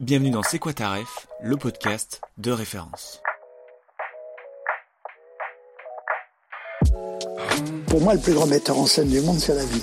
Bienvenue dans C'est quoi le podcast de référence. Pour moi, le plus grand metteur en scène du monde, c'est la vie.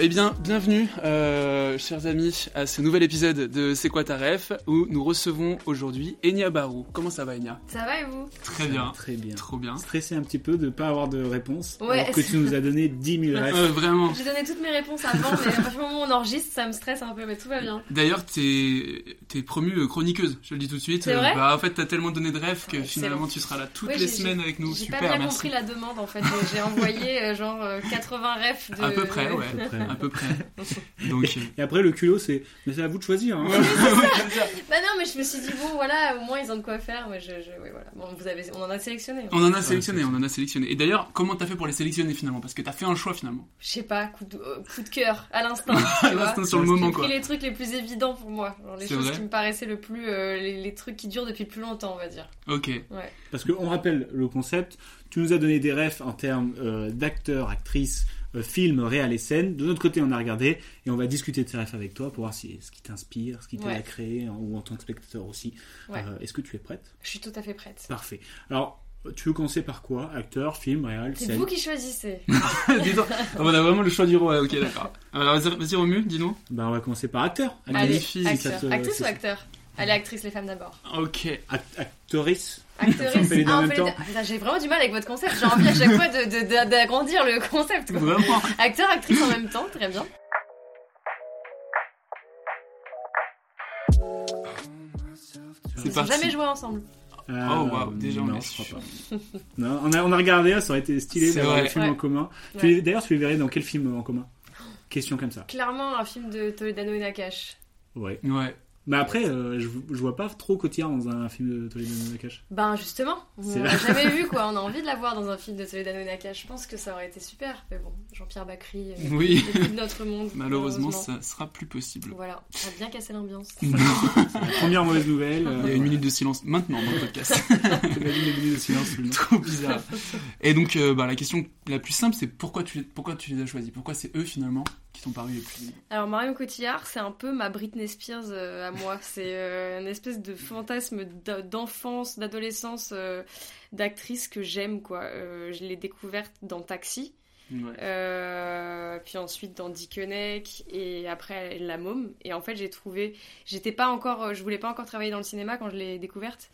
Eh bien, bienvenue, euh, chers amis, à ce nouvel épisode de C'est quoi ta ref où nous recevons aujourd'hui Enya Barou. Comment ça va, Enya? Ça va et vous? Très bien. Très bien. Trop bien. Stressé un petit peu de ne pas avoir de réponse. Ouais, alors que tu nous as donné 10 000 refs. Euh, vraiment. J'ai donné toutes mes réponses avant, mais où on enregistre, ça me stresse un peu, mais tout va bien. D'ailleurs, t'es es promue chroniqueuse, je le dis tout de suite. C'est vrai bah, en fait, t'as tellement donné de refs que Ouais, finalement tu seras là toutes Ouais, les semaines avec nous. J'ai pas bien merci. compris la demande en fait. J'ai envoyé euh, genre euh, 80 refs de. À peu près, ouais. À peu près. À peu près. Donc, euh, Et après, le culot, c'est. Mais c'est à vous de choisir. Hein. Bah non, mais je me suis dit, bon voilà, au moins ils ont de quoi faire. Mais je, je- ouais, voilà. Bon, vous avez, on en a sélectionné. hein. on en a sélectionné, on en a sélectionné. Et d'ailleurs, comment t'as fait pour les sélectionner finalement? Parce que t'as fait un choix finalement. Je sais pas, coup de, euh, coup de cœur, à l'instant. À l'instant, sur le moment, J'ai quoi. pris les trucs les plus évidents pour moi. Genre les choses vrai qui me paraissaient le plus. euh, les, les trucs qui durent depuis le plus longtemps, on va dire. Ok. Ouais. Parce qu'on rappelle le concept. Tu nous as donné des refs en termes euh, d'acteurs, actrices, euh, films, réels et scènes. De notre côté, on a regardé et on va discuter de ces refs avec toi pour voir si ce qui t'inspire, ce qui t'a Ouais. créé, hein, ou en tant que spectateur aussi. Ouais. Euh, Est-ce que tu es prête? Je suis tout à fait prête. Parfait. Alors, tu veux commencer par quoi? Acteur, film, réel, C'est vous qui choisissez. Donc, on a vraiment le choix du roi, ok d'accord. Alors vas-y, vas-y Romu, dis-nous. Ben, on va commencer par acteur. Allez, acteur. te- Actrice ou acteur? Allez, actrice, les femmes d'abord. Ok. Act- Actrice? Actrice. J'ai vraiment du mal avec votre concept. J'ai envie à chaque fois de- de- de- d'agrandir le concept. quoi. Vraiment. Acteur, actrice en même temps, très bien. Ils ont parti. jamais joué ensemble. Euh, Oh, waouh, déjà, on non, est je pas. Non, on, a, on a regardé, ça aurait été stylé d'avoir un film Ouais. en commun. Ouais. D'ailleurs, tu les verrais dans quel film en commun? Question comme ça. Clairement, un film de Toledano et Nakash. Ouais. Ouais. Mais après, euh, je, je vois pas trop Cotillard dans un film de Toledano Nakash. Ben justement, C'est on l'a jamais vu quoi. On a envie de la voir dans un film de Toledano et Nakash. Je pense que ça aurait été super. Mais bon, Jean-Pierre Bacry, euh, Oui. de notre monde. Malheureusement, ça sera plus possible. Voilà, ça a bien cassé l'ambiance. Première mauvaise nouvelle. euh, Il y a une minute de silence maintenant dans le podcast. Les minutes de silence. maintenant. Trop bizarre. Et donc, euh, bah, la question la plus simple, c'est pourquoi tu, les- pourquoi tu les as choisis? Pourquoi c'est eux finalement qui t'ont paru les plus. Alors Marion Cotillard, c'est un peu ma Britney Spears euh, à moi. C'est euh, une espèce de fantasme d'enfance, d'adolescence, euh, d'actrice que j'aime quoi. Euh, je l'ai découverte dans Taxi, Ouais. euh, puis ensuite dans Dickeneck et après La Môme. Et en fait j'ai trouvé, j'étais pas encore, je voulais pas encore travailler dans le cinéma quand je l'ai découverte.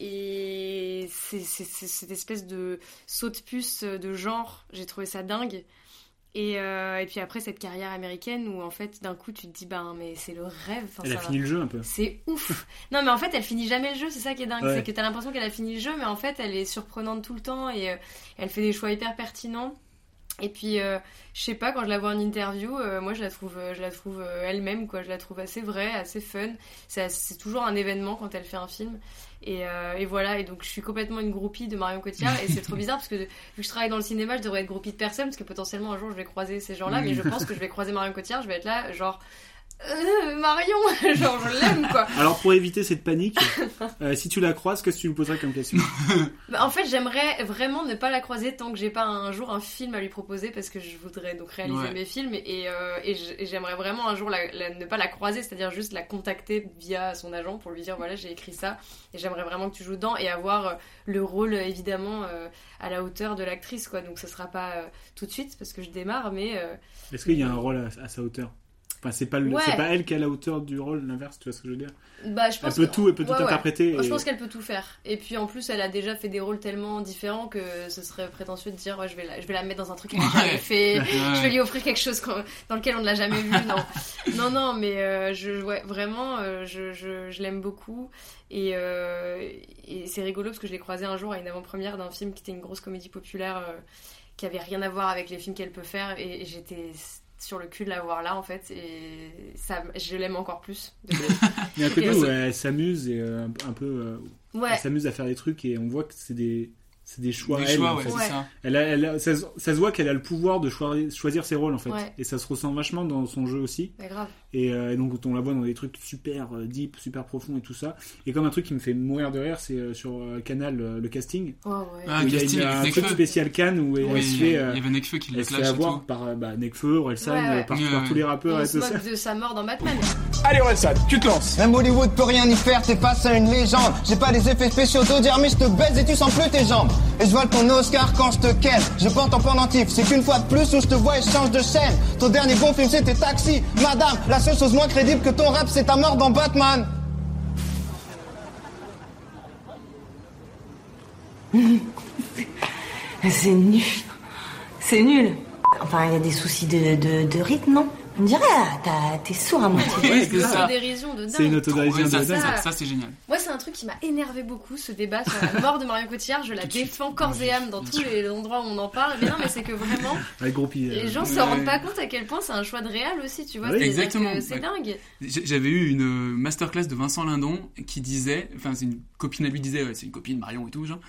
Et c'est cette espèce de saut de puce de genre, j'ai trouvé ça dingue. Et, euh, et puis après cette carrière américaine où en fait d'un coup tu te dis ben mais c'est le rêve. Enfin, Elle a ça- fini le jeu un peu. C'est ouf. non mais en fait elle finit jamais le jeu, c'est ça qui est dingue, Ouais. c'est que t'as l'impression qu'elle a fini le jeu, mais en fait elle est surprenante tout le temps et euh, elle fait des choix hyper pertinents. Et puis euh, je sais pas quand je la vois en interview, moi je la trouve, je la trouve elle-même quoi, je la trouve assez vraie, assez fun. C'est toujours un événement quand elle fait un film. Et, euh, et voilà, et donc je suis complètement une groupie de Marion Cotillard et c'est trop bizarre parce que vu que je travaille dans le cinéma, je devrais être groupie de personne parce que potentiellement un jour je vais croiser ces gens-là, mais je pense que je vais croiser Marion Cotillard, je vais être là genre euh, Marion, genre je l'aime quoi. Alors pour éviter cette panique, euh, si tu la croises, qu'est-ce que tu lui poserais comme question? Bah, En fait, j'aimerais vraiment ne pas la croiser tant que j'ai pas un jour un film à lui proposer parce que je voudrais donc réaliser Ouais. mes films et, euh, et j'aimerais vraiment un jour la- la- ne pas la croiser, c'est-à-dire juste la contacter via son agent pour lui dire voilà j'ai écrit ça et j'aimerais vraiment que tu joues dedans et avoir le rôle évidemment euh, à la hauteur de l'actrice quoi. Donc ce sera pas euh, tout de suite parce que je démarre mais euh, Est-ce qu'il y a un rôle à, à sa hauteur? Enfin, c'est pas, le- Ouais. c'est pas elle qui est à la hauteur du rôle, l'inverse, tu vois ce que je veux dire Bah, je pense Elle peut que- tout, elle peut tout ouais, interpréter. Je et- pense qu'elle peut tout faire. Et puis en plus, elle a déjà fait des rôles tellement différents que ce serait prétentieux de dire ouais, je, vais la, je vais la mettre dans un truc qu'elle n'a jamais fait, Ouais. je vais lui offrir quelque chose dans lequel on ne l'a jamais vu. Non, non, non, mais euh, je, ouais, vraiment, euh, je, je, je l'aime beaucoup. Et, euh, et c'est rigolo parce que je l'ai croisée un jour à une avant-première d'un film qui était une grosse comédie populaire euh, qui avait rien à voir avec les films qu'elle peut faire. Et, et j'étais sur le cul de la voir là en fait. Et ça, je l'aime encore plus. Il y a un côté où ça- elle s'amuse et euh, un, un peu. euh, Ouais. Elle s'amuse à faire des trucs et on voit que c'est des. C'est des choix, Des elle, choix, en ouais, fait. ça. Elle a- elle a- ça, se- ça se voit qu'elle a le pouvoir de choisir, choisir ses rôles en fait. Ouais. Et ça se ressent vachement dans son jeu aussi. Mais grave. Et, euh, et donc on la voit dans des trucs super euh, deep, super profonds et tout ça. Et comme un truc qui me fait mourir de rire, c'est euh, sur euh, Canal euh, le casting. Oh, ouais. Ah, Où il y a casting une- avec un truc spécial Cannes où elle Oui, se fait, euh, il y avait Nekfeu qui le elle se fait avoir tout. par euh, bah, Nekfeu, Orelsan, Ouais, ouais. par, Ouais, par ouais. tous les rappeurs On et se tout ça. moque de sa mort dans Batman. Allez Orelsan, tu te lances Même Hollywood peut rien y faire, t'es face à une légende. J'ai pas des effets spéciaux d'eau dire mais je te baise et tu sens plus tes jambes. Et je vole ton Oscar quand je te ken. Je porte en pendentif, c'est qu'une fois de plus où je te vois et je change de chaîne. Ton dernier bon film c'était Taxi. Madame, la seule chose moins crédible que ton rap c'est ta mort dans Batman. C'est nul. C'est nul. Enfin, il y a des soucis de, de rythme, non? On dirait, ah, t'as- t'es sourd à moitié. Ouais, C'est c'est une ça. autodérision de dingue. C'est une autodérision Ouais, de ça, dingue. ça, ça, c'est génial. Moi, c'est un truc qui m'a énervé beaucoup, ce débat sur la mort de Marion Cotillard. Je la défends corps et âme dans tous les endroits où on en parle. Mais non, mais c'est que vraiment, Avec Groupie. euh, les gens se Ouais. rendent pas compte à quel point c'est un choix de réal aussi, tu vois. Exactement, que C'est ouais. dingue. J'avais eu une euh, masterclass de Vincent Lindon qui disait, enfin c'est une copine à lui disait, ouais, c'est une copine Marion et tout, genre.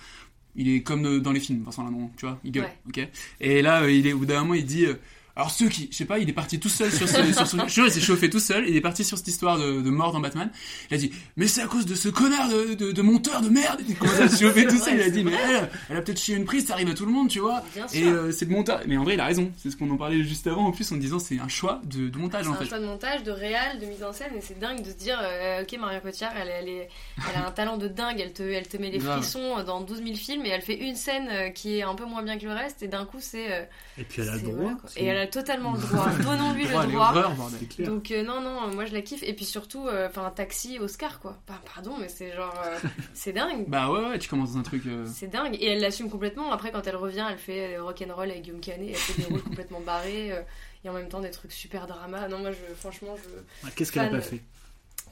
Il est comme euh, dans les films, Vincent Lindon, tu vois, il gueule, ok. Et là, il est au bout d'un moment, il dit, euh, alors ceux qui, je sais pas, il est parti tout seul sur ce, sur ce, je sais pas, il s'est chauffé tout seul, il est parti sur cette histoire de, de mort dans Batman. Il a dit, mais c'est à cause de ce connard de, de, de monteur de merde. Il commence à se chauffer tout seul. Il a dit, mais elle, elle a peut-être chié une prise, ça arrive à tout le monde, tu vois. Bien Et euh, c'est le monteur. Mais en vrai, il a raison. C'est ce qu'on en parlait juste avant en plus en disant, c'est un choix de, montage C'est en un fait. choix de montage, de réal, de mise en scène, et c'est dingue de se dire, euh, ok, Marion Cotillard, elle, elle, est, elle a un talent de dingue, elle te, elle te met les frissons dans 12 000 films, et elle fait une scène euh, qui est un peu moins bien que le reste, et d'un coup, c'est. euh, Et puis elle a le c'est- droit. c'est- Et elle a totalement le droit. Donnons-lui Droit le droit. bordel. c'est clair. Donc euh, non non moi je la kiffe et puis surtout euh, enfin un taxi Oscar quoi. Bah, pardon mais c'est genre euh, c'est dingue. Bah ouais, ouais, tu commences dans un truc. euh, C'est dingue et elle l'assume complètement. Après quand elle revient elle fait euh, rock'n'roll avec Guillaume Canet, elle fait des rôles complètement barrés euh, et en même temps des trucs super drama. Non moi je franchement je. Ah, Qu'est-ce qu'elle a pas fait?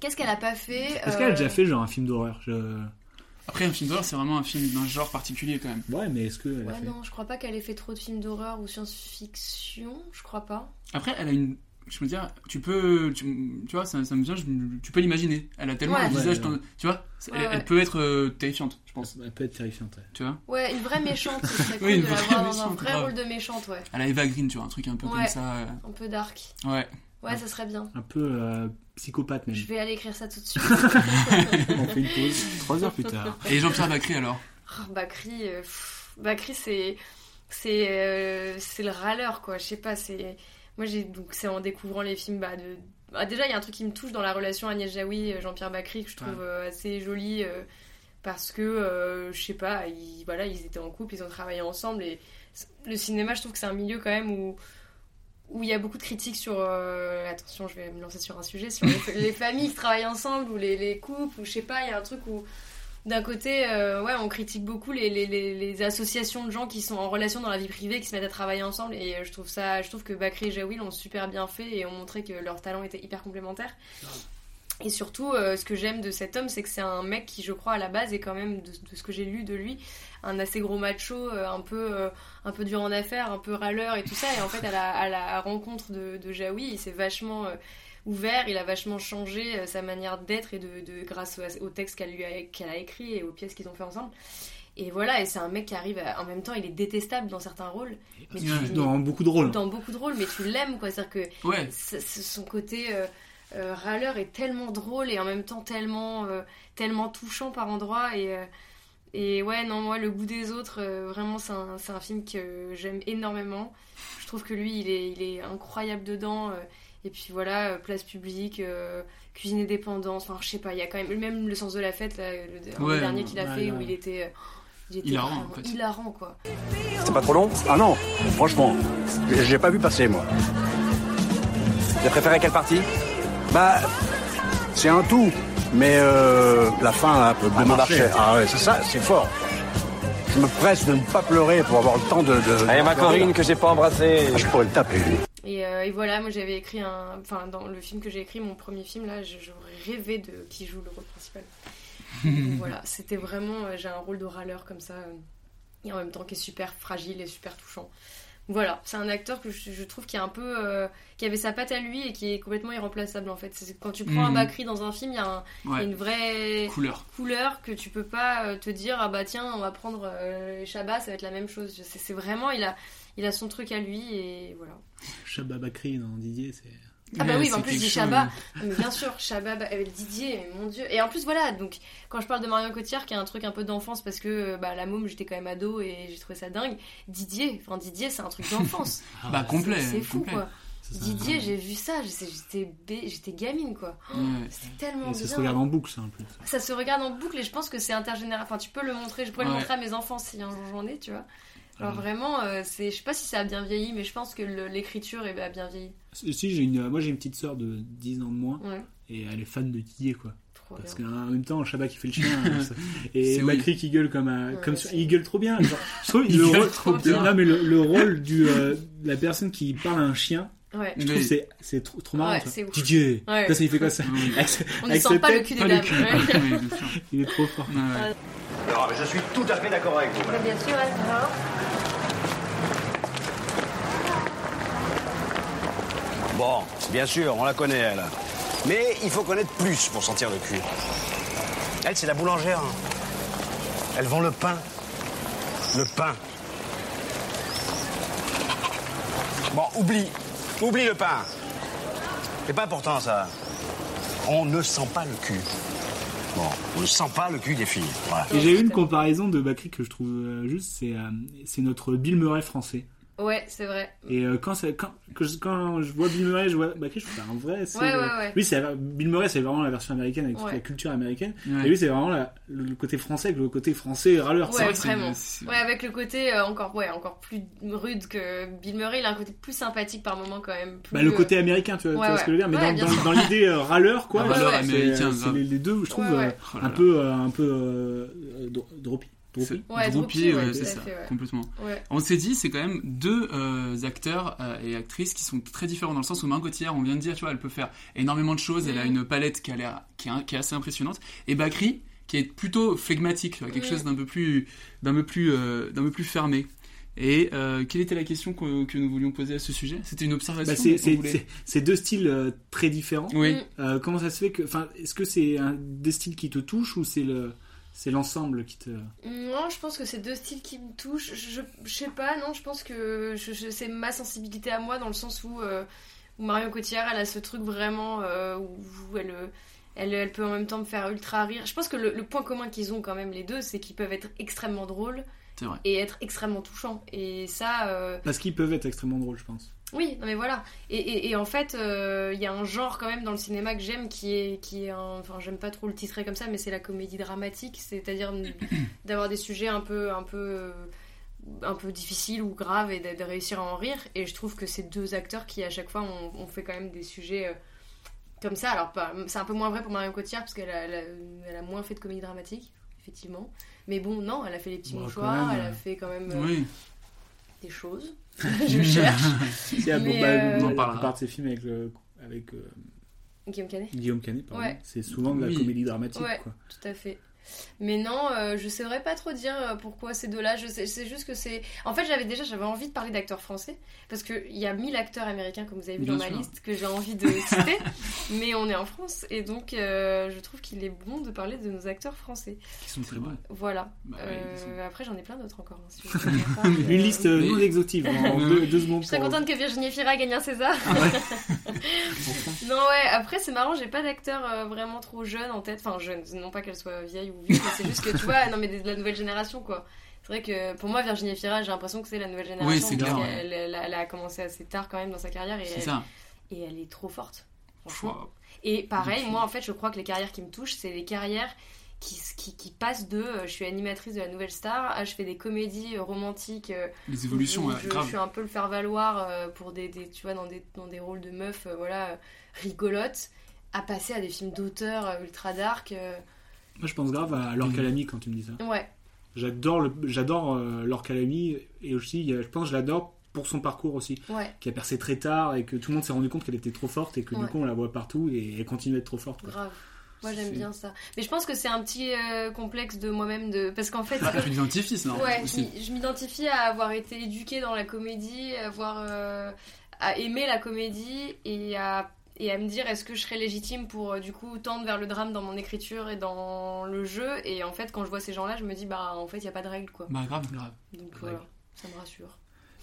Qu'est-ce qu'elle a pas fait Est-ce qu'elle a euh, déjà fait genre un film d'horreur? Je- Après, un film d'horreur, c'est vraiment un film d'un genre particulier quand même. Ouais, mais est-ce a Ouais fait non je crois pas qu'elle ait fait trop de films d'horreur ou science-fiction. Je crois pas. Après, elle a une. Je veux dire, tu peux. Tu, tu vois, ça, ça me vient, je tu peux l'imaginer. Elle a tellement Ouais. un visage. Ouais, dans- ouais. Tu vois elle, ouais. elle peut être euh, terrifiante, je pense. Elle peut être terrifiante. ouais. Tu vois? Ouais une vraie méchante. Ce serait cool Oui, une de la vraie voir dans un vrai grave. rôle de méchante ouais. Elle a Eva Green, tu vois, un truc un peu comme ça. euh, Un peu dark. Ouais. Ouais ça serait bien. Un peu euh, psychopathe même. Je vais aller écrire ça tout de suite. On fait une pause. Trois heures plus tard. Et Jean-Pierre Bacry alors Oh, euh, Bakri c'est c'est euh, c'est le râleur quoi. Je sais pas, c'est moi j'ai donc c'est en découvrant les films bah, de bah, déjà il y a un truc qui me touche dans la relation Agnès Jaoui Jean-Pierre Bakri que je trouve Ouais. euh, assez joli euh, parce que euh, je sais pas, ils voilà, ils étaient en couple, ils ont travaillé ensemble et le cinéma, je trouve que c'est un milieu quand même où où il y a beaucoup de critiques sur euh, attention, je vais me lancer sur un sujet sur les, les familles qui travaillent ensemble ou les, les couples ou je sais pas, il y a un truc où d'un côté, euh, ouais, on critique beaucoup les, les, les, les associations de gens qui sont en relation dans la vie privée, qui se mettent à travailler ensemble. Et euh, je trouve ça, je trouve que Bakri et Jaoui l'ont super bien fait et ont montré que leurs talents étaient hyper complémentaires. Et surtout, euh, ce que j'aime de cet homme, c'est que c'est un mec qui, je crois, à la base, est quand même, de, de ce que j'ai lu de lui, un assez gros macho, euh, un peu, euh, un peu dur en affaires, un peu râleur et tout ça. Et en fait, à la, à la rencontre de, de Jaoui, il s'est vachement ouvert, il a vachement changé sa manière d'être et de, de grâce au, au texte qu'elle lui a, qu'elle a écrit et aux pièces qu'ils ont fait ensemble. Et voilà, et c'est un mec qui arrive, à- en même temps, il est détestable dans certains rôles. Mais tu- Dans beaucoup de rôles. Dans beaucoup de rôles, mais tu l'aimes, quoi. C'est-à-dire que Ouais. son côté. euh, râleur et tellement drôle et en même temps tellement, tellement touchant par endroits. Et, et ouais, non, moi, Le goût des autres, vraiment, c'est un, un, film que j'aime énormément. Je trouve que lui, il est, il est incroyable dedans. et puis voilà, place publique, cuisine et dépendance, enfin, je sais pas, il y a quand même, même le sens de la fête, le, dernier qu'il a fait, où il était il en fait. hilarant, quoi. C'est pas trop long? Ah non, franchement, j'ai pas vu passer, moi. J'ai préféré quelle partie? Bah, c'est un tout, mais euh, la fin un peu ah, marché. Ah ouais, c'est ça, c'est fort. Je me presse de ne pas pleurer pour avoir le temps de... de Allez, ma Corinne, que j'ai pas embrassé. Ah, je pourrais le taper, lui. Et, euh, et, voilà, moi j'avais écrit un... Enfin, dans le film que j'ai écrit, mon premier film, là, j'aurais rêvé de qui joue le rôle principal. voilà, c'était vraiment, euh, j'ai un rôle de râleur comme ça, et en même temps qui est super fragile et super touchant. Voilà, c'est un acteur que je, trouve qui a un peu, euh, qui avait sa patte à lui et qui est complètement irremplaçable en fait. Quand tu prends un mhm. Bakri dans un film, il y, a une vraie couleur. couleur que tu peux pas te dire ah bah tiens on va prendre Shabba, ça va être la même chose. C'est vraiment il a, il a son truc à lui et voilà. Shabba Bakri dans Didier c'est ah bah oui, en plus dit Chabat. bien sûr, Chabat avec Didier, mon dieu. Et en plus voilà, donc quand je parle de Marion Cotillard qui a un truc un peu d'enfance parce que bah la môme j'étais quand même ado et j'ai trouvé ça dingue. Didier, enfin Didier c'est un truc d'enfance. bah complet. C'est fou quoi. Didier, j'ai vu ça, j'étais j'étais gamine quoi. C'était tellement et ça se regarde en boucle ça en plus. Ça se regarde en boucle et je pense que c'est intergénéral. Enfin tu peux le montrer, je pourrais le montrer à mes enfants si un jour j'en ai, tu vois. Alors vraiment, euh, c'est, je sais pas si ça a bien vieilli, mais je pense que l'écriture a bien vieilli. Si, j'ai une, moi j'ai une petite sœur de 10 ans de moins, et elle est fan de Didier, quoi. Parce qu'en même temps, Shabba qui fait le chien, et Macri qui gueule comme, un, comme il gueule trop bien. je trouve il le rôle, trop bien. Non, mais le, rôle du, euh, de la personne qui parle à un chien, Ouais. Je trouve c'est c'est trop, trop marrant. Ouais, Didier. Ouais. Ça, il fait quoi ça On ne sent pas le cul des dames. il est trop fort. Non, mais je suis tout à fait d'accord avec vous. Bien sûr, alors. Bon, bien sûr, on la connaît, elle. Mais il faut connaître plus pour sentir le cul. Elle, c'est la boulangère. Elle vend le pain. Le pain. Bon, oublie. Oublie le pain. C'est pas important, ça. On ne sent pas le cul. Bon, on ne sent pas le cul des filles. J'ai eu une comparaison de Bakri que je trouve euh, juste, c'est euh, c'est notre Bill Murray français. Ouais, c'est vrai. Et euh, quand, quand, quand, je vois Bill Murray, je vois Bakri, je fais un vrai. Ouais, ouais, ouais. Lui, c'est Bill Murray, c'est vraiment la version américaine avec toute la culture américaine. Et lui, c'est vraiment le, côté français avec le côté français râleur. Ouais, vraiment. Ouais, avec le côté euh, encore, ouais, encore plus rude que Bill Murray. Il a un côté plus sympathique par moment quand même. bah, le côté américain, tu vois, tu vois ce que je veux dire. Mais dans, dans, l'idée euh, râleur, quoi. râleur américain. C'est les, deux, je trouve, un peu, un peu droppy. Ouais, c'est ça, complètement. On s'est dit, c'est quand même deux euh, acteurs euh, et actrices qui sont très différents dans le sens où Margot Cotillard, on vient de dire, tu vois, elle peut faire énormément de choses, elle a mm. une palette qui, a l'air, qui, est, assez impressionnante. Et Bakri, qui est plutôt flegmatique, quelque mm. chose d'un peu plus, d'un peu plus, euh, d'un peu plus fermé. Et quelle était la question que, nous voulions poser à ce sujet? C'était une observation. Bah, c'est deux styles très différents. Oui. comment ça se fait que, enfin, est-ce que c'est un des styles qui te touche ou c'est le c'est l'ensemble qui te. Non, je pense que c'est deux styles qui me touchent. Je, je, sais pas, non, je pense que je, c'est ma sensibilité à moi dans le sens où, euh, où Marion Cotillard, elle a ce truc vraiment euh, où elle, elle, elle, peut en même temps me faire ultra rire. Je pense que le, point commun qu'ils ont quand même les deux, c'est qu'ils peuvent être extrêmement drôles et être extrêmement touchants. Et ça. Euh, Parce qu'ils peuvent être extrêmement drôles, je pense. Oui, non mais voilà. Et, en fait, euh, il y a un genre quand même dans le cinéma que j'aime qui est, qui est enfin j'aime pas trop le titrer comme ça, mais c'est la comédie dramatique, c'est-à-dire d'avoir des sujets un peu, un peu, un peu difficiles ou graves et de, réussir à en rire. Et je trouve que ces deux acteurs qui à chaque fois ont, fait quand même des sujets euh, comme ça. Alors c'est un peu moins vrai pour Marion Cotillard parce qu'elle a, elle a, moins fait de comédie dramatique, effectivement. Mais bon, non, elle a fait les petits mouchoirs, elle a fait quand même euh, des choses. Je cherche. Il y a mais euh... on parle de ses films avec, avec Guillaume Canet. Guillaume Canet, pardon. Ouais. C'est souvent de la comédie dramatique. Ouais, quoi. tout à fait. Mais non, euh, je saurais pas trop dire euh, pourquoi ces deux-là. Je sais, c'est juste que c'est. En fait, j'avais déjà, j'avais envie de parler d'acteurs français parce qu'il y a mille acteurs américains, comme vous avez vu dans ma liste, que j'ai envie de citer. mais on est en France et donc euh, je trouve qu'il est bon de parler de nos acteurs français. Qui sont très bons. Voilà. Bah après, j'en ai plein d'autres encore. Hein, Une liste non exhaustive en deux, secondes. Je suis contente que Virginie Fira gagne un César. Ah non, ouais. Après, c'est marrant, j'ai pas d'acteur vraiment trop jeune en tête. Enfin, jeune, non pas qu'elle soit vieille ou c'est juste que tu vois, non mais de la nouvelle génération quoi. C'est vrai que pour moi, Virginie Fira, j'ai l'impression que c'est la nouvelle génération. Oui, c'est clair. Elle, a commencé assez tard quand même dans sa carrière et, elle, ça. et elle est trop forte. Et pareil, moi en fait, je crois que les carrières qui me touchent, c'est les carrières qui, qui, qui, passent de euh, je suis animatrice de la nouvelle star à je fais des comédies euh, romantiques. Euh, les évolutions, je, grave. je, suis un peu le faire valoir pour des, des, tu vois, dans des, dans des rôles de meufs voilà, rigolotes, à passer à des films d'auteur ultra dark. Moi, je pense grave à Laure Calamy quand tu me dis ça. Ouais. J'adore, le, j'adore euh, Laure Calamy et aussi, je pense, je l'adore pour son parcours aussi. Ouais. Qui a percé très tard et que tout le monde s'est rendu compte qu'elle était trop forte et que du coup, on la voit partout et elle continue d'être trop forte. Quoi. Grave. Moi j'aime bien ça. Mais je pense que c'est un petit euh, complexe de moi-même de parce qu'en fait. Bah, tu t'identifies, non Ouais, je m'identifie à avoir été éduquée dans la comédie, à avoir euh, à aimer la comédie et à et à me dire est-ce que je serais légitime pour euh, du coup tendre vers le drame dans mon écriture et dans le jeu? Et en fait quand je vois ces gens là je me dis bah en fait il y a pas de règles quoi. Bah grave grave. Donc voilà. Ça me rassure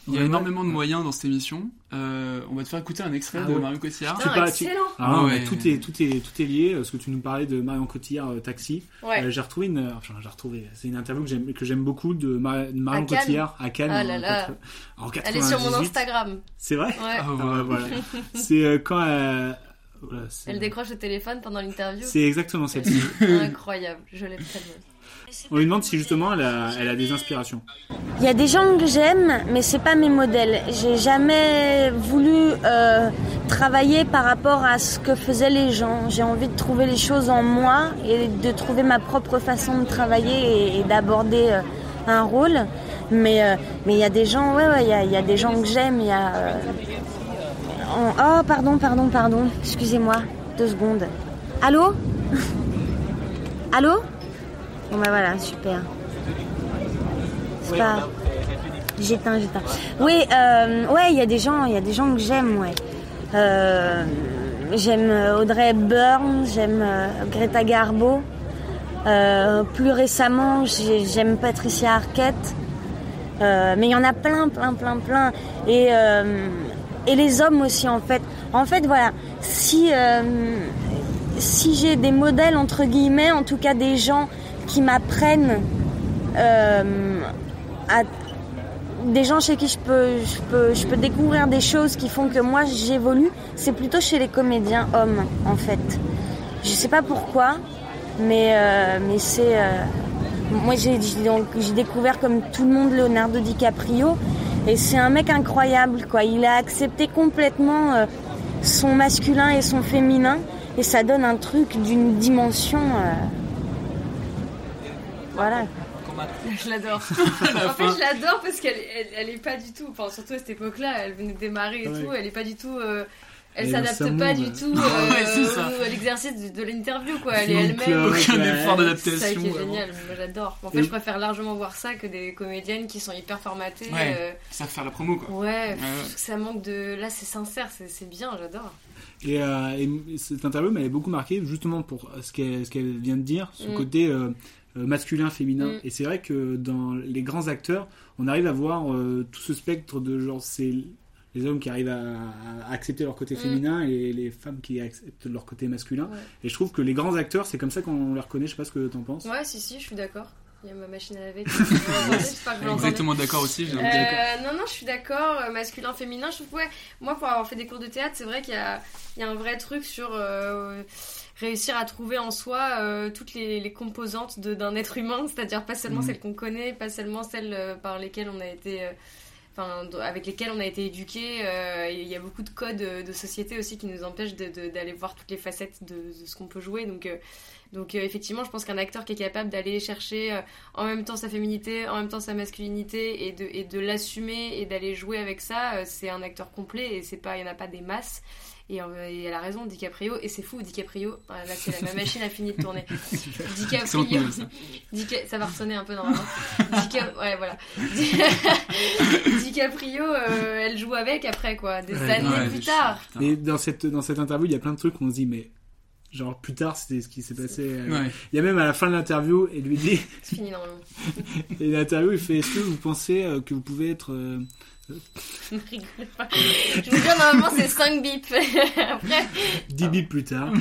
il y a énormément de moyens dans cette émission. Euh, on va te faire écouter un extrait ah de Marion Cotillard. Putain, pas, excellent. Ah, ouais. tout est tout est tout est lié. Ce que tu nous parlais de Marion Cotillard euh, Taxi. Ouais. Euh, j'ai retrouvé une. Enfin, j'ai retrouvé. C'est une interview que j'aime que j'aime beaucoup de, Mar Marion à Cotillard à Cannes. Ah là là. En, en Elle est sur mon Instagram. C'est vrai? Ouais. Ah, voilà. voilà. C'est quand elle voilà, elle décroche le téléphone pendant l'interview. C'est exactement celle-ci. Incroyable, je l'aime tellement. On lui demande si justement elle a, des inspirations. Il y a des gens que j'aime, mais c'est pas mes modèles. J'ai jamais voulu euh, travailler par rapport à ce que faisaient les gens. J'ai envie de trouver les choses en moi et de trouver ma propre façon de travailler et, d'aborder euh, un rôle. Mais euh, mais il y a des gens, ouais, ouais, que j'aime. Il y a Oh, pardon, pardon, pardon. Excusez-moi. Deux secondes. Allô? Allô? Bah voilà, super. C'est pas. J'éteins, j'éteins. Oui, euh, ouais, il y a des gens, il y a des gens que j'aime, ouais. Euh, j'aime Audrey Hepburn, j'aime euh, Greta Garbo. Euh, plus récemment, j'aime Patricia Arquette. Euh, mais il y en a plein, plein, plein, plein. Et et les hommes aussi en fait. En fait voilà, si euh, si j'ai des modèles entre guillemets, en tout cas des gens qui m'apprennent euh, à des gens chez qui je peux, je peux je peux découvrir des choses qui font que moi j'évolue, c'est plutôt chez les comédiens hommes en fait. Je sais pas pourquoi, mais euh, mais c'est moi j'ai découvert comme tout le monde Leonardo DiCaprio et c'est un mec incroyable, quoi. Il a accepté complètement euh, son masculin et son féminin. Et ça donne un truc d'une dimension. Euh... Voilà. Je l'adore. en fait, je l'adore parce qu'elle elle, elle, est pas du tout. Enfin, surtout à cette époque-là, elle venait de démarrer et ouais. tout. Elle est pas du tout. Euh, elle s'adapte pas du tout euh, à l'exercice de, de l'interview quoi elle est elle-même aucun effort d'adaptation c'est ça qui est génial moi j'adore en fait je préfère largement voir ça que des comédiennes qui sont hyper formatées ouais, euh... ça faire la promo quoi ouais, pff, ça manque de là c'est sincère c'est bien j'adore et, euh, et, cette interview m'avait beaucoup marqué justement pour ce qu'elle qu vient de dire ce mm. côté euh, masculin féminin mm. et c'est vrai que dans les grands acteurs on arrive à voir euh, tout ce spectre de genre c'est les hommes qui arrivent à, à accepter leur côté mmh. féminin et les femmes qui acceptent leur côté masculin. Ouais. Et je trouve que les grands acteurs, c'est comme ça qu'on les reconnaît. Je sais pas ce que t'en penses. Ouais, si, si, je suis d'accord. Il y a ma machine à laver. Exactement d'accord aussi. Euh, non, non, je suis d'accord. Euh, masculin, féminin. Je trouve, ouais, moi, pour avoir fait des cours de théâtre, c'est vrai qu'il y a, il y a un vrai truc sur. Euh, réussir à trouver en soi euh, toutes les, les composantes d'un être humain, c'est-à-dire pas seulement mmh. celles qu'on connaît, pas seulement celles euh, par lesquelles on a été euh, Enfin, avec lesquels on a été éduqués. Euh, il y a beaucoup de codes de société aussi qui nous empêchent d'aller voir toutes les facettes de, de ce qu'on peut jouer. Donc, donc euh, effectivement, je pense qu'un acteur qui est capable d'aller chercher en même temps sa féminité, en même temps sa masculinité et de, et de l'assumer et d'aller jouer avec ça, c'est un acteur complet et c'est pas, il n'y en a pas des masses. Et, elle a raison, DiCaprio, et c'est fou, DiCaprio, là c'est la, machine a fini de tourner. DiCaprio, ça. va ressonner un peu normalement. ouais, voilà. DiCaprio, elle joue avec après quoi, des années plus tard. Et dans cette, dans cette interview, il y a plein de trucs qu'on se dit, mais genre plus tard c'était ce qui s'est passé il y a même à la fin de l'interview il lui dit c'est fini normalement. Et l'interview il fait est-ce que vous pensez que vous pouvez être ne rigolez pas. Je vous dire, normalement, c'est 5 bips. Après. 10 bips plus tard.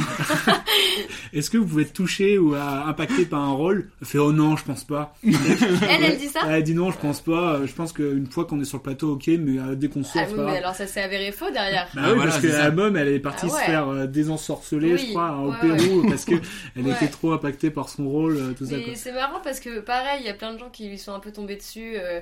Est-ce que vous pouvez être touché ou impacté par un rôle? Elle fait, oh non, je pense pas. Elle, elle dit ça? Elle dit non, je pense pas. Je pense qu'une fois qu'on est sur le plateau, ok, mais euh, dès qu'on sort, ah, oui, mais alors ça s'est avéré faux derrière. Bah oui, parce que la mom, elle est partie ah se faire euh, désensorceler, je crois, au Pérou, parce que elle était trop impactée par son rôle, euh, tout ça. C'est marrant parce que, pareil, il y a plein de gens qui lui sont un peu tombés dessus. Euh,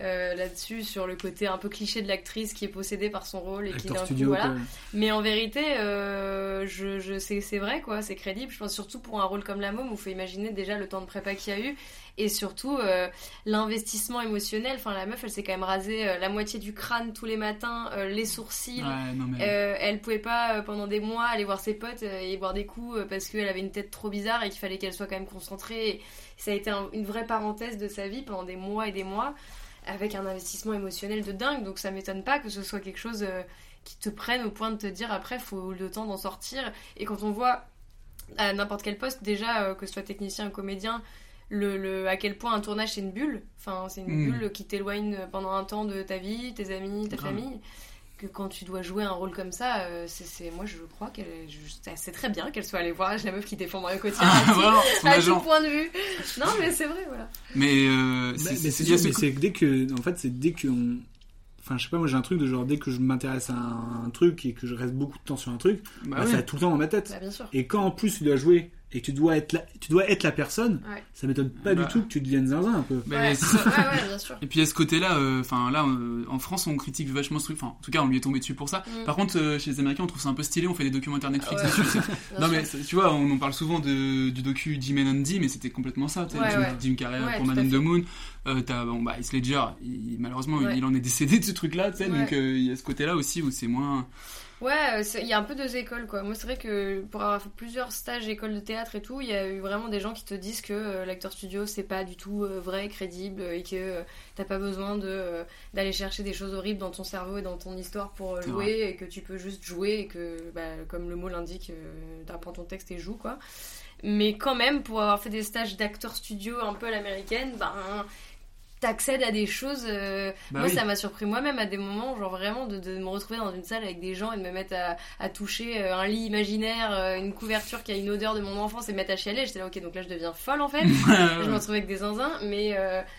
là-dessus sur le côté un peu cliché de l'actrice qui est possédée par son rôle et qui d'un coup voilà. Mais en vérité, euh, je, je c'est vrai quoi, c'est crédible. Je pense surtout pour un rôle comme la môme où faut imaginer déjà le temps de prépa qu'il y a eu et surtout euh, l'investissement émotionnel. Enfin la meuf, elle s'est quand même rasée la moitié du crâne tous les matins, les sourcils. elle pouvait pas pendant des mois aller voir ses potes et boire des coups parce qu'elle avait une tête trop bizarre et qu'il fallait qu'elle soit quand même concentrée. ça a été une vraie parenthèse de sa vie pendant des mois et des mois avec un investissement émotionnel de dingue. Donc ça m'étonne pas que ce soit quelque chose euh, qui te prenne au point de te dire après, faut le temps d'en sortir. Et quand on voit à n'importe quel poste, déjà, euh, que ce soit technicien ou comédien, le, à quel point un tournage c'est une bulle. Enfin, c'est une mm. bulle qui t'éloigne pendant un temps de ta vie, tes amis, ta famille que quand tu dois jouer un rôle comme ça, euh, c'est moi je crois qu'elle c'est très bien qu'elle soit allée voir la meuf qui défend Mario quotidien ah, à tout point de vue. Non mais c'est vrai voilà. Mais euh, c'est dès que en fait c'est dès que enfin je sais pas moi j'ai un truc de genre dès que je m'intéresse à un, truc et que je reste beaucoup de temps sur un truc, bah bah, ça a tout le temps dans ma tête. Bah, et quand en plus il dois jouer et que tu dois être la, tu dois être la personne, ça m'étonne pas du bah. tout que tu deviennes zinzin un peu. Ouais. bien sûr. Et puis à ce côté-là, euh, enfin là, euh, en France, on critique vachement ce truc. Enfin, en tout cas, on lui est tombé dessus pour ça. Mm. Par contre, euh, chez les Américains, on trouve ça un peu stylé. On fait des documentaires Netflix dessus. non mais tu vois, on en parle souvent de, du docu Jim and Andy, mais c'était complètement ça. Jim, Jim, Carrey pour Man in the Moon. t'as bon bah Heath Ledger, malheureusement, il, en est décédé de ce truc-là, tu sais. Donc il y a ce côté-là aussi où c'est moins Ouais, il y a un peu deux écoles quoi. Moi, c'est vrai que pour avoir fait plusieurs stages école de théâtre et tout, il y a eu vraiment des gens qui te disent que euh, l'acteur studio c'est pas du tout euh, vrai, crédible et que euh, t'as pas besoin de d'aller chercher des choses horribles dans ton cerveau et dans ton histoire pour jouer et que tu peux juste jouer et que, bah, comme le mot l'indique, t'apprends ton texte et joues quoi. Mais quand même, pour avoir fait des stages d'acteur studio un peu à l'américaine, ben t'accèdes à des choses. Euh, bah moi, ça m'a surpris moi-même à des moments, genre vraiment de, de, me retrouver dans une salle avec des gens et de me mettre à, à toucher euh, un lit imaginaire, euh, une couverture qui a une odeur de mon enfance et me mettre à chialer. J'étais là, ok, donc là je deviens folle en fait. je me retrouve avec des zinzins, mais.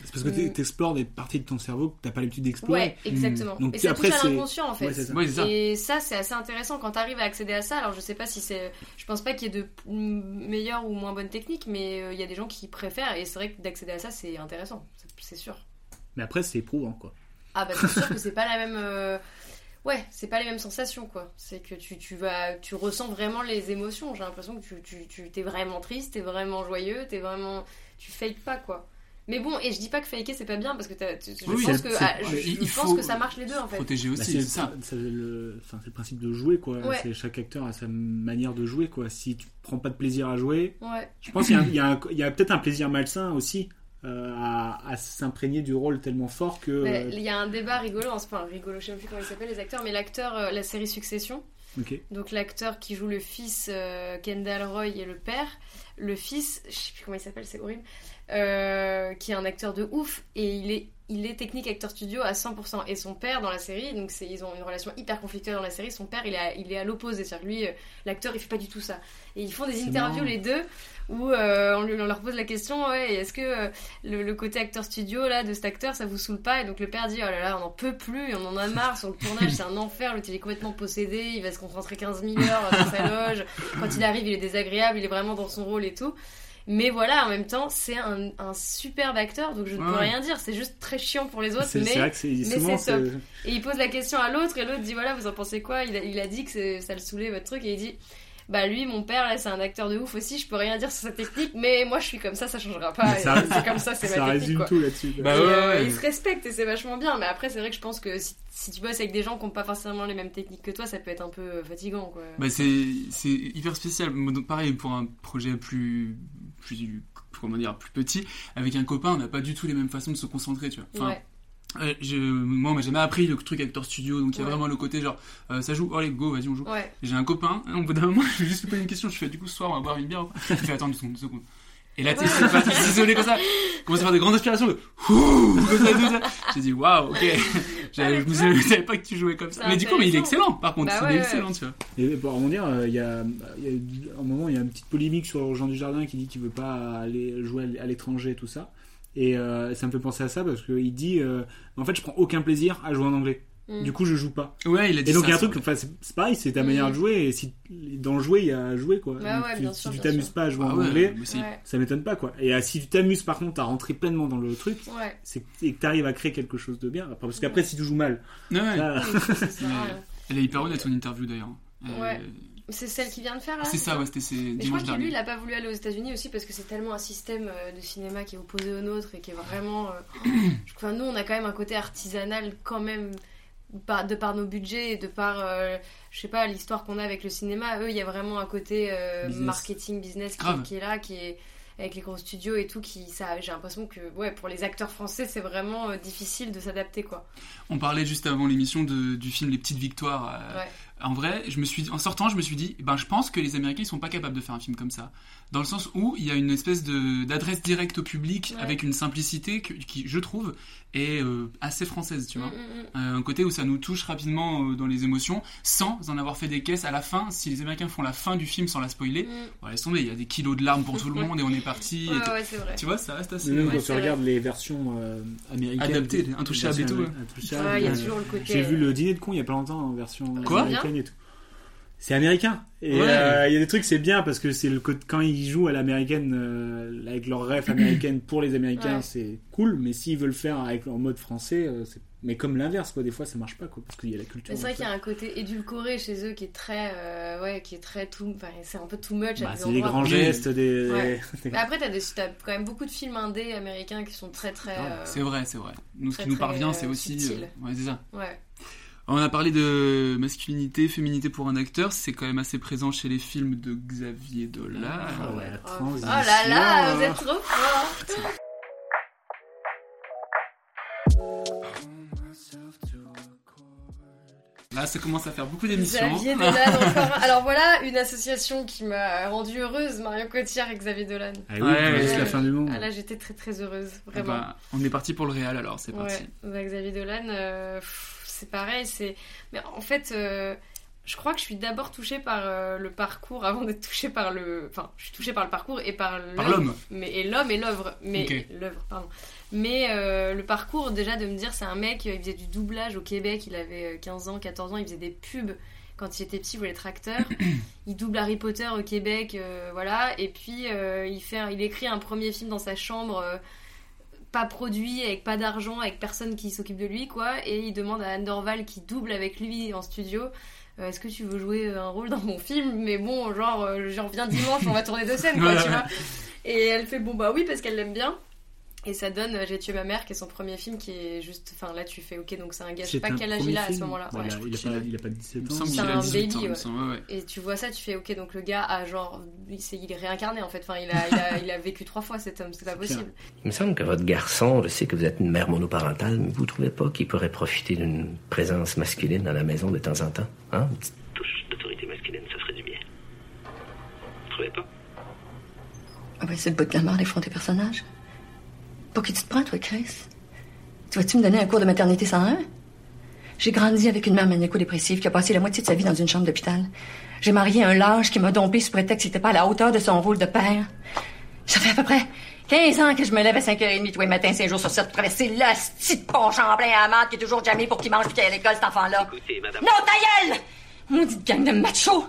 c'est parce que t'explores des parties de ton cerveau que t'as pas l'habitude d'explorer. Ouais, exactement. Donc, et ça après, touche à l'inconscient en fait. ça. Et ça, c'est assez intéressant quand t'arrives à accéder à ça. Alors, je sais pas si c'est. Je pense pas qu'il y ait de meilleures ou moins bonnes techniques, mais il y a des gens qui préfèrent et c'est vrai que d'accéder à ça, c'est intéressant, c'est sûr. Mais après, c'est éprouvant, quoi. Ah bah c'est sûr que c'est pas la même... Euh, ouais, c'est pas les mêmes sensations, quoi. C'est que tu, tu, vas, tu ressens vraiment les émotions. J'ai l'impression que tu, tu, tu t'es vraiment triste, t'es vraiment joyeux, t'es vraiment... Tu fakes pas, quoi. Mais bon, et je dis pas que faker c'est pas bien parce que je pense, que, ah, je, pense que ça marche les deux en fait. Protéger aussi, bah, c'est ça. C'est le, le, principe de jouer quoi. Chaque acteur a sa manière de jouer quoi. Si tu prends pas de plaisir à jouer, ouais. je pense qu'il y a, y a, a peut-être un plaisir malsain aussi euh, à, s'imprégner du rôle tellement fort que. Euh, il y a un débat rigolo, enfin rigolo, je sais plus comment il s'appelle les acteurs, mais l'acteur, euh, la série Succession. Donc l'acteur qui joue le fils, Kendall Roy, et le père. Le fils, je sais plus comment il s'appelle, c'est horrible, qui est un acteur de ouf et il est il est technique acteur studio à 100%. Et son père dans la série, donc ils ont une relation hyper conflictuelle dans la série, son père il, est il est à l'opposé. C'est-à-dire lui, l'acteur il fait pas du tout ça. Et ils font des interviews les deux où euh, on, lui, on, leur pose la question ouais, est-ce que euh, le, côté acteur studio là de cet acteur ça vous saoule pas? Et donc le père dit oh là là on n'en peut plus on en a marre sur le tournage c'est un enfer le il est complètement possédé il va se concentrer 15 000 heures dans sa loge. Quand il arrive il est désagréable il est vraiment dans son rôle et tout. Mais voilà, en même temps, c'est un, un superbe acteur, donc je ne peux rien dire. C'est juste très chiant pour les autres, mais c'est top. Et il pose la question à l'autre, et l'autre dit voilà, vous en pensez quoi? Il a, il a dit que ça le saoulait votre truc, et il dit bah lui, mon père, là, c'est un acteur de ouf aussi, je peux rien dire sur sa technique, mais moi je suis comme ça, ça changera pas. C'est comme ça, c'est ma technique. résume quoi. tout là-dessus. Bah ouais, euh, ouais. Ils se respectent et c'est vachement bien, mais après, c'est vrai que je pense que si, si tu bosses avec des gens qui n'ont pas forcément les mêmes techniques que toi, ça peut être un peu fatigant, quoi. Bah c'est c'est hyper spécial. Donc, pareil pour un projet plus plus comment dire plus petit avec un copain, on n'a pas du tout les mêmes façons de se concentrer, tu vois. Enfin, Ouais. Euh, je, moi, on m'a jamais appris le truc acteur studio, donc il y a Ouais. vraiment le côté genre euh, ça joue, allez go, vas-y on joue. Ouais. J'ai un copain, hein, au bout d'un moment, je lui ai juste posé une question, je fais du coup ce soir on va boire une bière. pas Il fait attends deux secondes, deux secondes. Et là, tu sais, c'est pas isolé comme ça. Commence à faire des grandes aspirations de Ouh comme ça, comme ça. J'ai dit waouh, ok. J'avais- je me savais- je savais pas que tu jouais comme ça. Mais du coup, mais il est excellent. Par contre, Bah il ouais, est ouais. excellent, tu vois. Et pour rebondir, euh, il y, a, il y a un moment, il y a une petite polémique sur Jean Dujardin qui dit qu'il veut pas aller jouer à l'étranger, tout ça. Et euh, ça me fait penser à ça parce qu'il dit euh, En fait, je prends aucun plaisir à jouer en anglais. Mm. Du coup, je joue pas. Ouais, il a dit Et donc, il y a un truc, enfin, c'est pareil, c'est ta manière Mm. de jouer. Et si, dans le jouer, il y a à jouer, quoi. Donc, ouais, tu- si sûr, tu t'amuses pas à jouer Ah en ouais, anglais, ça m'étonne pas, quoi. Et euh, si tu t'amuses, par contre, à rentrer pleinement dans le truc, Ouais. c'est et que tu arrives à créer quelque chose de bien. Parce qu'après, si tu joues mal, ça, à. Elle est hyper honnête son interview d'ailleurs. Euh, Ouais. C'est celle qui vient de faire là C'est ça, ouais, c'était c'est Mais je crois dimanche que dernier. lui, il a pas voulu aller aux États-Unis aussi parce que c'est tellement un système euh, de cinéma qui est opposé au nôtre et qui est vraiment. euh, je crois, nous, on a quand même un côté artisanal quand même. De par nos budgets et de par, euh, je sais pas, l'histoire qu'on a avec le cinéma, eux, il y a vraiment un côté euh, Business. marketing, business qui, est là, qui est avec les gros studios et tout, qui, ça, j'ai l'impression que, ouais, pour les acteurs français, c'est vraiment euh, difficile de s'adapter, quoi. On parlait juste avant l'émission de- du film Les Petites Victoires. euh, Ouais. En vrai, je me suis, en sortant, je me suis dit, ben, je pense que les Américains ils sont pas capables de faire un film comme ça, dans le sens où il y a une espèce de d'adresse directe au public Ouais. avec une simplicité que- qui, je trouve, est euh, assez française, tu vois. Mm, mm, mm. Euh, un côté où ça nous touche rapidement euh, dans les émotions, sans en avoir fait des caisses à la fin. Si les Américains font la fin du film sans la spoiler, Mm. bon, laisse tomber, il y a des kilos de larmes pour tout le monde et on est parti. et Ouais, ouais, c'est vrai. Tu vois, ça reste assez. Même quand tu regardes les versions euh, américaines. Adaptées, intouchables et tout, il y a euh, toujours le côté. J'ai vu le dîner de con il y a pas longtemps en version Quoi? américaine et tout. C'est américain. Et Ouais. euh, il y a des trucs, c'est bien parce que c'est le quand ils jouent à l'américaine euh, avec leur ref américaine pour les Américains, Ouais. c'est cool. Mais s'ils veulent faire avec en mode français, euh, c'est mais comme l'inverse quoi. Des fois, ça marche pas quoi parce qu'il y a la culture. C'est vrai qu'il y a un côté édulcoré chez eux qui est très, euh, ouais, qui est très tout, enfin, c'est un peu too much. Bah, c'est des grands gestes, des. Ouais. des- Mais après, t'as, des, t'as quand même beaucoup de films indés américains qui sont très, très. euh, C'est vrai, c'est vrai. Nous, ce très, qui nous parvient, c'est aussi. euh, ouais, c'est ça. Ouais. On a parlé de masculinité, féminité pour un acteur, c'est quand même assez présent chez les films de Xavier Dolan. Ah ouais, la Oh, transition. oh là là, vous êtes trop forte. Là, ça commence à faire beaucoup d'émissions. Xavier Dolan, encore un- Alors voilà, une association qui m'a rendue heureuse, Marion Cotillard et Xavier Dolan. Ah oui, Ouais, ouais. la fin du monde. Ah là, j'étais très très heureuse, Eh vraiment. ben, on est parti pour le Real alors, c'est parti. Ouais, bah, Xavier Dolan, euh, pff, c'est pareil, c'est. Mais en fait, euh, je crois que je suis d'abord touchée par euh, le parcours avant d'être touchée par le. Enfin, je suis touchée par le parcours et par l'homme. Mais et l'homme et l'œuvre, mais l'œuvre, pardon. Mais euh, le parcours, déjà de me dire, c'est un mec, il faisait du doublage au Québec, il avait euh, 15 ans, 14 ans, il faisait des pubs. Quand il était petit, il voulait être acteur. il double Harry Potter au Québec, euh, voilà. Et puis, euh, il, fait, il écrit un premier film dans sa chambre. Euh, pas produit, avec pas d'argent, avec personne qui s'occupe de lui, quoi. Et il demande à Anne Dorval, qui double avec lui en studio, euh, est-ce que tu veux jouer un rôle dans mon film? Mais bon, genre, euh, j'en reviens dimanche, on va tourner deux scènes, quoi, tu vois. Et elle fait, bon, bah oui, parce qu'elle l'aime bien. Et ça donne euh, J'ai tué ma mère, qui est son premier film, qui est juste. Enfin, là, tu fais, ok, donc c'est un gars, je sais pas quel âge il a à ce moment-là. Ouais. il, a, pas, il a pas 17 Il me ans. C'est un 18 ans, baby, ouais. semble, ouais, ouais. Et tu vois ça, tu fais ok, donc le gars a genre. Il, s'est- il est réincarné en fait. Enfin, il a, il, a, il a vécu trois fois cet homme, c'est pas possible. Il me semble que votre garçon, je sais que vous êtes une mère monoparentale, mais vous trouvez pas qu'il pourrait profiter d'une présence masculine dans la maison de temps en temps Hein? Une petite touche d'autorité masculine, ça ferait du bien. Vous trouvez pas? C'est le bout de la mort, les fronts des personnages. Pour qui tu te prends, toi, Chris? Tu vas-tu me donner un cours de maternité 101? J'ai grandi avec une mère maniaco-dépressive qui a passé la moitié de sa vie dans une chambre d'hôpital. J'ai marié un lâche qui m'a dompé sous prétexte qu'il n'était pas à la hauteur de son rôle de père. Ça fait à peu près 15 ans que je me lève à 5h30 tous les matins, 5 jours sur 7 pour traverser le petit pont Champlain à Amande qui est toujours jamais pour qu'il mange puis qu'il à l'école, cet enfant-là. Écoutez, madame. Non, ta gueule! Maudite gang de machos!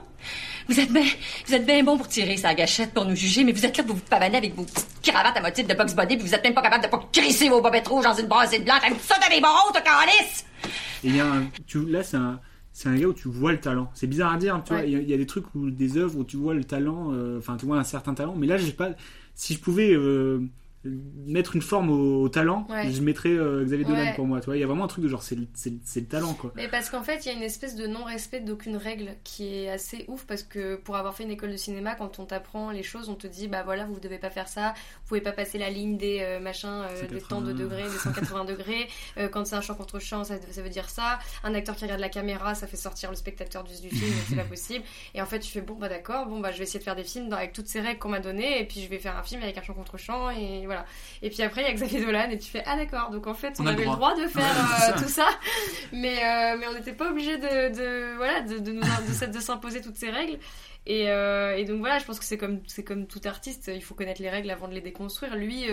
Vous êtes bien, vous êtes bien bon pour tirer sa gâchette pour nous juger, mais vous êtes là pour vous pavaner avec vos petites cravates à motif de box body, puis vous êtes même pas capable de pas crisser vos bobettes rouges dans une brassée de blanche. Ça dans les barreaux, toi, calice! Et il y a un, tu, là, c'est un, c'est un gars où tu vois le talent. C'est bizarre à dire, tu vois. Il y, a des trucs où des œuvres où tu vois le talent, enfin, tu vois un certain talent. Mais là, j'ai pas. Si je pouvais mettre une forme au, talent, je mettrais euh, Xavier Dolan pour moi. Tu vois, il y a vraiment un truc de genre, c'est le, le, talent quoi. Mais parce qu'en fait, il y a une espèce de non-respect d'aucune règle qui est assez ouf parce que pour avoir fait une école de cinéma, quand on t'apprend les choses, on te dit bah voilà, vous devez pas faire ça, vous pouvez pas passer la ligne des euh, machins, euh, des temps de degrés, des 180 degrés. quand c'est un champ contre champ, ça, ça, veut dire ça. Un acteur qui regarde la caméra, ça fait sortir le spectateur du, du film, c'est pas possible. Et en fait, tu fais bon bah d'accord, bon bah je vais essayer de faire des films avec toutes ces règles qu'on m'a données et puis je vais faire un film avec un champ contre champ et et puis après, il y a Xavier Dolan et tu fais Ah d'accord, donc en fait, on, avait le droit, de faire euh, tout ça, mais, euh, mais on n'était pas obligé de, de, voilà, de, de, de, s'imposer toutes ces règles. Et, euh, et, donc voilà, je pense que c'est comme, c'est comme tout artiste, il faut connaître les règles avant de les déconstruire. Lui,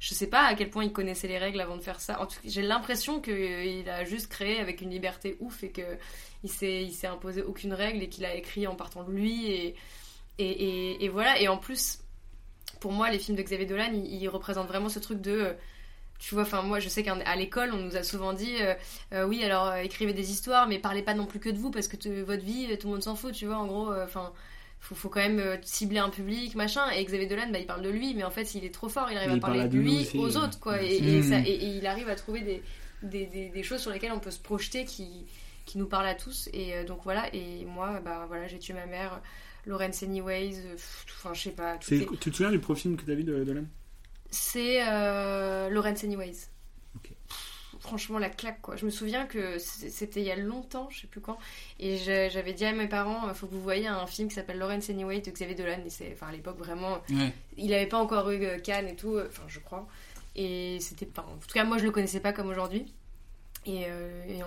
je sais pas à quel point il connaissait les règles avant de faire ça. En tout j'ai l'impression qu'il a juste créé avec une liberté ouf et qu'il s'est, il s'est imposé aucune règle et qu'il a écrit en partant de lui. Et, et voilà, et en plus pour moi, les films de Xavier Dolan, ils, représentent vraiment ce truc de euh, tu vois, enfin moi je sais qu'à l'école on nous a souvent dit euh, euh, oui alors écrivez des histoires mais parlez pas non plus que de vous parce que votre vie tout le monde s'en fout, tu vois, en gros, enfin faut, faut quand même cibler un public machin. Et Xavier Dolan bah, il parle de lui mais en fait il est trop fort, il arrive à parler de lui aux autres quoi. Et, mm. et, il arrive à trouver des des, des, choses sur lesquelles on peut se projeter qui, qui nous parlent à tous. Et donc voilà. Et moi bah voilà j'ai tué ma mère Lawrence Anyways, euh, enfin je sais pas. Tu te souviens du profil que tu as vu de, de C'est euh, Lawrence Anyways. franchement la claque quoi. Je me souviens que c'était il y a longtemps, je sais plus quand, et j'avais dit à mes parents, il faut que vous voyez un film qui s'appelle Lawrence Anyways de Xavier Dolan, et c'est, enfin à l'époque vraiment, il n'avait pas encore eu euh, Cannes et tout, enfin je crois, et c'était, en tout cas moi je le connaissais pas comme aujourd'hui. Et,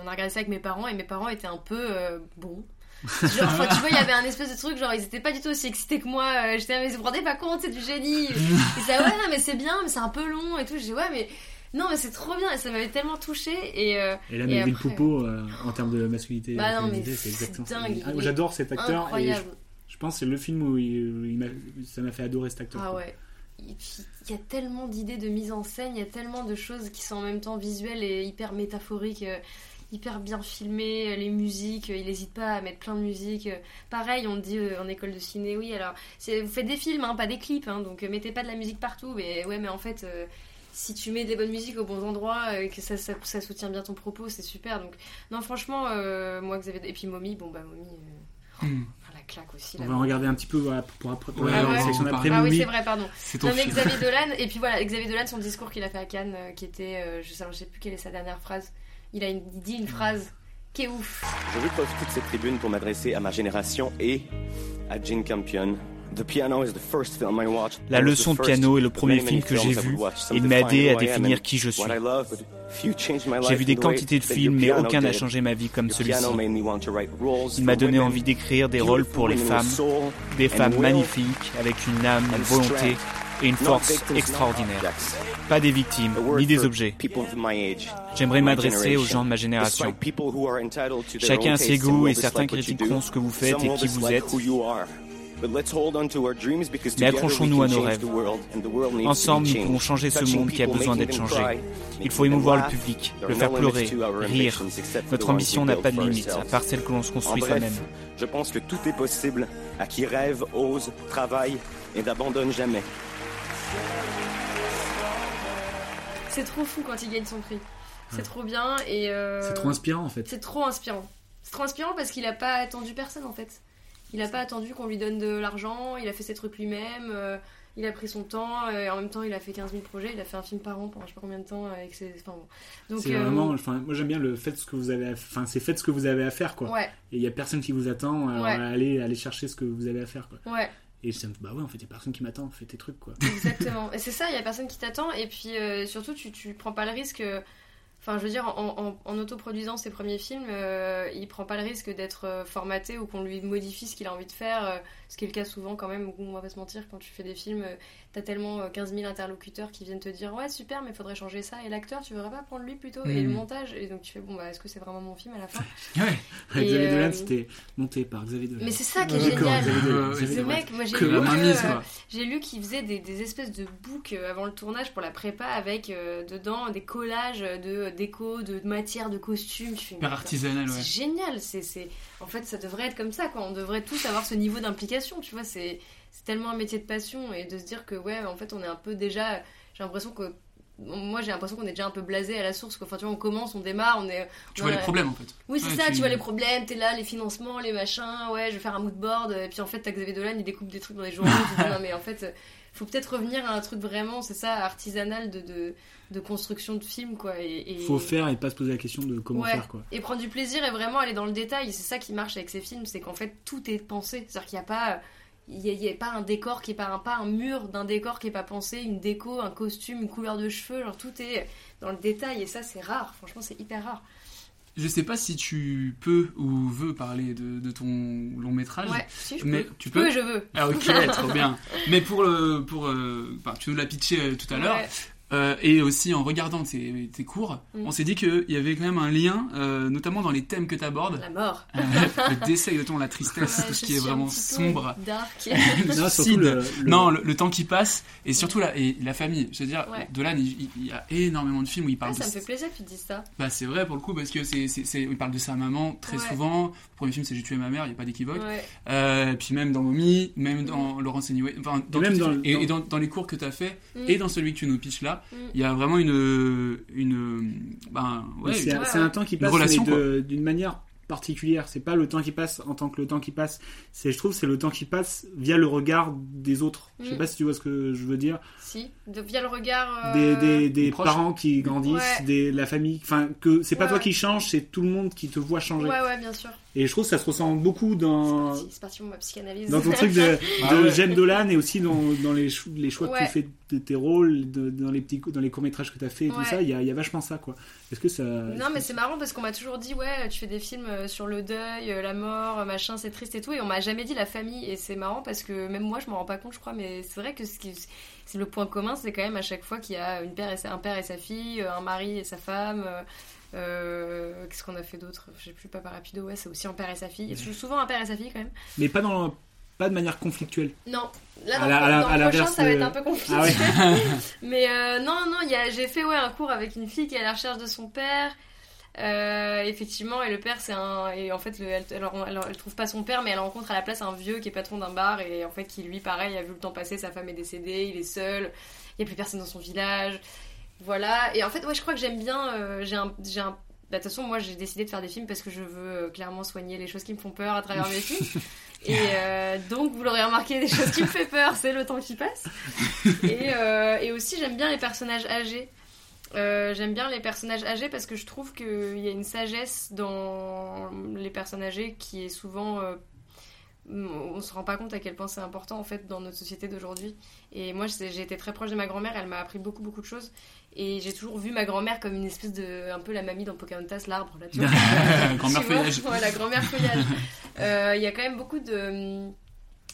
on a regardé ça avec mes parents et mes parents étaient un peu bon Genre, tu vois, il y avait un espèce de truc, genre, ils étaient pas du tout aussi excités que moi. Euh, j'étais, mais vous vous rendez pas compte, c'est du génie. Ils disaient, ouais, non, mais c'est bien, mais c'est un peu long et tout. Dis, ouais, mais non, mais c'est trop bien. Et ça m'avait tellement touché. Et, euh, et là, Melville Poupeau, euh, en termes de masculinité, bah c'est exactement dingue. Ah, j'adore cet acteur. Incroyable. Et je, pense que c'est le film où il, ça m'a fait adorer cet acteur. Ah ouais. il y a tellement d'idées de mise en scène, il y a tellement de choses qui sont en même temps visuelles et hyper métaphoriques hyper bien filmé, les musiques, il n'hésite pas à mettre plein de musiques. Pareil, on dit euh, en école de ciné, oui, alors vous faites des films, hein, pas des clips, hein, donc euh, mettez pas de la musique partout. Mais ouais, mais en fait, euh, si tu mets des bonnes musiques aux bons endroits, et que ça, ça, soutient bien ton propos, c'est super. Donc, non, franchement, moi, Xavier. Et puis Mommy, bon, bah, Mommy. Hmm. la claque aussi. On va regarder un petit peu pour après. Ouais, ah, ouais. ah oui, c'est vrai, pardon. Non, mais Xavier Dolan, et puis voilà, Xavier Dolan, son discours qu'il a fait à Cannes, qui était, je, sais, je sais plus quelle est sa dernière phrase il a dit une phrase qui est ouf. Je veux profiter de cette tribune pour m'adresser à ma génération et à Jane Campion. La leçon de piano est le premier film que j'ai vu et il m'a aidé à définir qui je suis. J'ai vu des quantités de films, mais aucun n'a changé ma vie comme celui-ci. Il m'a donné envie d'écrire des rôles pour les femmes, des femmes magnifiques, avec une âme, une volonté et une force extraordinaire. Pas des victimes, ni des objets. J'aimerais m'adresser aux gens de ma génération. Chacun a ses goûts et certains critiqueront ce que vous faites et qui vous êtes. Mais accrochons-nous à nos rêves. Ensemble, nous pouvons changer ce monde qui a besoin d'être changé. Il faut émouvoir le public, le faire pleurer, rire. Notre ambition n'a pas de limite, à part celle que l'on se construit soi-même. Je pense que tout est possible à qui rêve, ose, travaille et n'abandonne jamais. C'est trop fou quand il gagne son prix. C'est trop bien et. Euh, c'est trop inspirant en fait. C'est trop inspirant. C'est trop inspirant parce qu'il a pas attendu personne en fait. Il a pas attendu qu'on lui donne de l'argent, il a fait ses trucs lui-même, euh, il a pris son temps, et en même temps il a fait 15 000 projets, il a fait un film par an pendant je sais pas combien de temps avec ses. Enfin, bon. c'est euh, vraiment. Enfin, moi j'aime bien le fait ce que vous avez. Enfin, c'est fait ce que vous avez à faire quoi. Ouais. Et il y a personne qui vous attend, alors allez, allez chercher ce que vous avez à faire quoi. Ouais. Et je bah ouais, en fait, il y a personne qui m'attend, fais tes trucs, quoi. Exactement. Et c'est ça, il y a personne qui t'attend. Et puis, euh, surtout, tu, tu prends pas le risque. Enfin, je veux dire, en, en, autoproduisant ses premiers films, euh, il prend pas le risque d'être euh, formaté ou qu'on lui modifie ce qu'il a envie de faire, ce qui est le cas souvent quand même, on va pas se mentir, quand tu fais des films, t'as tellement 15 euh, 000 interlocuteurs qui viennent te dire ouais super mais faudrait changer ça. Et l'acteur tu voudrais pas prendre lui plutôt et le mm. montage. Et donc tu fais bon bah est-ce que c'est vraiment mon film à la fin? Ouais. Xavier Dolan euh, c'était monté par Xavier Dolan. Mais c'est ça qui est génial. Ce mec moi j'ai lu euh, j'ai lu qu'il faisait des, espèces de books avant le tournage pour la prépa avec dedans des collages de déco, de matière, de costumes. Super artisanal, ouais. C'est génial. C'est, En fait, ça devrait être comme ça, quoi. On devrait tous avoir ce niveau d'implication, tu vois. C'est, tellement un métier de passion et de se dire que, ouais, en fait, on est un peu déjà. J'ai l'impression que moi j'ai l'impression qu'on est déjà un peu blasé à la source quoi. Enfin, tu vois, on commence, on démarre, on est. Tu vois les problèmes en fait. Oui, c'est ça, tu... vois les problèmes, t'es là, les financements, les machins, ouais, je vais faire un mood board, et puis en fait, t'as Xavier Dolan, il découpe des trucs dans les journaux, non, mais en fait, faut peut-être revenir à un truc vraiment, c'est ça, artisanal de, de, de, construction de film quoi. Et, Faut faire et pas se poser la question de comment faire quoi. Et prendre du plaisir et vraiment aller dans le détail, c'est ça qui marche avec ces films, c'est qu'en fait, tout est pensé. C'est-à-dire qu'il n'y a pas il n'y a, pas un décor qui est pas un, pas un mur d'un décor qui est pas pensé, une déco, un costume, une couleur de cheveux, genre tout est dans le détail et ça c'est rare, franchement c'est hyper rare. Je sais pas si tu peux ou veux parler de, ton long métrage. Ouais, si je mais peux. tu peux. je veux. Ah ok, trop bien. Mais pour le, pour, euh, tu nous l'as pitché euh, tout à l'heure. Euh, et aussi en regardant tes, tes cours, mm. on s'est dit qu'il y avait quand même un lien, euh, notamment dans les thèmes que tu abordes. La mort. Euh, le décès, exactement, la tristesse, tout ce qui est vraiment sombre. Dark. non, le, non le, temps qui passe, et surtout la, et la famille. Je veux dire, Dolan, il, il, y a énormément de films où il parle ah, de ça. me fait plaisir que tu dises ça. Bah, c'est vrai pour le coup, parce que c'est, il parle de sa maman très souvent. Le premier film, c'est J'ai tué ma mère, il n'y a pas d'équivoque. puis même dans Mommy, même dans mm. Laurence Anyway, enfin, dans même dans, et, dans, dans, les cours que tu as fait, mm. et dans celui que tu nous pitches là, il y a vraiment une. une ben, ouais, c'est un temps qui passe d'une manière particulière. C'est pas le temps qui passe en tant que le temps qui passe. C'est, je trouve, c'est le temps qui passe via le regard des autres. Je sais mm. pas si tu vois ce que je veux dire. Si, via le regard. Des, des, des parents qui grandissent, des, la famille. Enfin, que c'est pas toi qui change, c'est tout le monde qui te voit changer. Ouais, ouais, bien sûr. Et je trouve que ça se ressent beaucoup dans. C'est parti, ma psychanalyse. Dans ton truc de, ah de Dolan et aussi dans, dans les, les choix que tu fais de tes rôles, de, dans les petits dans les courts métrages que tu as fait et tout ça, il y a, y a, vachement ça quoi. Est-ce que ça. Non, mais c'est marrant parce qu'on m'a toujours dit, ouais, tu fais des films euh, sur le deuil, euh, la mort, euh, machin, c'est triste et tout. Et on m'a jamais dit la famille. Et c'est marrant parce que même moi, je m'en rends pas compte, je crois. Mais c'est vrai que ce qui, le point commun, c'est quand même à chaque fois qu'il y a une père et un père et sa fille, un mari et sa femme. Euh, Qu'est-ce qu'on a fait d'autre Je sais plus, Papa Rapido, ouais, c'est aussi un père et sa fille. C'est souvent un père et sa fille quand même. Mais pas dans pas de manière conflictuelle. Non, là dans, à le prochain ça va être un peu compliqué. Ah Mais euh, non, non, j'ai fait ouais, un cours avec une fille qui est à la recherche de son père. Euh, effectivement, et le père, c'est un. Et en fait, elle, elle, trouve pas son père, mais elle rencontre à la place un vieux qui est patron d'un bar, et en fait, qui lui, pareil, a vu le temps passer, sa femme est décédée, il est seul, il n'y a plus personne dans son village. Voilà, et en fait, ouais, je crois que j'aime bien. Euh, j'ai un. J'ai un bah, de toute façon, moi j'ai décidé de faire des films parce que je veux clairement soigner les choses qui me font peur à travers mes films. Et euh, donc, vous l'aurez remarqué, des choses qui me fait peur, c'est le temps qui passe. Et, euh, et aussi, j'aime bien les personnages âgés. Euh, j'aime bien les personnages âgés parce que je trouve qu'il y a une sagesse dans les personnages âgés qui est souvent on se rend pas compte à quel point c'est important en fait dans notre société d'aujourd'hui. Et moi j'ai été très proche de ma grand-mère, elle m'a appris beaucoup beaucoup de choses. Et j'ai toujours vu ma grand-mère comme une espèce de un peu la mamie dans Pocahontas, l'arbre là. grand-mère feuillage. Ouais, la grand-mère feuillage. Euh, il y a quand même beaucoup de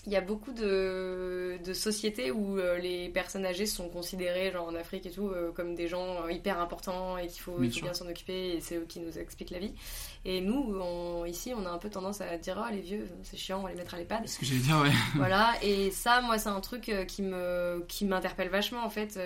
il y a beaucoup de, de sociétés où euh, les personnes âgées sont considérées, genre en Afrique et tout, euh, comme des gens hyper importants et qu'il faut, bien s'en occuper et c'est eux qui nous expliquent la vie. Et nous, ici, on a un peu tendance à dire oh, les vieux, c'est chiant, on va les mettre à l'EHPAD. C'est ce que j'allais dire, ouais. voilà, et ça, moi, c'est un truc euh, qui m'interpelle vachement en fait.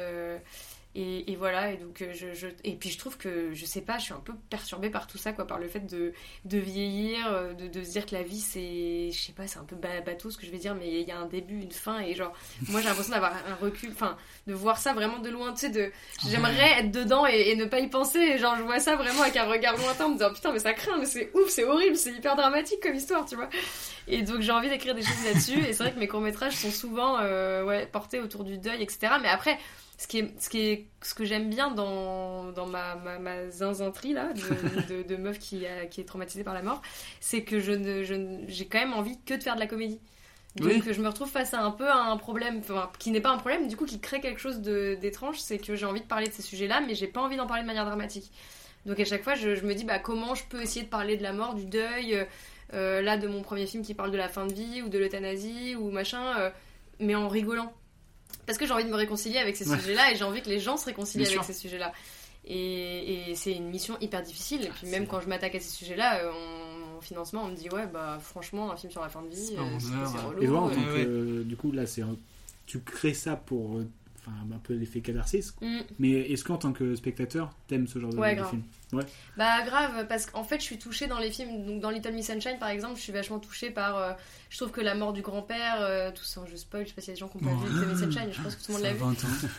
Et, voilà, et donc euh, je, et puis je trouve que je sais pas, je suis un peu perturbée par tout ça, quoi, par le fait de, de vieillir, euh, de, de, se dire que la vie c'est, je sais pas, c'est un peu bateau ce que je vais dire, mais il y a un début, une fin, et genre, moi j'ai l'impression d'avoir un recul, enfin, de voir ça vraiment de loin, tu sais, de, j'aimerais être dedans et, ne pas y penser, genre, je vois ça vraiment avec un regard lointain, en me disant putain, mais ça craint, mais c'est ouf, c'est horrible, c'est hyper dramatique comme histoire, tu vois. Et donc j'ai envie d'écrire des choses là-dessus, et c'est vrai que mes courts-métrages sont souvent, euh, ouais, portés autour du deuil, etc. Mais après, ce qui est, ce qui est ce que j'aime bien dans, dans ma, ma, ma là de, de, meuf qui, a, qui est traumatisée par la mort c'est que je ne j'ai quand même envie que de faire de la comédie. Donc je me retrouve face à un peu un problème enfin, qui n'est pas un problème du coup qui crée quelque chose d'étrange c'est que j'ai envie de parler de ces sujets là mais j'ai pas envie d'en parler de manière dramatique. Donc à chaque fois je, je, me dis bah comment je peux essayer de parler de la mort du deuil euh, là de mon premier film qui parle de la fin de vie ou de l'euthanasie ou machin euh, mais en rigolant parce que j'ai envie de me réconcilier avec ces sujets-là et j'ai envie que les gens se réconcilient avec ces sujets-là. Et, c'est une mission hyper difficile. Et puis même quand je m'attaque à ces sujets-là, euh, en financement, on me dit ouais bah franchement un film sur la fin de vie, c'est euh, relou. Et toi, en tant que, du coup là, c'est tu crées ça pour enfin un peu l'effet catharsis. Mm. Mais est-ce qu'en tant que spectateur, t'aimes ce genre de, film? Ouais. Bah grave, parce qu'en fait, je suis touchée dans les films. Donc dans Little Miss Sunshine, par exemple, je suis vachement touchée par. Euh, je trouve que la mort du grand-père, euh, tout ça, je spoil, je sais pas s'il y a des gens qui ont pas vu Little Miss Sunshine, je pense que tout le monde l'a vu.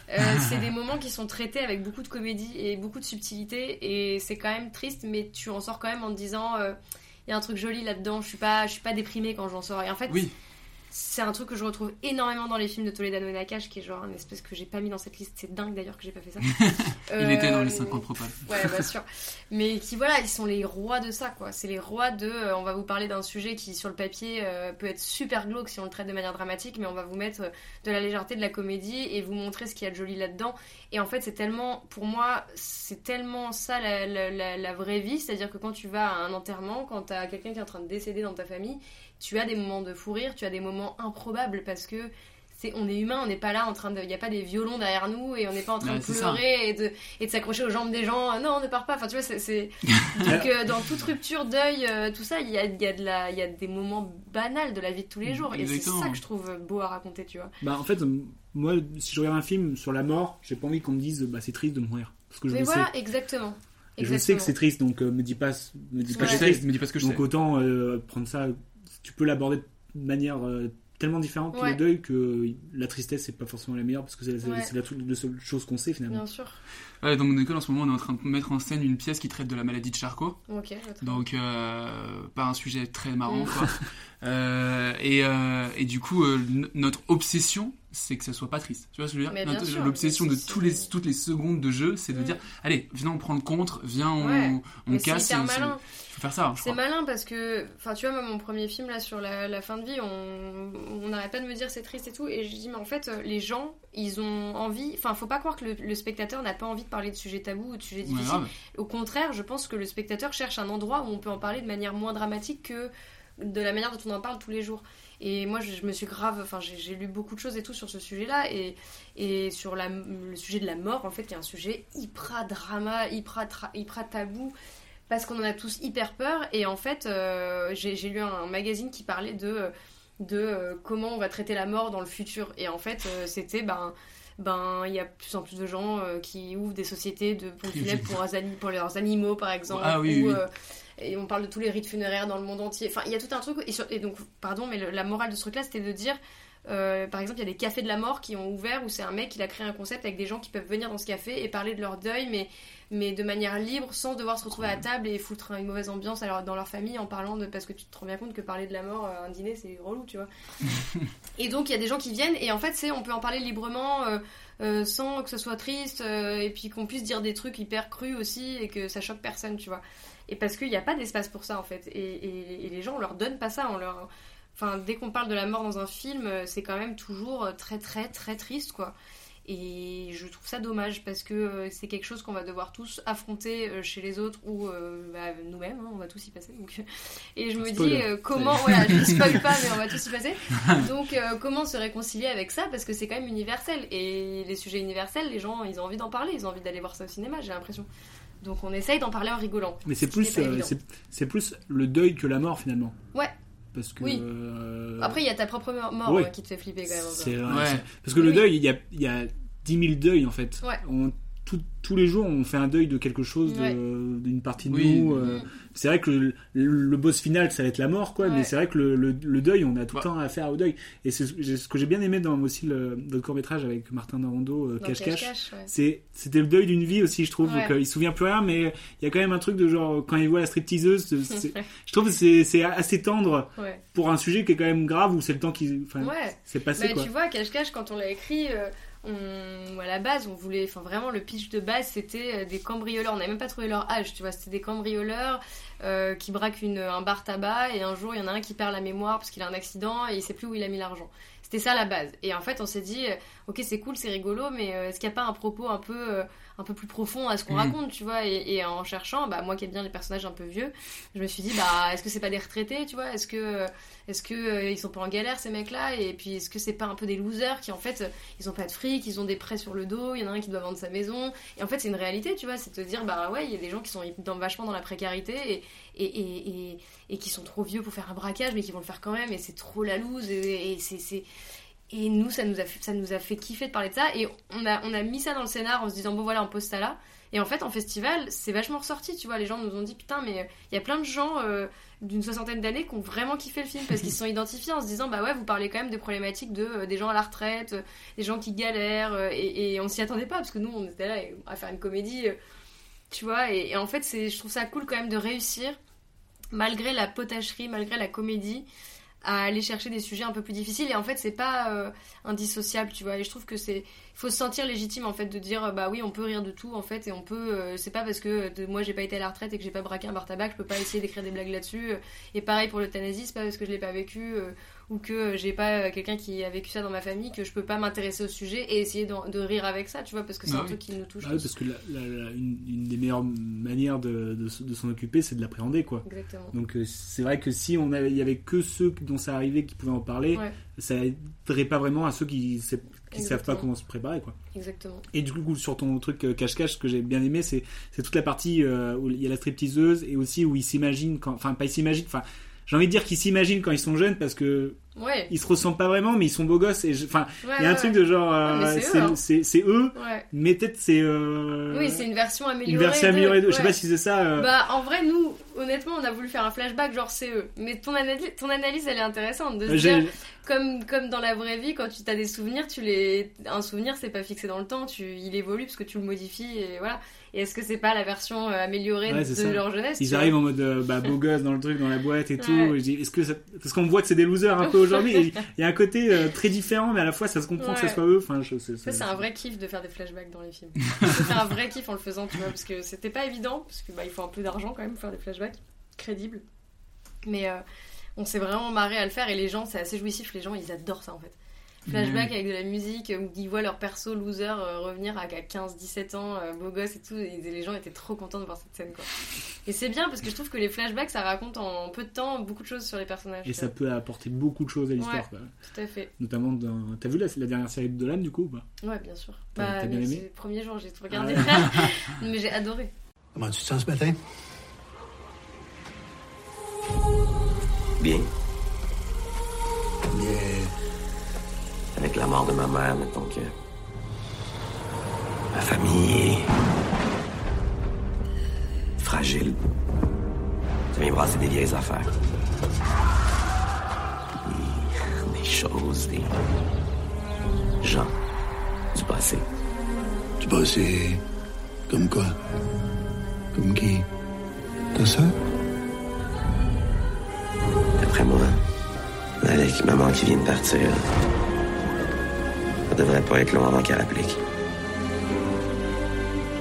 Euh, c'est des moments qui sont traités avec beaucoup de comédie et beaucoup de subtilité, et c'est quand même triste, mais tu en sors quand même en te disant. il y a un truc joli là-dedans, je suis pas, je suis pas déprimée quand j'en sors. Et en fait, oui c'est un truc que je retrouve énormément dans les films de Toledano et Nakash, qui est genre un espèce que j'ai pas mis dans cette liste. C'est dingue d'ailleurs que j'ai pas fait ça. Il était dans les 50 euh, propales. Ouais, bien sûr. Mais qui, voilà, ils sont les rois de ça, quoi. C'est les rois de. Euh, on va vous parler d'un sujet qui, sur le papier, euh, peut être super glauque si on le traite de manière dramatique, mais on va vous mettre de la légèreté, de la comédie et vous montrer ce qu'il y a de joli là-dedans. Et en fait, c'est tellement. Pour moi, c'est tellement ça la, la, la vraie vie. C'est-à-dire que quand tu vas à un enterrement, quand t'as quelqu'un qui est en train de décéder dans ta famille, tu as des moments de fou rire, tu as des moments improbables parce que c'est on est humain, on n'est pas là en train de il n'y a pas des violons derrière nous et on n'est pas en train de pleurer et de, et de s'accrocher aux jambes des gens. Non, on ne part pas. Enfin, tu vois, c'est donc euh, dans toute rupture deuil, euh, tout ça, il y a, y a de la il y a des moments banals de la vie de tous les jours et c'est ça que je trouve beau à raconter, tu vois. Bah en fait, moi si je regarde un film sur la mort, j'ai pas envie qu'on me dise bah c'est triste de mourir parce que je Mais voilà, exactement. je sais que c'est triste, donc euh, me dis pas, me dis pas que c'est triste, me dis pas ce que je donc autant prendre ça tu peux l'aborder de manière euh, tellement différente ouais. le deuil que la tristesse c'est pas forcément la meilleure parce que c'est la, la, seule chose qu'on sait finalement. Bien sûr. Ouais, donc Nicole en ce moment on est en train de mettre en scène une pièce qui traite de la maladie de Charcot. donc euh, pas un sujet très marrant mm. quoi. euh, et, euh, et, du coup notre obsession c'est que ça soit pas triste. Tu vois ce que je veux dire L'obsession de tous les, toutes les secondes de jeu c'est de mm. dire allez viens on prend le contre, viens on, on casse. C'est malin faire ça. C'est malin parce que, enfin, tu vois, moi, mon premier film là sur la, fin de vie, on n'arrête pas de me dire c'est triste et tout, et je dis mais en fait, les gens, ils ont envie. Enfin, faut pas croire que le, spectateur n'a pas envie de parler de sujets tabous ou de sujets difficiles. Au contraire, je pense que le spectateur cherche un endroit où on peut en parler de manière moins dramatique que de la manière dont on en parle tous les jours. Et moi, je, me suis grave. Enfin, j'ai lu beaucoup de choses et tout sur ce sujet-là. Et, et sur la, le sujet de la mort, en fait, qui est un sujet hyper drama, hyper, hyper tabou parce qu'on en a tous hyper peur. Et en fait, euh, j'ai lu un, magazine qui parlait de, de euh, comment on va traiter la mort dans le futur. Et en fait, euh, c'était ben ben il y a de plus en plus de gens qui ouvrent des sociétés de pompes pour, pour, leurs animaux par exemple ah, oui, et on parle de tous les rites funéraires dans le monde entier enfin il y a tout un truc et, donc pardon mais la morale de ce truc là c'était de dire par exemple, il y a des cafés de la mort qui ont ouvert où c'est un mec qui a créé un concept avec des gens qui peuvent venir dans ce café et parler de leur deuil, mais mais de manière libre, sans devoir se retrouver à table et foutre une mauvaise ambiance dans leur famille en parlant de. Parce que tu te rends bien compte que parler de la mort à un dîner, c'est relou, tu vois. et donc, il y a des gens qui viennent, et en fait, c'est on peut en parler librement. Euh, euh, sans que ce soit triste euh, et puis qu'on puisse dire des trucs hyper crus aussi et que ça choque personne tu vois et parce qu'il n'y a pas d'espace pour ça en fait et, et, les gens on leur donne pas ça on leur enfin dès qu'on parle de la mort dans un film c'est quand même toujours très très très triste quoi et je trouve ça dommage parce que euh, c'est quelque chose qu'on va devoir tous affronter euh, chez les autres ou euh, bah, nous-mêmes, hein, on va tous y passer. Donc... Et je me dis comment, voilà, je ne spoil pas, mais on va tous y passer. Donc comment se réconcilier avec ça parce que c'est quand même universel. Et les sujets universels, les gens, ils ont envie d'en parler, ils ont envie d'aller voir ça au cinéma, j'ai l'impression. Donc on essaye d'en parler en rigolant. Mais c'est plus, c'est plus le deuil que la mort finalement. Ouais, parce que oui. Euh, Après, il y a ta propre mort qui te fait flipper quand même. C'est Parce que le deuil, il y a, il y a 10 000 deuils en fait. On, tous les jours, on fait un deuil de quelque chose, d'une partie de nous. Euh. C'est vrai que le, boss final, ça va être la mort, quoi. Mais c'est vrai que le, deuil, on a tout le temps à faire au deuil. Et c'est ce que j'ai bien aimé dans aussi le, court métrage avec Martin Norondo, euh, Cache Cache. C'était le deuil d'une vie aussi, je trouve. Donc, il se souvient plus rien, mais il y a quand même un truc de genre quand il voit la stripteaseuse, je trouve que c'est assez tendre pour un sujet qui est quand même grave où c'est le temps qui, c'est passé. Mais tu vois, Cache Cache, quand on l'a écrit. Euh, à la base, on voulait, enfin vraiment, le pitch de base, c'était euh, des cambrioleurs. On n'avait même pas trouvé leur âge, tu vois. C'était des cambrioleurs euh, qui braquent un bar tabac et un jour, il y en a un qui perd la mémoire parce qu'il a un accident et il sait plus où il a mis l'argent. C'était ça la base. Et en fait, on s'est dit, euh, ok, c'est cool, c'est rigolo, mais est-ce qu'il n'y a pas un propos un peu un peu plus profond à ce qu'on mm. raconte, tu vois. Et, en cherchant, bah, moi qui aime bien les personnages un peu vieux, je me suis dit, bah, est-ce que c'est pas des retraités, tu vois Est-ce que, est-ce que euh, ils sont pas en galère ces mecs-là Et puis, est-ce que c'est pas un peu des losers qui en fait, ils ont pas de fric, ils ont des prêts sur le dos, il y en a un qui doit vendre sa maison. Et en fait, c'est une réalité, tu vois. C'est te dire, bah ouais, il y a des gens qui sont dans, vachement dans la précarité et, et, et, qui sont trop vieux pour faire un braquage, mais qui vont le faire quand même. Et c'est trop la loose. Et, c'est Et nous, ça nous, a fait, ça nous a fait kiffer de parler de ça. Et on a, on a mis ça dans le scénar en se disant, bon voilà, on pose ça là. Et en fait, en festival, c'est vachement ressorti, tu vois. Les gens nous ont dit, putain, mais il y a plein de gens euh, d'une soixantaine d'années qui ont vraiment kiffé le film parce qu'ils se sont identifiés en se disant, bah ouais, vous parlez quand même des problématiques de, euh, des gens à la retraite, euh, des gens qui galèrent. et, et, on s'y attendait pas parce que nous, on était là à faire une comédie, tu vois. Et, et en fait, je trouve ça cool quand même de réussir, malgré la potacherie, malgré la comédie à aller chercher des sujets un peu plus difficiles. Et en fait c'est pas euh, indissociable tu vois. Et je trouve que c'est faut se sentir légitime en fait de dire bah oui on peut rire de tout en fait et on peut euh, c'est pas parce que de, moi j'ai pas été à la retraite et que j'ai pas braqué un bar tabac je peux pas essayer d'écrire des blagues là-dessus et pareil pour l'euthanasie c'est pas parce que je l'ai pas vécu euh, ou que j'ai pas quelqu'un qui a vécu ça dans ma famille que je peux pas m'intéresser au sujet et essayer de, rire avec ça tu vois parce que c'est bah un truc qui nous touche ah oui, parce que une, des meilleures manières de, de, s'en occuper c'est de l'appréhender quoi. Exactement. donc c'est vrai que si on avait il y avait que ceux dont ça arrivait qui pouvaient en parler ça aiderait pas vraiment à ceux qui qui savent pas comment se préparer quoi. Exactement. Et du coup sur ton truc euh, cache-cache ce que j'ai bien aimé c'est toute la partie euh, où il y a la stripteaseuse et aussi où ils s'imaginent quand enfin pas ils s'imaginent enfin j'ai envie de dire qu'ils s'imaginent quand ils sont jeunes parce que ouais. ils se ressemblent pas vraiment mais ils sont beaux gosses et enfin il y a un truc de genre euh, c'est eux, hein. mais peut-être c'est oui c'est une version améliorée une version améliorée de... je sais pas si c'est ça bah en vrai nous honnêtement on a voulu faire un flashback genre c'est eux mais ton analyse ton analyse elle est intéressante de se dire comme, comme dans la vraie vie, quand tu as des souvenirs, tu les... un souvenir, c'est pas fixé dans le temps, tu... il évolue parce que tu le modifies et voilà. Et est-ce que c'est pas la version euh, améliorée de leur jeunesse Ils arrivent en mode euh, bah, beau gosse dans le truc, dans la boîte et tout. est-ce que parce qu'on voit que c'est des losers un peu aujourd'hui. Il y a un côté euh, très différent, mais à la fois ça se comprend que ce soit eux. Enfin, je, c'est, c'est un vrai kiff de faire des flashbacks dans les films. c'est un vrai kiff en le faisant, tu vois, parce que c'était pas évident, parce que bah, il faut un peu d'argent quand même pour faire des flashbacks crédibles. Mais on s'est vraiment marré à le faire et les gens, c'est assez jouissif, les gens ils adorent ça en fait. Flashback avec de la musique où ils voient leur perso loser euh, revenir à 15-17 ans, euh, beau gosse et tout, et les gens étaient trop contents de voir cette scène quoi. Et c'est bien parce que je trouve que les flashbacks ça raconte en peu de temps beaucoup de choses sur les personnages. Et ça peut apporter beaucoup de choses à l'histoire. Ouais, tout à fait. Notamment dans. T'as vu la, la, dernière série de Dolan du coup ou pas? Ouais, bien sûr. T'as, bah, bien aimé? Le premier jour j'ai tout regardé. mais j'ai adoré. Comment tu te sens ce matin? Bien. Avec la mort de ma mère, mettons que. Ma famille est. fragile. Ça vient brasser des vieilles affaires. Des, des choses, des. gens. Du passé. Du passé. Comme quoi? Comme qui? Ta soeur D'après moi, avec maman qui vient de partir, ça devrait pas être long avant qu'elle applique.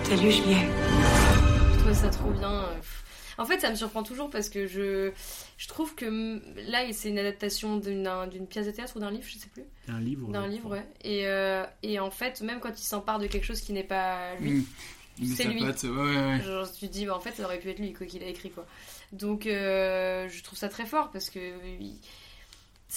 Salut, Julien. Je trouve ça trop bien. En fait, ça me surprend toujours parce que je, je trouve que là, c'est une adaptation d'une pièce de théâtre ou d'un livre, je sais plus. Un livre. D'un livre, ouais. Et, euh, et, en fait, même quand il s'empare de quelque chose qui n'est pas lui, c'est lui. Patte. Ouais, ouais, Genre, tu te dis, bah, en fait, ça aurait pu être lui quoi qu'il a écrit, quoi. Donc, euh, je trouve ça très fort parce que.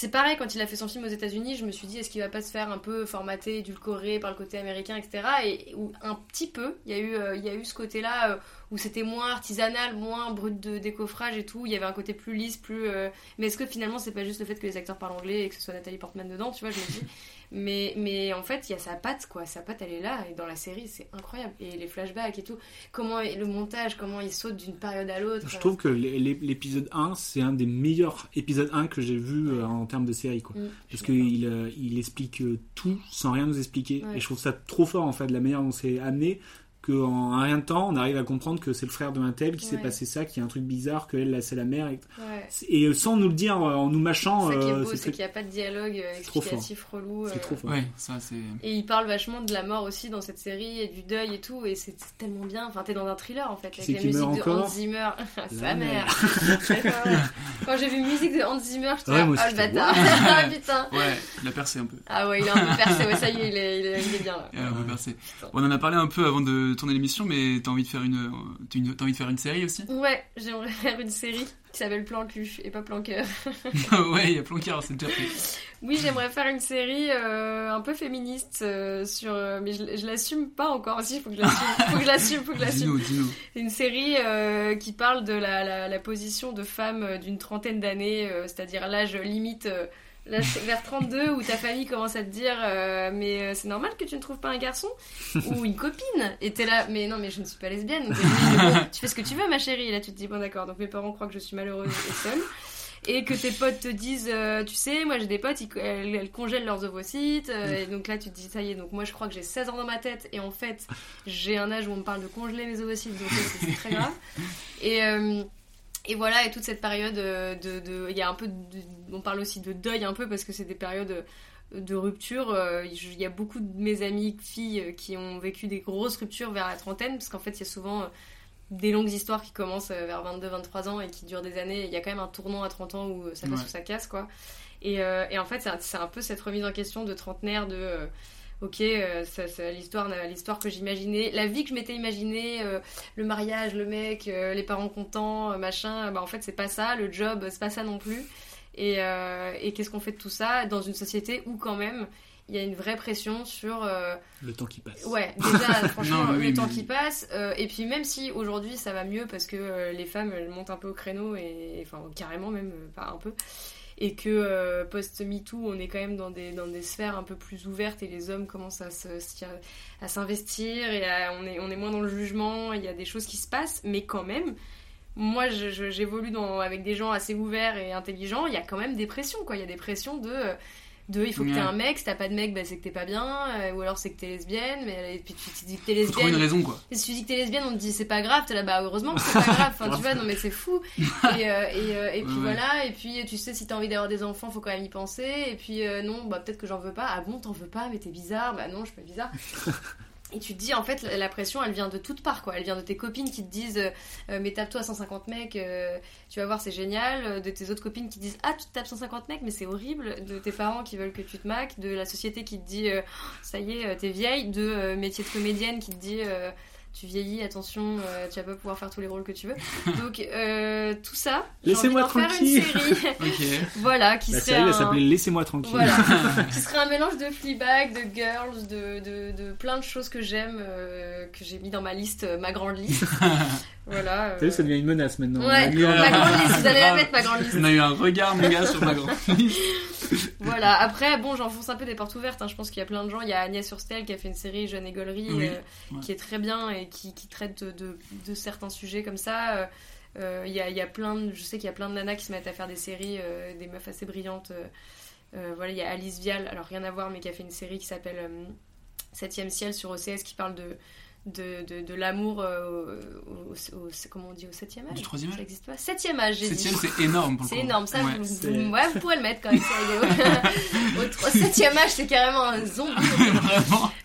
C'est pareil, quand il a fait son film aux États-Unis, je me suis dit, est-ce qu'il va pas se faire un peu formaté, édulcoré par le côté américain, etc. Et un petit peu, il y a eu, euh, ce côté-là euh, où c'était moins artisanal, moins brut de décoffrage et tout. Il y avait un côté plus lisse, plus. Mais est-ce que finalement, c'est pas juste le fait que les acteurs parlent anglais et que ce soit Nathalie Portman dedans, tu vois, je me dis. Mais, mais en fait, il y a sa patte, quoi. Sa patte, elle est là. Et dans la série, c'est incroyable. Et les flashbacks et tout. Comment le montage, comment il saute d'une période à l'autre. Je trouve que l'épisode 1, c'est un des meilleurs épisodes 1 que j'ai vu euh, en termes de série, quoi. Mm, Parce qu'il euh, il explique euh, tout sans rien nous expliquer. Et je trouve ça trop fort, en fait, de la manière dont c'est amené qu'en un rien de temps, on arrive à comprendre que c'est le frère de un tel qui s'est passé ça, qu'il y a un truc bizarre, qu'elle, c'est la mère. Et, euh, sans nous le dire, euh, en nous mâchant. C'est ça qui est euh, beau, c'est qu'il n'y a pas de dialogue explicatif relou. C'est trop fort. et il parle vachement de la mort aussi dans cette série, et du deuil et tout, et c'est tellement bien. Enfin, t'es dans un thriller en fait, avec la musique de Hans Zimmer. Sa mère. Quand j'ai vu musique de Hans Zimmer, je là, oh le bâtard. Ah, putain. Ouais, il a percé un peu. Ah ouais, il a un peu percé, ouais, ça y est, il est, il est, bien là. Il a un peu percé. On en a parlé un peu avant de tourner l'émission, mais t'as envie de faire une, t'as envie de faire une série aussi? Ouais, j'aimerais faire une série qui s'appelle Plan cul et pas Plan cœur. ouais, il y a Plan cœur, c'est déjà fait. Oui, j'aimerais faire une série euh, un peu féministe euh, sur, euh, mais je, l'assume pas encore. aussi faut que je l'assume, faut que je l'assume, faut que je l'assume. Une série qui parle de la, la, la position de femmes d'une trentaine d'années, c'est-à-dire l'âge limite vers 32 où ta famille commence à te dire euh, mais euh, c'est normal que tu ne trouves pas un garçon ou une copine. Et t'es là mais non mais je ne suis pas lesbienne. Tu fais ce que tu veux ma chérie. Et là tu te dis bon d'accord. Donc mes parents croient que je suis malheureuse et seule. Et que tes potes te disent euh, tu sais moi j'ai des potes elles, congèlent leurs ovocytes et donc là tu te dis ça y est donc moi je crois que j'ai 16 ans dans ma tête et en fait j'ai un âge où on me parle de congeler mes ovocytes donc c'est très grave. Et et voilà, et toute cette période euh, de. Il y a un peu. on parle aussi de deuil un peu parce que c'est des périodes de rupture. Euh, il y a beaucoup de mes amies filles euh, qui ont vécu des grosses ruptures vers la trentaine parce qu'en fait, il y a souvent des longues histoires qui commencent vers 22-23 ans et qui durent des années. Il y a quand même un tournant à 30 ans où ça passe ou ça casse, quoi. Et, et en fait, c'est un, un, peu cette remise en question de trentenaire de ok, euh, l'histoire, l'histoire que j'imaginais, la vie que je m'étais imaginée, euh, le mariage, le mec, euh, les parents contents, machin, bah en fait c'est pas ça, le job c'est pas ça non plus. Et, et qu'est-ce qu'on fait de tout ça dans une société où quand même il y a une vraie pression sur le temps qui passe. Ouais, déjà franchement le temps qui passe et puis même si aujourd'hui ça va mieux parce que les femmes elles montent un peu au créneau et enfin carrément même pas un peu et que euh, post-MeToo, on est quand même dans des, dans des sphères un peu plus ouvertes et les hommes commencent à, à s'investir et on, est, on est moins dans le jugement, il y a des choses qui se passent, mais quand même, moi j'évolue avec des gens assez ouverts et intelligents, il y a quand même des pressions, quoi. Il y a des pressions de de il faut que t'aies un mec, si t'as pas de mec, bah, c'est que t'es pas bien, euh, ou alors c'est que t'es lesbienne, mais et puis tu te dis que t'es lesbienne. une raison quoi. Et si tu dis que t'es lesbienne, on te dit c'est pas grave, t'es là, bah heureusement que c'est pas grave, enfin tu vois, non mais c'est fou. Et, euh, et, euh, et, puis voilà, et puis tu sais, si t'as envie d'avoir des enfants, faut quand même y penser, et puis non, bah peut-être que j'en veux pas, ah bon, t'en veux pas, mais t'es bizarre, bah non, je suis pas bizarre. Et tu te dis, en fait, la pression, elle vient de toutes parts, quoi. Elle vient de tes copines qui te disent, euh, mais tape-toi 150 mecs, euh, tu vas voir, c'est génial. Euh, de tes autres copines qui disent, ah, tu te tapes 150 mecs, mais c'est horrible. De tes parents qui veulent que tu te maques. De la société qui te dit, ça y est, t'es vieille. De métier de comédienne qui te dit, tu vieillis, attention, euh, tu vas pas pouvoir faire tous les rôles que tu veux. Donc euh, tout ça, laissez-moi tranquille. Faire une série, voilà, qui La serait série, un... s'appelait Laissez-moi tranquille. Voilà, qui serait un mélange de Fleabag, de Girls, de, de, de plein de choses que j'aime, euh, que j'ai mis dans ma liste, ma grande liste. voilà. Vous savez, ça devient une menace maintenant. Ouais, ma grande liste, vous allez la mettre ma grande liste. On a eu un regard, mon gars, sur ma grande liste. voilà, après, bon, j'enfonce un peu des portes ouvertes. Hein. Je pense qu'il y a plein de gens. Il y a Agnès Surstel qui a fait une série Jeune Égolerie qui est très bien et qui, qui traite de, de, certains sujets comme ça. Euh, euh, il y, a, y, a, plein de, je sais qu'il y a plein de nanas qui se mettent à faire des séries, euh, des meufs assez brillantes. voilà, il y a Alice Vial, alors rien à voir, mais qui a fait une série qui s'appelle Septième ciel sur OCS qui parle de, de, de, de l'amour euh, au, au, comment on dit au septième âge du troisième âge ça existe pas. Septième âge j'ai septième c'est énorme pour c'est énorme ça ouais, vous, ouais, vous, pourrez le mettre quand même au, septième âge c'est carrément un zombie.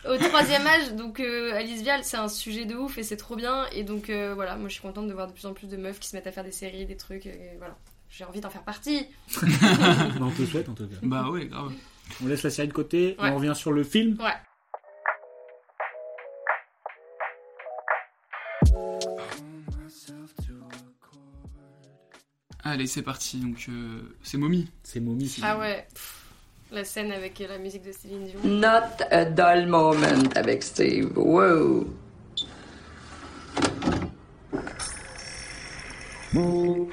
Au troisième âge donc euh, Alice Vial c'est un sujet de ouf et c'est trop bien. Et donc euh, voilà moi je suis contente de voir de plus en plus de meufs qui se mettent à faire des séries des trucs et voilà. J'ai envie d'en faire partie. Bah, on te souhaite en tout cas. Bah oui grave. On laisse la série de côté ouais. on revient sur le film. Ouais Allez, c'est parti. Donc, euh, c'est Mommy. C'est Mommy. Ah ouais. la scène avec la musique de Céline Dion. Not a dull moment avec Steve. Wow. Bon,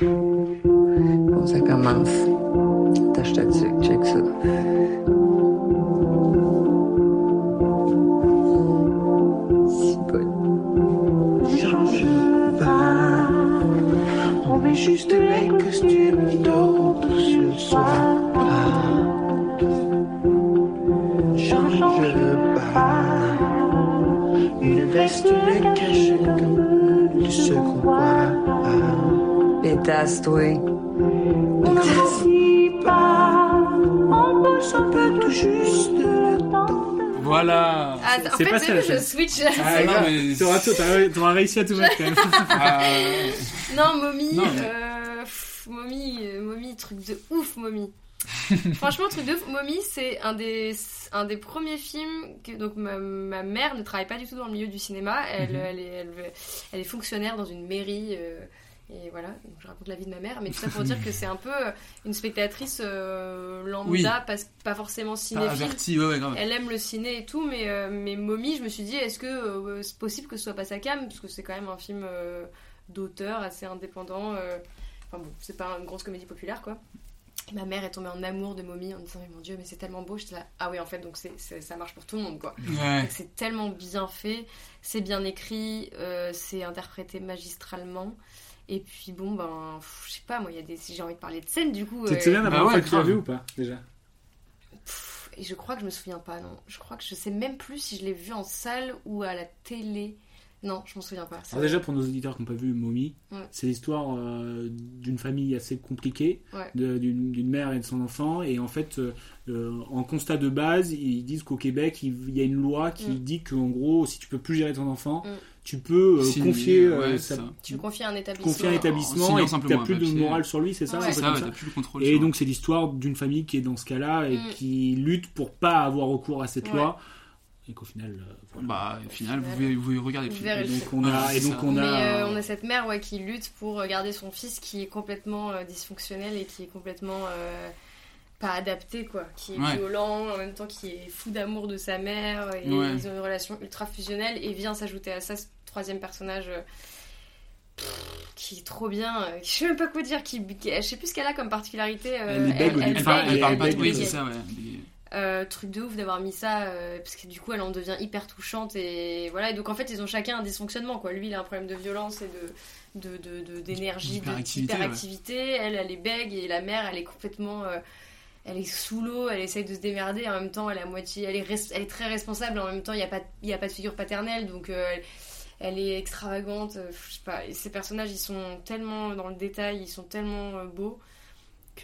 ça commence. Tâche ta check ça. Juste les costumes d'autres sur le soir. Change pas. Une veste les cache comme du second quoi. Pétasse-toi. On ne pas. On pose un peu tout juste le temps. Voilà. Ah, en c'est fait, pas ça, je switch. Ah, non, mais... T'auras, t'auras, t'auras réussi à tout mettre quand même. Ah, Non, Mommy, Non, mais- euh, pff, Mommy, euh, Mommy, truc de ouf, Mommy. Franchement, truc de ouf, Mommy, c'est un des, un des premiers films que donc ma, ma mère ne travaille pas du tout dans le milieu du cinéma. Elle, Mhm. elle, est, elle, elle est fonctionnaire dans une mairie. euh, et voilà, donc je raconte la vie de ma mère, mais tout ça pour dire que c'est un peu une spectatrice euh, lambda, Oui. pas, pas forcément cinéphile. averti, ouais, ouais, grave. Elle aime le ciné et tout, mais, euh, mais Mommy, je me suis dit, est-ce que euh, c'est possible que ce soit pas sa cam? Parce que c'est quand même un film euh, d'auteur assez indépendant. euh, Enfin bon, c'est pas une grosse comédie populaire, quoi. ma mère est tombée en amour de Mommy en disant mais mon dieu mais c'est tellement beau. J'étais là ah oui en fait donc c'est, ça marche pour tout le monde quoi. C'est tellement bien fait c'est bien écrit euh, c'est interprété magistralement. Et puis bon ben je sais pas moi il y a des si j'ai envie de parler de scène du coup tu te souviens la première fois que tu vu ou pas déjà? Et je crois que je me souviens pas non. Je crois que je sais même plus si je l'ai vu en salle ou à la télé non, je m'en souviens pas. Alors déjà pour nos auditeurs qui n'ont pas vu Mommy, c'est l'histoire euh, d'une famille assez compliquée, d'une mère et de son enfant, et en fait, euh, euh, en constat de base, ils disent qu'au Québec, il, y a une loi qui mm. dit qu'en gros, si tu peux plus gérer ton enfant, mm. tu peux confier, tu peux confier un établissement, confier un établissement et tu n'as plus de morale sur lui, c'est ça, C'est ça, plus le contrôle. Et donc c'est l'histoire d'une famille qui est dans ce cas-là et mm. qui lutte pour pas avoir recours à cette loi et qu'au final, euh, bah, au final, vous, vous, regardez. Et donc on a, et donc on a, Mais, euh, on a cette mère ouais, qui lutte pour garder son fils qui est complètement euh, dysfonctionnel et qui est complètement pas adapté quoi, qui est violent en même temps qui est fou d'amour de sa mère et ils ont une relation ultra fusionnelle et vient s'ajouter à ça ce troisième personnage. qui est trop bien, je sais même pas quoi dire, qui, je sais plus ce qu'elle a comme particularité. elle, elle, elle, parle, pas de oui, c'est ça, ouais. Euh, truc de ouf d'avoir mis ça euh, parce que du coup elle en devient hyper touchante et voilà. Et donc en fait ils ont chacun un dysfonctionnement quoi. Lui il a un problème de violence et de d'énergie de, d'hyperactivité elle elle est bègue et la mère elle est complètement euh, elle est sous l'eau elle essaye de se démerder. En même temps elle est à moitié elle est elle est très responsable. En même temps il y a pas il a pas de figure paternelle. Donc elle est extravagante. Je sais pas. Et ces personnages ils sont tellement dans le détail ils sont tellement beaux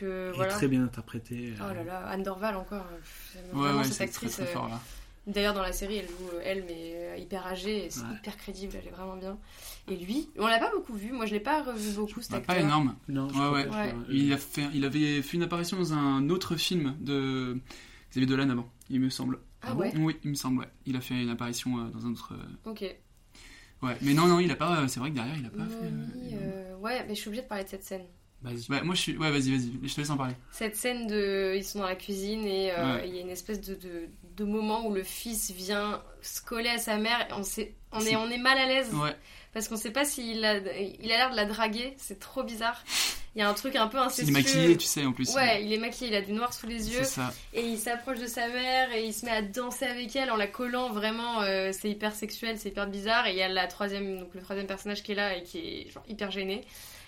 voilà. très bien interprété. Oh là là, Anne Dorval encore. Ouais, cette actrice. Euh, d'ailleurs, dans la série, elle joue euh, elle, mais euh, hyper âgée, c'est hyper crédible, elle est vraiment bien. Et lui, on l'a pas beaucoup vu, moi je l'ai pas revu beaucoup cet bah, acteur. Pas énorme. Non, ouais, ouais. Il, a fait, il avait fait une apparition dans un autre film de Xavier Dolan avant, il me semble. Ah, ouais? Oui, il me semble, ouais. Il a fait une apparition dans un autre. Ok. Ouais, mais non, non, il a pas. C'est vrai que derrière, il a pas fait. ouais, mais je suis obligée de parler de cette scène. Bah, moi je suis. Ouais, vas-y, vas-y, je te laisse en parler. Cette scène de. Ils sont dans la cuisine et euh, il y a une espèce de, de, de, moment où le fils vient se coller à sa mère. Et on, sait, on, est, on est mal à l'aise. Ouais. Parce qu'on sait pas s'il a, il a l'air de la draguer. C'est trop bizarre. Il y a un truc un peu incestueux. Il est maquillé, tu sais, en plus. Ouais, il est maquillé, il a du noir sous les yeux. Ça. Et il s'approche de sa mère et il se met à danser avec elle en la collant. Vraiment, euh, c'est hyper sexuel, c'est hyper bizarre. Et il y a la troisième, donc le troisième personnage qui est là et qui est genre hyper gêné.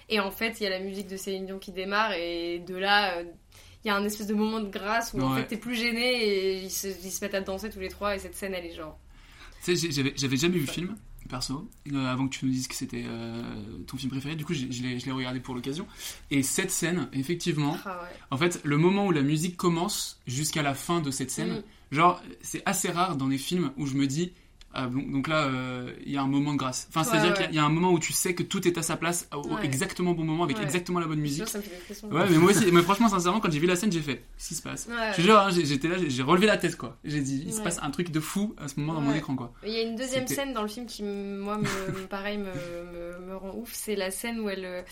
Et en fait, il y a la musique de Céline Dion qui démarre, et de là, euh, il y a un espèce de moment de grâce où en fait t'es plus gêné et ils se, ils se, mettent à danser tous les trois, et cette scène, elle est genre. Tu sais, j'avais jamais vu le film, perso, euh, avant que tu nous dises que c'était euh, ton film préféré. Du coup, je, l'ai regardé pour l'occasion. Et cette scène, effectivement, ah ouais. en fait, le moment où la musique commence jusqu'à la fin de cette scène, mm. genre, c'est assez rare dans les films où je me dis ah, donc, là, euh, il y a un moment de grâce. Enfin, c'est-à-dire qu'il y, a un moment où tu sais que tout est à sa place au exactement bon moment avec exactement la bonne musique. Ça, ça me fait ouais, mais moi aussi, mais franchement, sincèrement, quand j'ai vu la scène, j'ai fait, qu'est-ce qui se passe? Je jure, hein, j'étais là, j'ai relevé la tête, quoi. J'ai dit, il se passe un truc de fou à ce moment dans mon écran, quoi. Il y a une deuxième scène dans le film qui, moi, me, pareil, me, me, me rend ouf. C'est la scène où elle euh,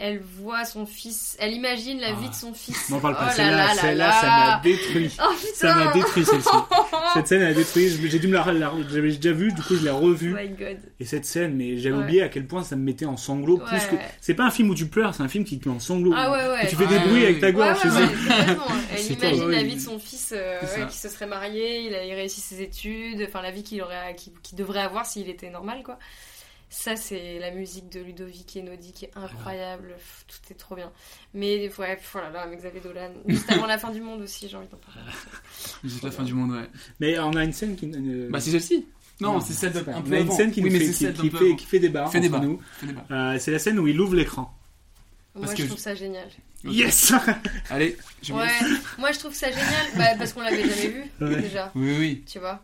elle voit son fils, elle imagine la vie de son fils. M'en parle pas, oh celle-là, celle-là, ça m'a détruit. Oh, ça m'a détruit celle-ci. cette scène, elle a détruit. J'ai dû me la, j'avais déjà vu, du coup je l'ai revue. Oh my God. Et cette scène, mais j'avais oublié à quel point ça me mettait en sanglots. Plus que, c'est pas un film où tu pleures, c'est un film qui te met en sanglots. Ah ouais ouais. tu fais des bruits avec ta gorge. Ouais, elle imagine la vie de son fils, euh, qui se serait marié, il a réussi ses études, enfin la vie qu'il aurait, qu'il devrait avoir s'il était normal quoi. Ça, c'est la musique de Ludovic Einaudi qui est incroyable. tout est trop bien. Mais ouais, voilà, là, avec Xavier Dolan. Juste avant la fin du monde aussi, j'ai envie d'en parler. Juste la fin du monde, ouais. Mais on a une scène qui. Bah, c'est celle-ci. Non, c'est celle d'un peu On a une scène qui, oui, fait, qui, fait, qui, fait, débat fait débat. nous. Euh, c'est la scène où il ouvre l'écran. Moi, je trouve ça génial. Yes Allez, je ouais. Moi, je trouve ça génial bah, parce qu'on l'avait jamais vu déjà. Oui, oui. Tu vois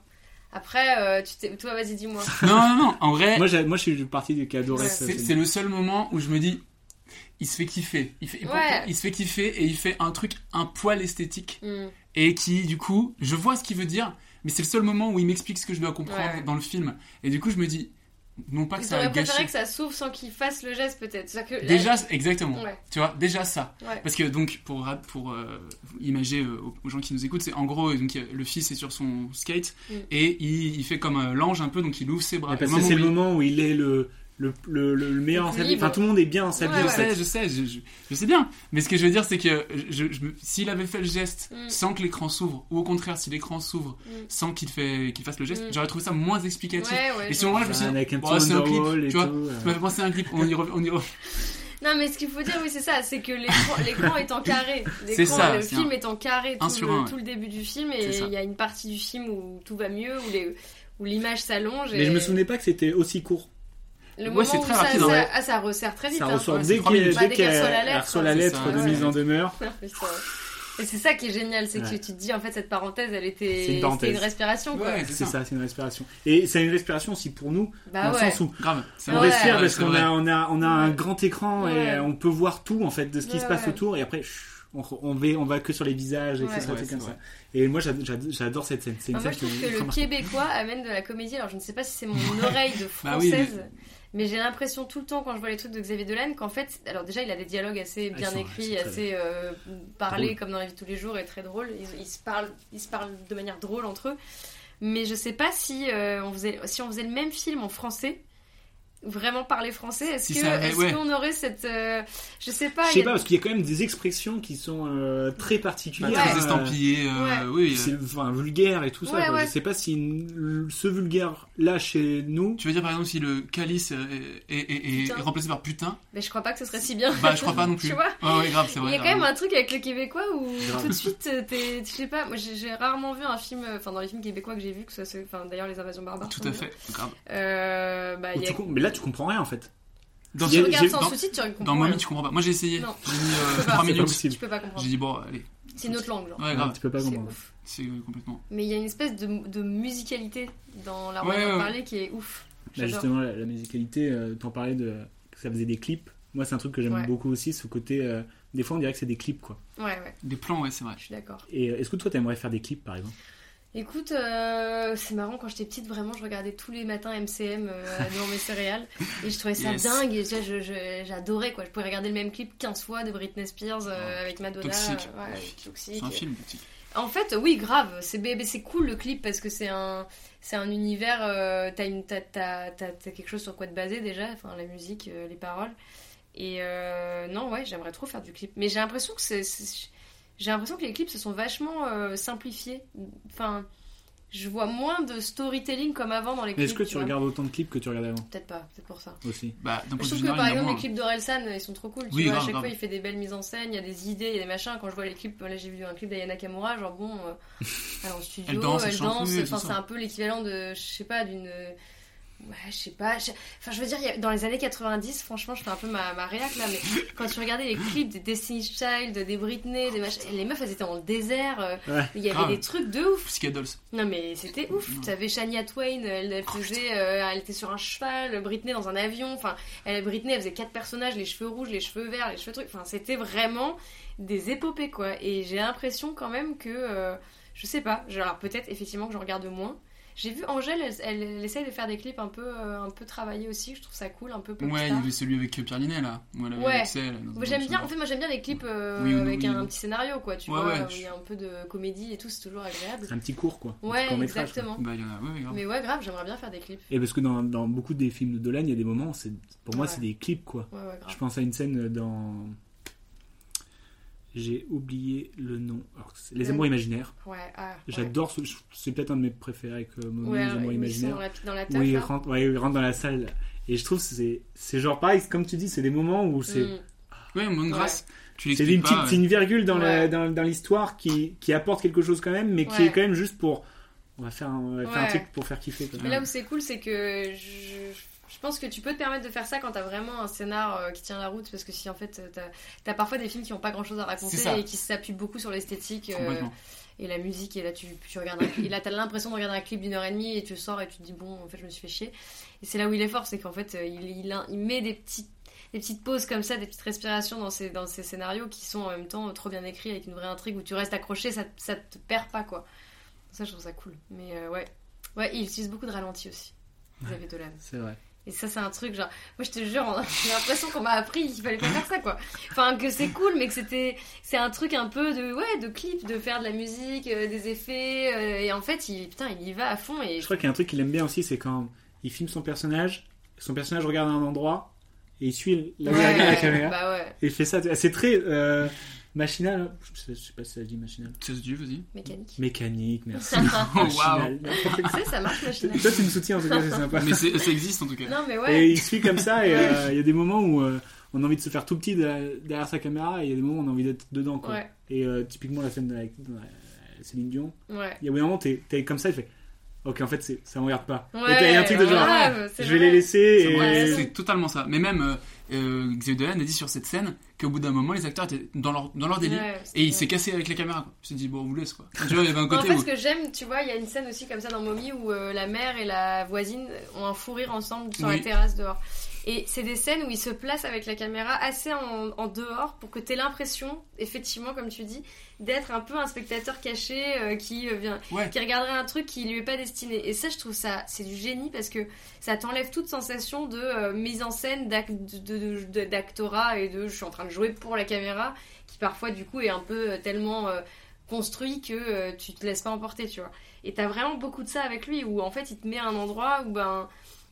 après, euh, tu toi, vas-y, dis-moi. non, non, non, en vrai. moi, moi, je suis partie du qui adorait ça. C'est le seul moment où je me dis, il se fait kiffer. Il, fait, il se fait kiffer et il fait un truc, un poil esthétique. Mm. Et qui, du coup, je vois ce qu'il veut dire, mais c'est le seul moment où il m'explique ce que je dois comprendre dans le film. Et du coup, je me dis, non pas que ça a gâché. que ça s'ouvre sans qu'il fasse le geste peut-être. Que déjà, exactement. Tu vois, déjà ça. Parce que donc pour pour euh, imager euh, aux gens qui nous écoutent, c'est en gros donc le fils est sur son skate mm. et il, il, fait comme euh, l'ange un peu donc il ouvre ses bras. Parce que c'est le moment où il est le le, le, le meilleur en sa vie. Enfin, tout le monde est bien en sa vie. je en sais, fait. je sais, je, je, je sais bien. Mais ce que je veux dire, c'est que je, je, s'il avait fait le geste Mm. sans que l'écran s'ouvre, ou au contraire, si l'écran s'ouvre Mm. sans qu'il fait, qu'il fasse le geste, Mm. j'aurais trouvé ça moins explicatif. Ouais, ouais, et au moins, je me suis dit, Avec un c'est clip, tu vois, tout, ça m'a fait penser à un clip, on y revient, on y revient. Non, mais ce qu'il faut dire, oui, c'est ça, c'est que l'écran l'écran est en carré. C'est L'écran, ça, le film un- est en carré tout, sur le, un, ouais. tout le début du film, et il y a une partie du film où tout va mieux, où les où l'image s'allonge. Mais et je me souvenais pas que c'était aussi court. Le Ouais, moment c'est où très ça, rapide, ça, ouais. ah, ça resserre très vite. Ça hein. ressort Ouais, dès qu'elle. Bah, qu'elle reçoit la lettre, elle reçoit hein, la c'est lettre ça, de ouais. mise en demeure. Et c'est ça qui est génial, c'est que Ouais. tu te dis en fait cette parenthèse, elle était, C'est une parenthèse. une respiration quoi. Ouais, C'est ça, c'est une respiration. Et c'est une respiration aussi pour nous, Bah dans le ouais. sens où Grave. on Ouais. respire Ouais, parce qu'on a, on a, on a un grand écran Ouais. et on peut voir tout en fait de ce qui Ouais, se passe ouais. autour et après on, on va, on va que sur les visages, etc. Comme ça. Et moi j'ad- j'ad- j'adore cette scène. C'est une Enfin, moi, scène je trouve qui est que le québécois amène de la comédie. Alors, je ne sais pas si c'est mon oreille de Bah oui, française, mais j'ai l'impression tout le temps quand je vois les trucs de Xavier Dolan qu'en fait, alors déjà, il a des dialogues assez Ah, bien sont- écrits, assez euh, parlés comme dans la vie de tous les jours et très drôles. Ils, ils se parlent, ils se parlent de manière drôle entre eux. Mais je sais pas si euh, on faisait, si on faisait le même film en français. Vraiment parler français, est-ce Si avait- est-ce ouais. qu'on aurait cette euh, je sais pas, Je sais a- pas, parce qu'il y a quand même des expressions qui sont euh, très Bah, particulières. très euh, estampillé, euh, Ouais. oui. euh, C'est enfin, vulgaire et tout ça. Ouais, quoi. ouais. Je sais pas si une- ce vulgaire là chez nous. Tu veux dire par exemple si le calice euh, est, est, est- est remplacé par putain mais je crois pas que ce serait si bien. Bah je crois pas non plus. tu vois grave Il y a quand grave. même un truc avec le québécois où tout de suite, euh, t'es, je sais pas, moi j'ai rarement vu un film, euh, enfin dans les films québécois que j'ai vus, que ce soit, enfin d'ailleurs les invasions barbares. Tout à fait. Grave. Euh, bah, tu là comprends rien en fait. Dans, Si tu regardes sans dans- souci, tu comprends dans rien. Mommy tu comprends pas. Moi j'ai essayé. Non. J'ai mis euh, peux pas, 3 c'est pas minutes. Tu peux pas comprendre. J'ai dit bon allez. C'est une autre langue, genre. Ouais Non, grave. tu peux pas comprendre. C'est euh, complètement. Mais il y a une espèce de, de musicalité dans la Ouais, manière de ouais. parler qui est ouf. J'adore. justement, la, la musicalité, euh, t'en parlais de que ça faisait des clips. Moi, c'est un truc que j'aime Ouais. beaucoup aussi, ce côté. euh, des fois, on dirait que c'est des clips, quoi. Ouais, ouais, Des plans ouais c'est vrai. je suis d'accord. Et euh, est-ce que toi, t'aimerais faire des clips, par exemple? Écoute, euh, c'est marrant, quand j'étais petite, vraiment, je regardais tous les matins MCM euh, devant mes céréales et je trouvais ça Yes. dingue et j'adorais quoi. Je pouvais regarder le même clip 15 fois de Britney Spears euh, avec Madonna. Toxique. euh, ouais, toxique. C'est un film petit. En fait, oui, grave. C'est cool le clip parce que c'est un, c'est un univers. t'as une, quelque chose sur quoi te baser déjà. Enfin, la musique, les paroles. Et non, ouais, j'aimerais trop faire du clip. Mais j'ai l'impression que c'est- j'ai l'impression que les clips se sont vachement euh, simplifiés. Enfin, je vois moins de storytelling comme avant dans les Mais clips. est-ce que tu regardes autant de clips que tu regardais avant Peut-être pas, peut-être pour ça. aussi Bah Je trouve que par exemple les clips d'Orelsan ils sont trop cool. Tu Oui, vois, grave, à chaque grave. fois il fait des belles mises en scène, il y a des idées, il y a des machins. Quand je vois les clips, là j'ai vu un clip d'Ayana Kamura, genre bon, euh, elle est en studio, Elle danse, elle elle chante, danse. oui, Enfin c'est un peu l'équivalent de, je sais pas, d'une. Ouais, je sais pas. je- Enfin, je veux dire, dans les années 90, franchement, je fais un peu ma, ma réac là, mais quand tu regardais les clips des Destiny's Child, des Britney, des machins, les meufs elles étaient dans le désert, euh, Ouais. il y avait Grave. des trucs de ouf. Dolls. Non mais c'était ouf. Tu avais Shania Twain, elle, elle faisait, euh, elle était sur un cheval, Britney dans un avion. Enfin, elle, Britney, elle faisait quatre personnages, les cheveux rouges, les cheveux verts, les cheveux trucs. Enfin, c'était vraiment des épopées quoi. Et j'ai l'impression quand même que, euh, je sais pas. Alors peut-être effectivement que je regarde moins. J'ai vu Angèle, elle, elle, elle essaye de faire des clips un peu, euh, un peu travaillés aussi. Je trouve ça cool, un peu pop Ouais, il y avait celui avec Pierre Ninet là. Où elle avait Ouais. J'aime bien, en fait, moi j'aime bien les clips euh, Oui, oui, avec oui, un oui. petit scénario, quoi, tu Ouais, vois, ouais, il y a un peu de comédie et tout, c'est toujours agréable. C'est un petit court, quoi. Ouais, petit court-métrage, quoi. exactement. Bah il y en a, ouais, ouais, grave. Mais ouais, grave, j'aimerais bien faire des clips. Et parce que dans, dans beaucoup des films de Dolan, il y a des moments, c'est pour moi, Ouais. c'est des clips, quoi. Ouais, ouais, grave. Je pense à une scène dans. J'ai oublié le nom. Alors, Les Le- Amours Imaginaires. Ouais, ah, ouais. J'adore ce. C'est peut-être un de mes préférés avec euh, Ouais, Les Amours ouais, Imaginaires. dans la- dans la Où il rentre, ouais, il rentre dans la salle. Et je trouve que c'est c'est genre pareil, comme tu dis, c'est des moments où c'est. Mm. Ouais, bonne grâce. Tu C'est une petite pas. c'est une virgule dans la- Ouais. dans, dans l'histoire qui, qui apporte quelque chose quand même, mais qui Ouais. est quand même juste pour. On va faire un, on va faire un Ouais. truc pour faire kiffer. Mais là où c'est cool, c'est que je, je pense que tu peux te permettre de faire ça quand t'as vraiment un scénar euh, qui tient la route, parce que si en fait t'as as parfois des films qui ont pas grand chose à raconter et qui s'appuient beaucoup sur l'esthétique euh, et la musique, et là tu, tu regardes un, et là t'as l'impression de regarder un clip d'une heure et demie et tu sors et tu te dis bon, en fait je me suis fait chier. Et c'est là où il est fort, c'est qu'en fait euh, il, il, a- il met des petites des petites pauses comme ça, des petites respirations dans ces, dans ces scénarios qui sont en même temps trop bien écrits avec une vraie intrigue où tu restes accroché, ça, ça te perd pas quoi. Ça je trouve ça cool. Mais euh, ouais, ouais, il utilise beaucoup de ralentis aussi. Xavier Dolan. C'est vrai. Et ça, c'est un truc genre. Moi, je te jure, j'ai l'impression qu'on m'a appris qu'il fallait pas faire ça, quoi. Enfin, que c'est cool, mais que c'était. C'est un truc un peu de. Ouais, de clip, de faire de la musique, euh, des effets. euh, et en fait, il, putain, il y va à fond. Et Je crois qu'il y a un truc qu'il aime bien aussi, c'est quand il filme son personnage son personnage regarde un endroit et il suit là où il regarde la caméra. Bah ouais. Et il fait ça. C'est très euh, machinal. hein. Je sais, pas si ça se dit machinal. Ça se dit, vas-y. Mécanique. Mécanique, merci. Oh, Machinal. Tu sais, ça marche machinal. Toi, tu me soutiens en tout cas, c'est sympa. Mais ça existe en tout cas. Non, mais ouais. Et il suit comme ça, et euh, il y a des moments où euh, on a envie de se faire tout petit de- derrière sa caméra, et il y a des moments où on a envie d'être dedans. Quoi. Ouais. Et euh, typiquement, la scène avec euh, Céline Dion, Ouais. il y a des moments où t'es comme ça, il fait Ok, en fait, ça me regarde pas. Ouais, et t'as- il y a un truc de genre ouais, ouais, Je vais vrai. les laisser. C'est Et... vrai, C'est totalement ça. Mais même euh, Xavier Dolan a dit sur cette scène qu'au bout d'un moment, les acteurs étaient dans leur, dans leur délire Ouais, et il s'est cassé avec la caméra. Quoi. Il s'est dit, bon, on vous laisse quoi. Tu vois, il y avait un En côté fait, où. ce que j'aime, tu vois, il y a une scène aussi comme ça dans Mommy où euh, la mère et la voisine ont un fou rire ensemble sur Oui. la terrasse dehors. Et c'est des scènes où ils se placent avec la caméra assez en, en dehors pour que tu aies l'impression, effectivement, comme tu dis, d'être un peu un spectateur caché euh, qui euh, vient, Ouais. qui regarderait un truc qui lui est pas destiné. Et ça, je trouve ça, c'est du génie parce que ça t'enlève toute sensation de euh, mise en scène, d'actorat et de je suis en train de jouer pour la caméra, qui parfois du coup est un peu tellement euh, construit que tu te laisses pas emporter, tu vois. Et t'as vraiment beaucoup de ça avec lui où en fait il te met à un endroit où ben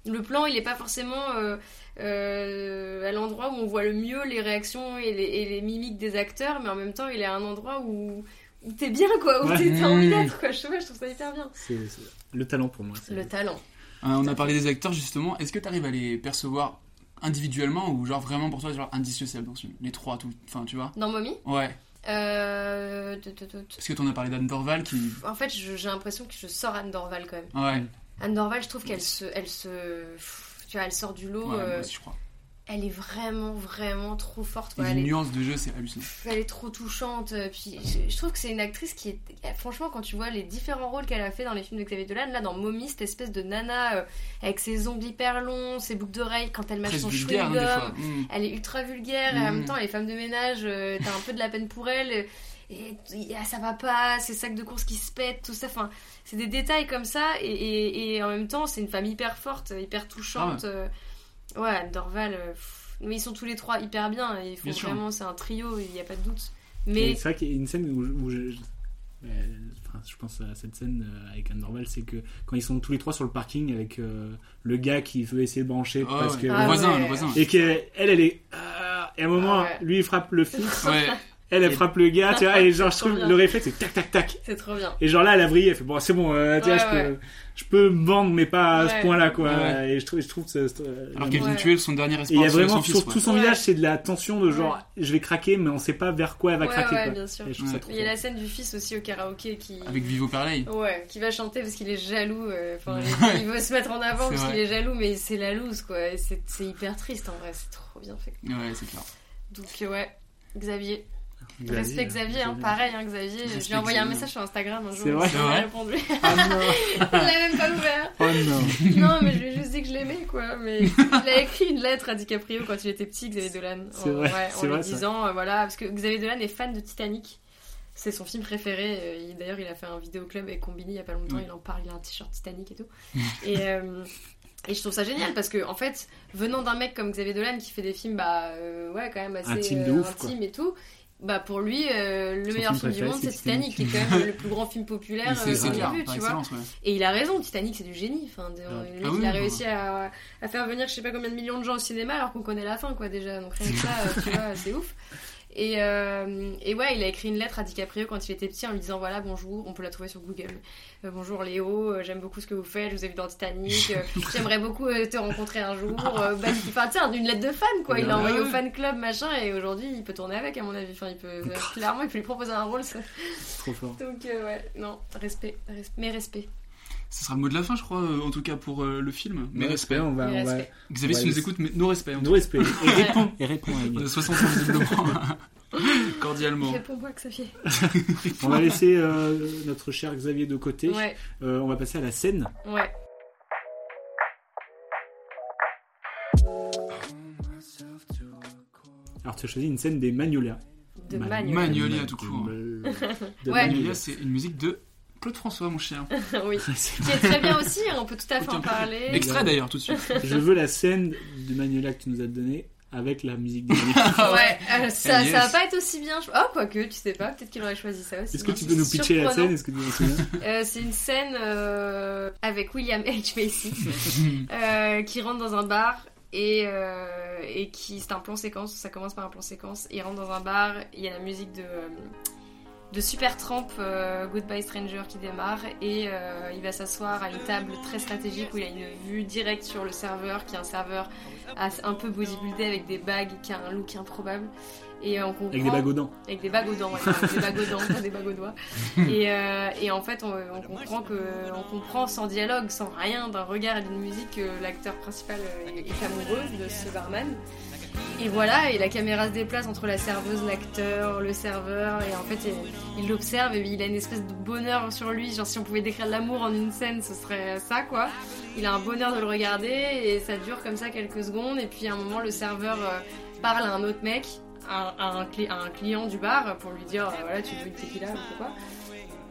le plan il est pas forcément euh, euh, à l'endroit où on voit le mieux les réactions et les, et les mimiques des acteurs, mais en même temps il est à un endroit où, où t'es bien quoi, où Ouais. t'es- envie d'être quoi. Je sais pas, je trouve ça hyper bien. C'est le talent pour moi. c'est- Le talent. Euh, on a parlé des acteurs justement. Est-ce que tu arrives à les percevoir individuellement ou genre vraiment pour toi, genre indissociable dans ce film? Les trois, tout. Enfin, tu vois? Dans Mommy? Ouais. euh, tout, tout, tout. Parce que t'en as parlé d'Anne Dorval qui. En fait, j'ai l'impression que je sors Anne Dorval quand même. Ouais. Anne Dorval, je trouve qu'elle se, elle se, tu vois, elle sort du lot. Ouais, euh, moi aussi, je crois. elle est vraiment, vraiment trop forte. Quoi. les Elle est- de jeu, c'est hallucinant. elle est trop touchante. euh, Puis je, je trouve que c'est une actrice qui est. Franchement, quand tu vois les différents rôles qu'elle a fait dans les films de Xavier Dolan, là dans Mommy, cette espèce de nana euh, avec ses ongles hyper longs, ses boucles d'oreilles, quand elle mâche son hein, chewing-gum, fois. Mm. elle est ultra vulgaire et en Mm. même temps, elle est femme de ménage, euh, t'as un peu de la peine pour elle. Et et, ah, ça va pas, ces sacs de course qui se pètent, tout ça. Enfin, c'est des détails comme ça. Et, et- et en même temps, c'est une femme hyper forte, hyper touchante. Ah euh, Ouais, Anne Dorval. euh, pff, mais ils sont tous les trois hyper bien. Ils font Bien vraiment, c'est un trio, il n'y a pas de doute. Et Mais c'est vrai qu'il y a une scène où, où je, je- euh, enfin, je pense à cette scène euh, avec Anne Dorval, c'est que quand ils sont tous les trois sur le parking avec euh, le gars qui veut essayer de brancher Ah parce ouais. que Ah Le voisin, ouais. le voisin. et qu'elle elle, elle est et à un moment Ah ouais. lui il frappe le fils Ouais. Elle elle frappe le gars tu vois et genre je trouve bien. le réflexe c'est tac tac tac c'est trop bien. et genre là elle a vrillé elle fait bon c'est bon euh, tu vois, Ouais, je, peux, ouais. je peux me vendre mais pas à ce Ouais. point là quoi Ouais. et je trouve je trouve que c'est- euh, Alors qu'elle vient Ouais. de tuer son dernier et il espoir. y a vraiment sur tout son Ouais. visage c'est de la tension de genre Ouais. je vais craquer mais on sait pas vers quoi elle va Ouais, craquer ouais, quoi. bien sûr. Et je trouve ça Ouais. trop Il y a la scène du fils aussi au karaoké qui. Avec Vivo Perley. Ouais, qui va chanter parce qu'il est jaloux. euh, Enfin, il, veut se mettre en avant parce qu'il est jaloux, mais c'est la loose quoi. C'est hyper triste en vrai, c'est trop bien fait. Ouais, c'est clair. Donc, ouais, Xavier. Xavier, Respect Xavier, hein, Xavier. pareil, hein, Xavier. Respect Je lui ai envoyé un message sur Instagram un jour. C'est vrai? il m'a vrai répondu. Ah non il l'a même pas ouvert. oh non Non, mais je lui ai juste dit que je l'aimais, quoi. Mais il a écrit une lettre à DiCaprio quand il était petit, Xavier Dolan. C'est en, vrai, ouais, en lui vrai, disant, euh, voilà, parce que Xavier Dolan est fan de Titanic. C'est son film préféré. euh, il- D'ailleurs, il a fait un vidéoclub avec Combini il y a pas longtemps. Oui. Il en parle, il a un t-shirt Titanic et tout. et, euh, et je trouve ça génial parce que, en fait, venant d'un mec comme Xavier Dolan qui fait des films, bah, euh, ouais, quand même assez Intime de euh, intimes et tout. Bah pour lui, euh, le Son meilleur film film du monde, c'est Titanic, qui est quand même le plus grand film populaire euh, qu'on ait vu, tu vois. ouais. Et il a raison, Titanic c'est du génie. Enfin, de- le mec Ah oui, il a oui, réussi à, à faire venir je sais pas combien de millions de gens au cinéma alors qu'on connaît la fin quoi déjà. Donc rien que ça, euh, tu vois, c'est ouf. Et, euh, et ouais, il a écrit une lettre à DiCaprio quand il était petit en lui disant voilà bonjour, on peut la trouver sur Google. Euh, bonjour Léo, euh, j'aime beaucoup ce que vous faites, je vous ai vu dans Titanic, j'aimerais beaucoup te rencontrer un jour. Bah, il- enfin, tu sais, une lettre de fan quoi. Il l'a envoyé au fan club machin et aujourd'hui il peut tourner avec à mon avis. Enfin, il peut clairement il peut lui proposer un rôle. ça. trop fort Donc ouais, non, respect, respect, mais respect. Ce sera le mot de la fin, je crois, euh, en tout cas pour euh, le film. Mais Mais respect. on va on va respect. Xavier, si nous écoutes, mais nos respects. en nous tout respect et réponds et réponds à cas. Agnès. De 60 ans, visiblement. Cordialement. Réponds-moi Xavier. On va laisser euh, notre cher Xavier de côté. Ouais, Euh, on va passer à la scène. ouais. Alors tu as choisi une scène des Magnolia. De Ma- Magnolia. Magnolia, tout court. De Ouais. Magnolia, c'est une musique de Claude François, mon cher. oui. Qui est très bien aussi, hein, on peut tout à fait en parler. Extrait d'ailleurs, tout de suite. Je veux la scène de Magnolia que tu nous as donnée avec la musique des Ouais, euh, ça, ça va pas être aussi bien. Oh, quoique, tu sais pas, peut-être qu'il aurait choisi ça aussi. Est-ce que tu peux nous pitcher la scène Est-ce que tu te souviens Euh, c'est une scène euh, avec William H. Macy euh, qui rentre dans un bar et, euh, et qui c'est un plan séquence. Ça commence par un plan séquence. Il rentre dans un bar. Il y a la musique de euh, de Supertramp euh, Goodbye Stranger qui démarre et euh, il va s'asseoir à une table très stratégique où il a une vue directe sur le serveur qui est un serveur un peu bodybuildé avec des bagues qui a un look improbable et euh, on comprend Avec des bagues aux dents. avec des bagues aux dents, ouais, des bagues aux dents, pas des bagues aux doigts. Et, euh, et en fait, on, on comprend que, on comprend sans dialogue, sans rien, d'un regard et d'une musique, que l'acteur principal est, est amoureux de ce barman. Et voilà, et la caméra se déplace entre la serveuse, l'acteur, le serveur, et en fait, il- l'observe et il a une espèce de bonheur sur lui. Genre, si on pouvait décrire l'amour en une scène, ce serait ça, quoi. Il a un bonheur de le regarder, et ça dure comme ça quelques secondes, et puis à un moment, le serveur euh, parle à un autre mec, à, un, client du bar, pour lui dire, euh, voilà, tu veux une tequila ou quoi.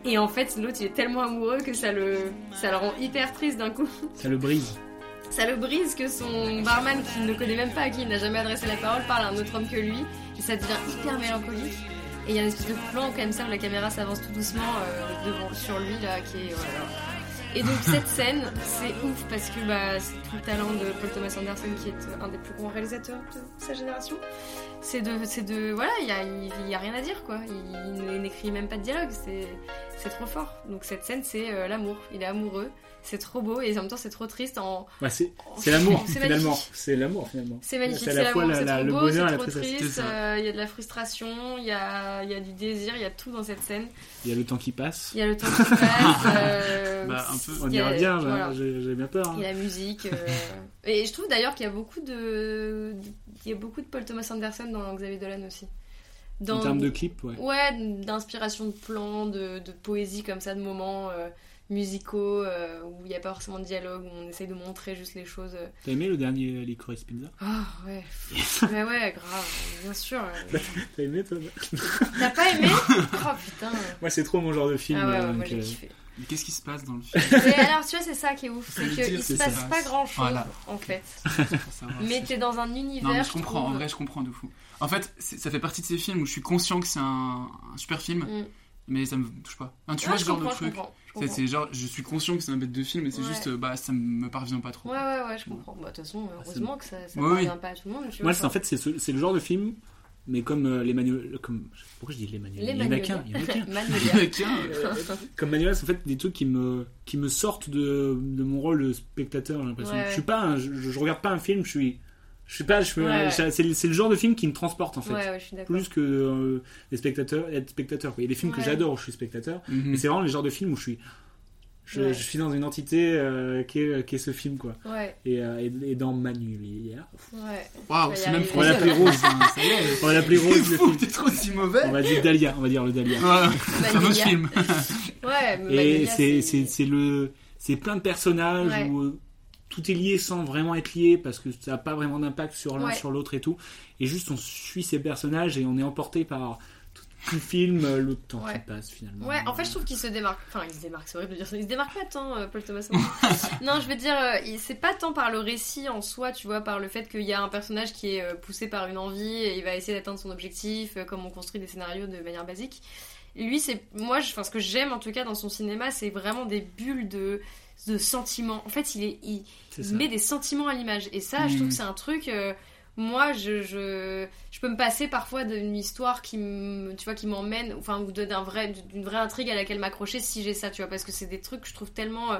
Et en fait, l'autre, il est tellement amoureux que ça le, ça le rend hyper triste d'un coup. Ça le brise. Ça le brise que son barman, qu'il ne connaît même pas, à qui il n'a jamais adressé la parole, parle à un autre homme que lui. Et ça devient hyper mélancolique. Et il y a une espèce de plan comme ça où la caméra s'avance tout doucement euh, devant, sur lui, là, qui est. voilà. Et donc cette scène, c'est ouf parce que bah, c'est tout le talent de Paul Thomas Anderson qui est un des plus grands réalisateurs de sa génération. C'est de, c'est de, voilà, il y a, y a rien à dire quoi. Il, n'écrit même pas de dialogue, c'est, c'est trop fort. Donc cette scène, c'est euh, l'amour. Il est amoureux, c'est trop beau et en même temps c'est trop triste. En, Ouais, c'est c'est l'amour, C'est finalement. C'est l'amour, finalement. c'est magnifique, à c'est la l'amour, la- la- trop le beau, bonheur trop triste. Euh, Il y a de la frustration, il y a, il y a du désir, il y a tout dans cette scène. Il y a le temps qui passe. Il y a le temps qui passe. euh, Bah, un peu. On y bien, voilà. j'ai bien peur. hein. Il y a la musique. Et je trouve d'ailleurs qu'il y a beaucoup de, il y a beaucoup de Paul Thomas Anderson dans Xavier Dolan aussi. En termes de clips, ouais. Ouais, d'inspiration de plans, de, de poésie comme ça, de moments euh, musicaux euh, où il n'y a pas forcément de dialogue, où on essaye de montrer juste les choses. T'as aimé le dernier Licorice Pizza Ah ouais. Mais ouais, grave, bien sûr. T'as aimé, toi? T'as pas aimé? Oh putain. Moi, c'est trop mon genre de film. Ah ouais, ouais, euh, moi j'ai kiffé. Mais qu'est-ce qui se passe dans le film Mais alors, tu vois, c'est ça qui est ouf, c'est qu'il se passe ça. pas grand chose Voilà. en fait. Mais t'es dans un univers. Non, mais je comprends, en vrai, je comprends de fou. En fait, ça fait partie de ces films où je suis conscient que c'est un, un super film, Mm. mais ça me touche pas. Hein, tu Ah, vois je ce genre de truc C'est- genre, je suis conscient que c'est un bête de film, mais c'est Ouais. juste, euh, bah, ça me parvient pas trop. Ouais, ouais, ouais, je comprends. Bah, de toute façon, heureusement que ça, ça Ouais, parvient oui. pas à tout le monde. tu Moi, vois, c'est- en fait, c'est ce- c'est le genre de film, mais comme euh, les manuels. Comme... Pourquoi je dis les manuels Les Il y en a qu'un. Il y en a qu'un. Euh, Comme manuel, c'est en fait des trucs qui me, qui me sortent de, de mon rôle de spectateur, j'ai l'impression. Ouais. Je suis pas un- je, je regarde pas un film, je suis. Je suis pas. Je, me- Ouais. c'est le- c'est le genre de film qui me transporte en fait. Ouais, ouais, je suis d'accord. Plus que euh, les spectateurs, être spectateur. Il y a des films que Ouais. j'adore où je suis spectateur, Mhm. mais c'est vraiment les genres de films où je suis. Je, Ouais. je suis dans une entité euh, qui, est, qui est ce film quoi. Ouais. Et, euh, et, et dans Manulia. Ouais. Waouh, c'est même. On va l'appeler Rose. Ça y est. On va l'appeler Rose. Fou, film. t'es trop si mauvais. On va dire Dahlia, on va dire le Dahlia. Ouais, c'est un autre film. Ouais, mais Et c'est c'est c'est le c'est plein de personnages Ouais. où euh, tout est lié sans vraiment être lié parce que ça n'a pas vraiment d'impact sur l'un Ouais. sur l'autre et tout. Et juste on suit ces personnages et on est emporté par tout le film, euh, le temps Ouais. qui passe finalement. Ouais, en fait, je trouve qu'il se démarque. Enfin, il se démarque, c'est horrible de dire ça. Il se démarque pas tant, euh, Paul Thomas non, je veux dire, euh, c'est pas tant par le récit en soi, tu vois, par le fait qu'il y a un personnage qui est poussé par une envie et il va essayer d'atteindre son objectif, comme on construit des scénarios de manière basique. Lui, c'est. Moi, je... enfin, ce que j'aime en tout cas dans son cinéma, c'est vraiment des bulles de de sentiments. En fait, il est il, met des sentiments à l'image et ça, je trouve Mm. que c'est un truc euh, moi je, je je peux me passer parfois d'une histoire qui me tu vois qui m'emmène enfin ou de- d'un vrai d'une vraie intrigue à laquelle m'accrocher si j'ai ça tu vois parce que c'est des trucs que je trouve tellement euh,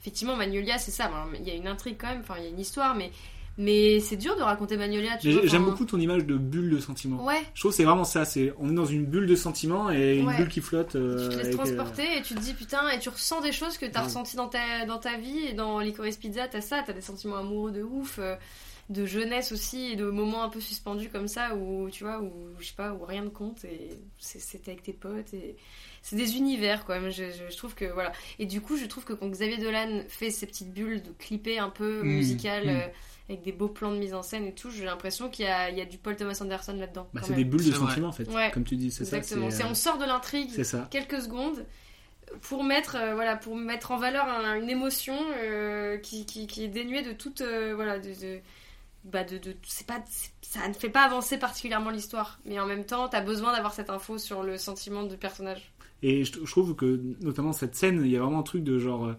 effectivement Magnolia c'est ça il y a une intrigue quand même enfin il y a une histoire mais mais c'est dur de raconter Magnolia J'aime beaucoup ton image de bulle de sentiments. Ouais. Je trouve que c'est vraiment ça. C'est on est dans une bulle de sentiments et une Ouais. bulle qui flotte. euh, tu te laisses euh, transporter et tu te dis putain et tu ressens des choses que t'as Ouais. ressenti dans ta, dans ta vie et dans Licorice Pizza t'as ça t'as des sentiments amoureux de ouf euh, de jeunesse aussi et de moments un peu suspendus comme ça où tu vois où je sais pas où rien ne compte et c'est- c'était avec tes potes et c'est des univers quoi je, je- je trouve que voilà et du coup je trouve que quand Xavier Dolan fait ces petites bulles de clippées un peu Mmh, musicales mmh. euh, avec des beaux plans de mise en scène et tout j'ai l'impression qu'il y a, il y a du Paul Thomas Anderson là-dedans Bah, quand c'est même. des bulles de sentiments en fait. Ouais. Comme tu dis, c'est ça. Exactement. euh, on sort de l'intrigue quelques secondes pour mettre euh, voilà pour mettre en valeur un- une émotion euh, qui, qui, qui est dénuée de toute euh, voilà de, de- bah de, de c'est pas ça ne fait pas avancer particulièrement l'histoire. Mais en même temps t'as besoin d'avoir cette info sur le sentiment du personnage. Et je, trouve que notamment cette scène il y a vraiment un truc de genre euh,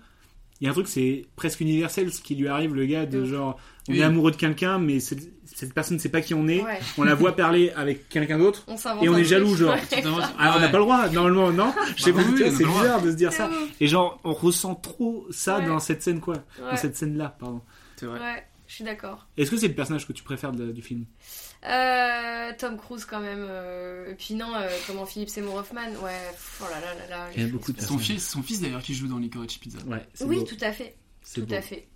il y a un truc c'est presque universel ce qui lui arrive le gars de genre on est amoureux de quelqu'un mais cette personne ne sait pas qui on est. On la voit parler avec quelqu'un d'autre et on est jaloux genre. Alors on n'a pas le droit normalement non je sais bah pas c'est bizarre de se dire ça. et genre on ressent trop ça dans cette scène quoi dans cette scène là pardon. C'est vrai je suis d'accord. Est-ce que c'est le personnage que tu préfères du film? Euh, Tom Cruise quand même. Euh, et puis non, euh, comment Philippe Seymour Hoffman, ouais. Oh là là là là. Il y a beaucoup de son fils, son fils d'ailleurs qui joue dans Licorice Pizza. Ouais, oui, tout à fait. Tout à fait.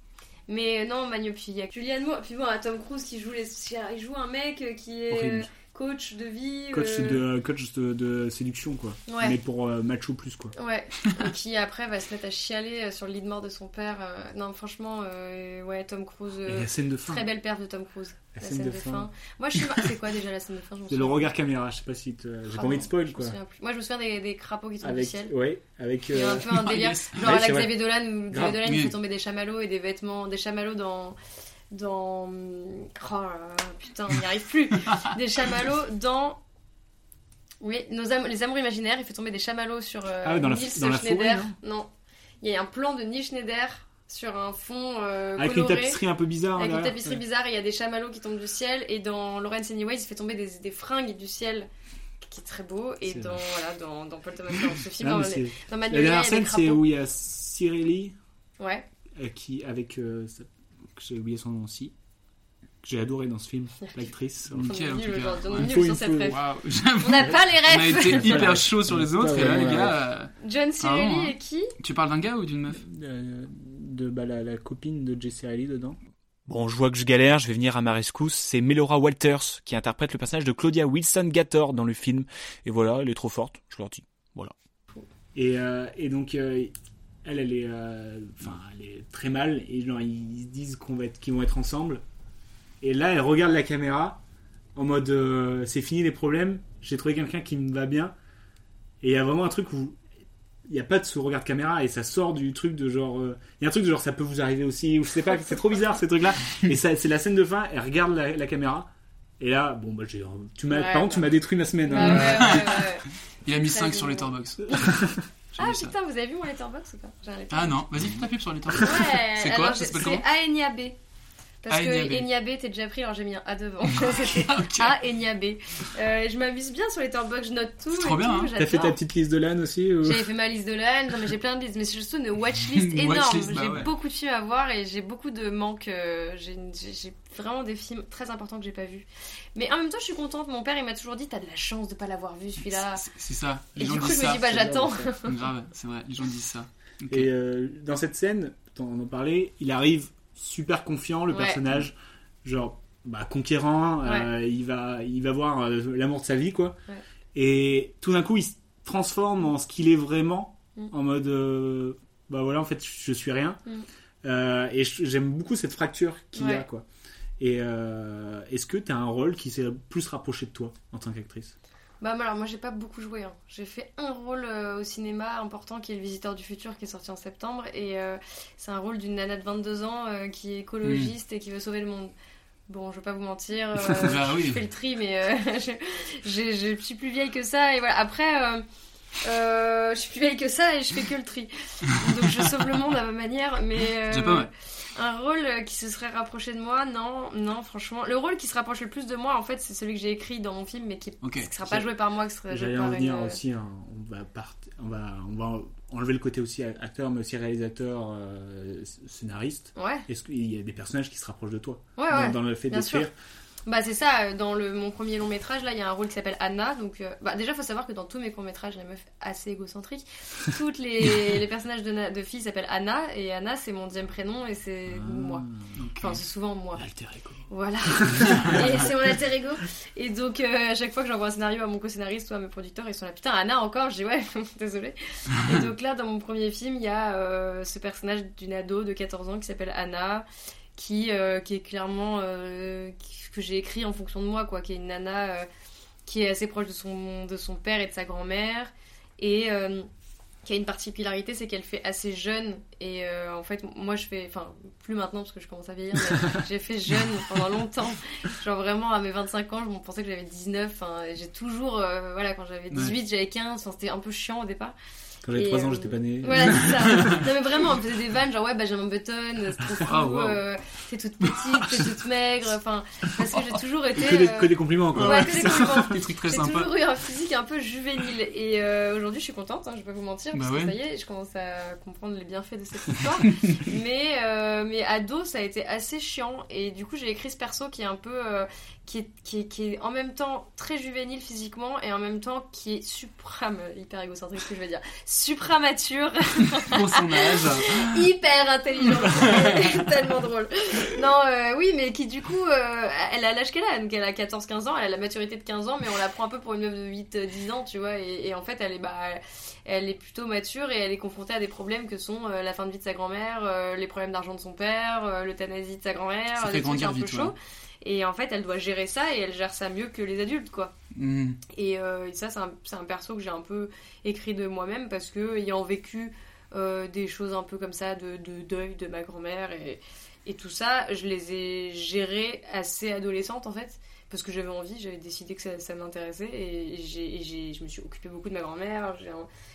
Mais non, Magno, puis il y a Julianne Moore. Puis bon, Tom Cruise qui joue, les... il joue un mec qui est coach de vie. Coach, euh, de, coach de, séduction, quoi. Mais pour euh, macho plus, quoi. Ouais. et qui après va se mettre à chialer euh, sur le lit de mort de son père. Non, franchement, ouais, Tom Cruise. la scène de fin. Très belle perte de Tom Cruise. La, scène, de, fin. Moi, je suis. C'est quoi déjà la scène de fin C'est le regard caméra, je sais pas si. J'ai pas envie de spoil, quoi. Moi, je me souviens des, des crapauds qui tombent avec, du ciel. Ouais, avec. Il y a un peu un délire. Genre à la Xavier Dolan, Dolan, il fait tomber des chamallows et des vêtements, des chamallows dans dans. Oh putain, on n'y arrive plus. des chamallows dans oui, nos les amours imaginaires, il fait tomber des chamallows sur euh, ah dans la, Schneider. non, il y a un plan de Neil Schneider sur un fond euh, avec une tapisserie un peu bizarre. Avec une tapisserie bizarre, il y a des chamallows qui tombent du ciel. Et dans Lawrence Anyways, il fait tomber des, des fringues du ciel qui est très beau. Et dans, voilà, dans, dans Paul Thomas ce film, dans, dans La dernière scène, c'est où il y a Cyrili. Ouais. Euh, qui, avec. J'ai oublié son nom aussi j'ai adoré dans ce film, l'actrice. On n'a pas les rêves. On a été hyper chaud sur les autres, et là, les gars. Euh, John Cirelli et qui? Tu parles d'un gars ou d'une meuf? De bah, la, la, copine de Jesse Riley dedans. Bon, je vois que je galère, je vais venir à ma rescousse. C'est Melora Walters qui interprète le personnage de Claudia Wilson Gator dans le film. Et voilà, elle est trop forte, je leur dis. Voilà. Et, euh, et donc, euh, elle, elle est, enfin, elle est très mal. Et genre, ils se disent qu'on va être, qu'ils vont être ensemble. Et là, elle regarde la caméra en mode euh, c'est fini les problèmes, j'ai trouvé quelqu'un qui me va bien. Et il y a vraiment un truc où il n'y a pas de ce regard de caméra et ça sort du truc de genre. Euh, il y a un truc de genre ça peut vous arriver aussi, ou je sais pas, c'est trop bizarre ces trucs-là. Et c'est la scène de fin, elle regarde la, caméra. Et là, bon, bah, j'ai. Tu m'as, par contre, tu m'as détruit ma semaine. Hein. il a mis 5 sur Letterboxd. ah putain, vous avez vu mon Letterboxd ou pas Ah non, vas-y, fais ta pub sur Letterboxd. Ouais, c'est quoi Ça s'appelle comment B. Parce que Eniabé, t'es déjà pris, alors j'ai mis un A devant. C'était A Eniabé. Euh, je m'amuse bien sur les Torbox, je note tout. C'est trop bien. Hein. T'as fait ta petite liste de LAN aussi J'avais fait ma liste de LAN, mais j'ai plein de listes. Mais c'est surtout une watchlist énorme. Bah j'ai beaucoup de films à voir et j'ai beaucoup de manques. Euh, j'ai vraiment des films très importants que j'ai pas vus. Mais en même temps, je suis contente. Mon père, il m'a toujours dit T'as de la chance de pas l'avoir vu celui-là. C'est ça. et du coup, je me dis Bah, j'attends. Grave, c'est vrai, les gens disent ça. Et euh, dans cette scène, on en parlait, il arrive super confiant le personnage, genre bah, conquérant, euh, il va il va voir euh, l'amour de sa vie quoi. Et tout d'un coup il se transforme en ce qu'il est vraiment, mm. en mode euh, bah voilà en fait je suis rien. Mm. et j'aime beaucoup cette fracture qu'il y a quoi. Et est-ce que tu as un rôle qui s'est plus rapproché de toi en tant qu'actrice? Bah alors moi j'ai pas beaucoup joué. Hein. J'ai fait un rôle euh, au cinéma important qui est Le Visiteur du Futur qui est sorti en septembre et euh, c'est un rôle d'une nana de 22 ans euh, qui est écologiste et qui veut sauver le monde. Bon, je vais pas vous mentir, bah je fais le tri mais je, suis plus vieille que ça et voilà. Après, je suis plus vieille que ça et je fais que le tri. Donc je sauve le monde à ma manière mais... J'ai pas un rôle qui se serait rapproché de moi, non, non, franchement. Le rôle qui se rapproche le plus de moi, en fait, c'est celui que j'ai écrit dans mon film, mais qui ne sera pas joué par moi, qui sera joué par en venir aussi, hein. on, va on, va, on va enlever le côté aussi acteur, mais aussi réalisateur, euh, scénariste. Ouais. Est-ce qu'il y a des personnages qui se rapprochent de toi? Ouais, dans, ouais, dans, le fait d'écrire bah c'est ça, euh, dans le, mon premier long métrage, là, il y a un rôle qui s'appelle Anna. Donc, euh, bah, déjà, il faut savoir que dans tous mes courts métrages, les meufs assez égocentriques, toutes les, les personnages de, de filles s'appellent Anna. Et Anna, c'est mon deuxième prénom et c'est ah, moi. Enfin, c'est souvent moi. Alter ego. Voilà. et c'est mon alter ego. Et donc, euh, à chaque fois que j'envoie un scénario à mon co-scénariste ou à mes producteurs, ils sont là, putain, Anna encore? Je dis, ouais, désolé. et donc là, dans mon premier film, il y a ce personnage d'une ado de 14 ans qui s'appelle Anna qui, euh, qui est clairement euh, que j'ai écrit en fonction de moi, quoi, qui est une nana euh, qui est assez proche de son, de son père et de sa grand-mère et qui a une particularité, c'est qu'elle fait assez jeune. Et euh, en fait, moi, je fais. Enfin, plus maintenant parce que je commence à vieillir, mais j'ai fait jeune pendant longtemps. Genre vraiment, à mes 25 ans, je pensais que j'avais 19. Enfin, j'ai toujours. euh, voilà, quand j'avais 18, j'avais 15. Enfin, c'était un peu chiant au départ. Quand j'avais Et, 3 ans, euh, j'étais pas né. Voilà, c'est ça. non, mais vraiment, on faisait des vannes, genre, ouais, Benjamin Button, c'est trop fou, Ah, wow. t'es toute petite, t'es toute maigre, enfin, parce que j'ai toujours été. Que des, euh, que des compliments, quoi. Ouais, que des compliments. Des trucs très J'ai sympas. toujours eu un physique un peu juvénile. Et euh, aujourd'hui, je suis contente, hein, je vais pas vous mentir, Bah parce que ouais. ça y est, je commence à comprendre les bienfaits de cette histoire. mais, euh, mais ado, ça a été assez chiant. Et du coup, j'ai écrit ce perso qui est un peu. Qui, est, qui, est, qui est en même temps très juvénile physiquement et en même temps qui est supra. hyper égocentrique ce que je veux dire. Supramature. Pour son âge. hyper intelligent. tellement drôle. Non, euh, oui, mais qui du coup, euh, elle a l'âge qu'elle a. Donc elle a 14-15 ans, elle a la maturité de 15 ans, mais on la prend un peu pour une meuf de 8-10 ans, tu vois. Et, et en fait, elle est, bah, elle est plutôt mature et elle est confrontée à des problèmes que sont euh, la fin de vie de sa grand-mère, les problèmes d'argent de son père, l'euthanasie de sa grand-mère, des trucs un peu chauds. Et en fait, elle doit gérer ça et elle gère ça mieux que les adultes, quoi. Hmm. Et, euh, et ça, c'est un, un perso que j'ai un peu écrit de moi-même parce que, ayant vécu euh, des choses un peu comme ça, de, de deuil de ma grand-mère et, et tout ça, je les ai gérées assez adolescente en fait. Parce que j'avais envie, j'avais décidé que ça, ça m'intéressait et, j'ai, je me suis occupée beaucoup de ma grand-mère,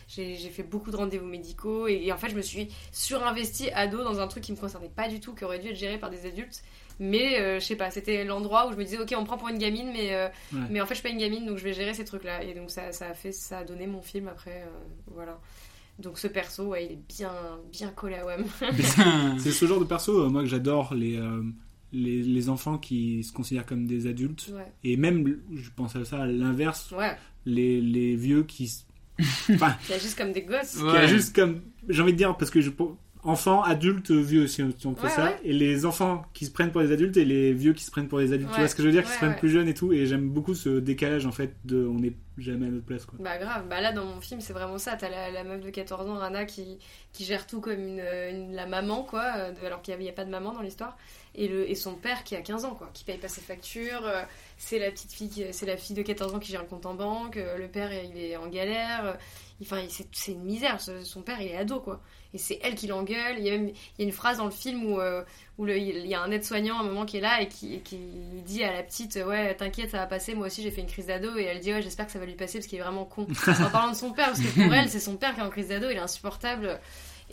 j'ai fait beaucoup de rendez-vous médicaux et, et en fait je me suis surinvestie ado dans un truc qui me concernait pas du tout, qui aurait dû être géré par des adultes. Mais euh, je sais pas, c'était l'endroit où je me disais ok on me prend pour une gamine mais, euh, Ouais. mais en fait je suis pas une gamine donc je vais gérer ces trucs là et donc ça, ça a fait ça a donné mon film après euh, voilà. Donc ce perso ouais il est bien bien collé à Wham. C'est ce genre de perso, euh, moi, que j'adore, les, euh, les, les enfants qui se considèrent comme des adultes. Ouais. Et même, je pense à ça, à l'inverse, Ouais. les, les vieux qui... Enfin, Qui agissent comme des gosses. qui a juste comme... J'ai envie de dire, parce que je... Enfants, adultes, vieux, si on, on fait Ouais, ça. ouais. Et les enfants qui se prennent pour des adultes et les vieux qui se prennent pour des adultes. Tu vois ce que je veux dire Qui se prennent plus jeunes et tout. Et j'aime beaucoup ce décalage, en fait, de on n'est jamais à notre place, quoi. Bah grave, bah là dans mon film c'est vraiment ça, t'as la, la meuf de 14 ans, Rana, qui, qui gère tout comme une, une- la maman quoi, de- alors qu'il n'y a, pas de maman dans l'histoire, et, le, et son père qui a 15 ans quoi, qui paye pas ses factures, euh, c'est la petite fille, c'est la fille de 14 ans qui gère le compte en banque, euh, le père il est en galère, enfin c'est une misère, son père il est ado quoi, et c'est elle qui l'engueule, il y a même il y a une phrase dans le film où, euh, où le- il y a un aide-soignant à un moment qui est là et qui, et qui dit à la petite ouais t'inquiète ça va passer, moi aussi j'ai fait une crise d'ado, et elle dit ouais j'espère que ça va lui passer parce qu'il est vraiment con, en parlant de son père, parce que pour elle c'est son père qui est en crise d'ado, il est insupportable.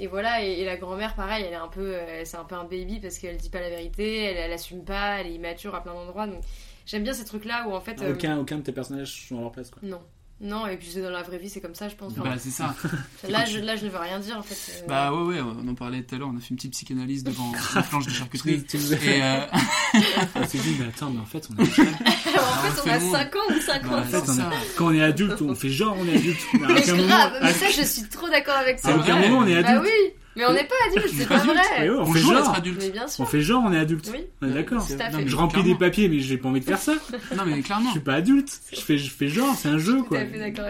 Et voilà, et, et la grand-mère, pareil, elle est un peu, euh, c'est un peu un baby parce qu'elle dit pas la vérité, elle, elle assume pas, elle est immature à plein d'endroits. Donc j'aime bien ces trucs-là où en fait. euh, Aucun, aucun de tes personnages sont à leur place, quoi. Non. Non, et puis c'est dans la vraie vie, c'est comme ça, je pense. Bah, c'est ça. Là je, là, je ne veux rien dire en fait. euh, Bah ouais, ouais, on en parlait tout à l'heure, on a fait une petite psychanalyse devant une planche de charcuterie. Et euh... On s'est dit, mais attends, mais en fait, on a en fait, on a 5 ans ou 5 ans. En fait, on a- quand on est adulte, on fait genre on est adulte. Mais grave, moment, mais ça, je suis trop d'accord avec toi. à aucun moment on est Bah adulte. oui, mais on n'est pas adulte, c'est pas vrai. On, On fait genre. être adulte. Mais bien sûr. On fait genre on est adulte. Oui. On est d'accord. Je remplis des papiers, mais j'ai pas envie de faire ça. Non, mais Je clairement. suis pas adulte. Je fais, je fais genre, c'est un jeu quoi.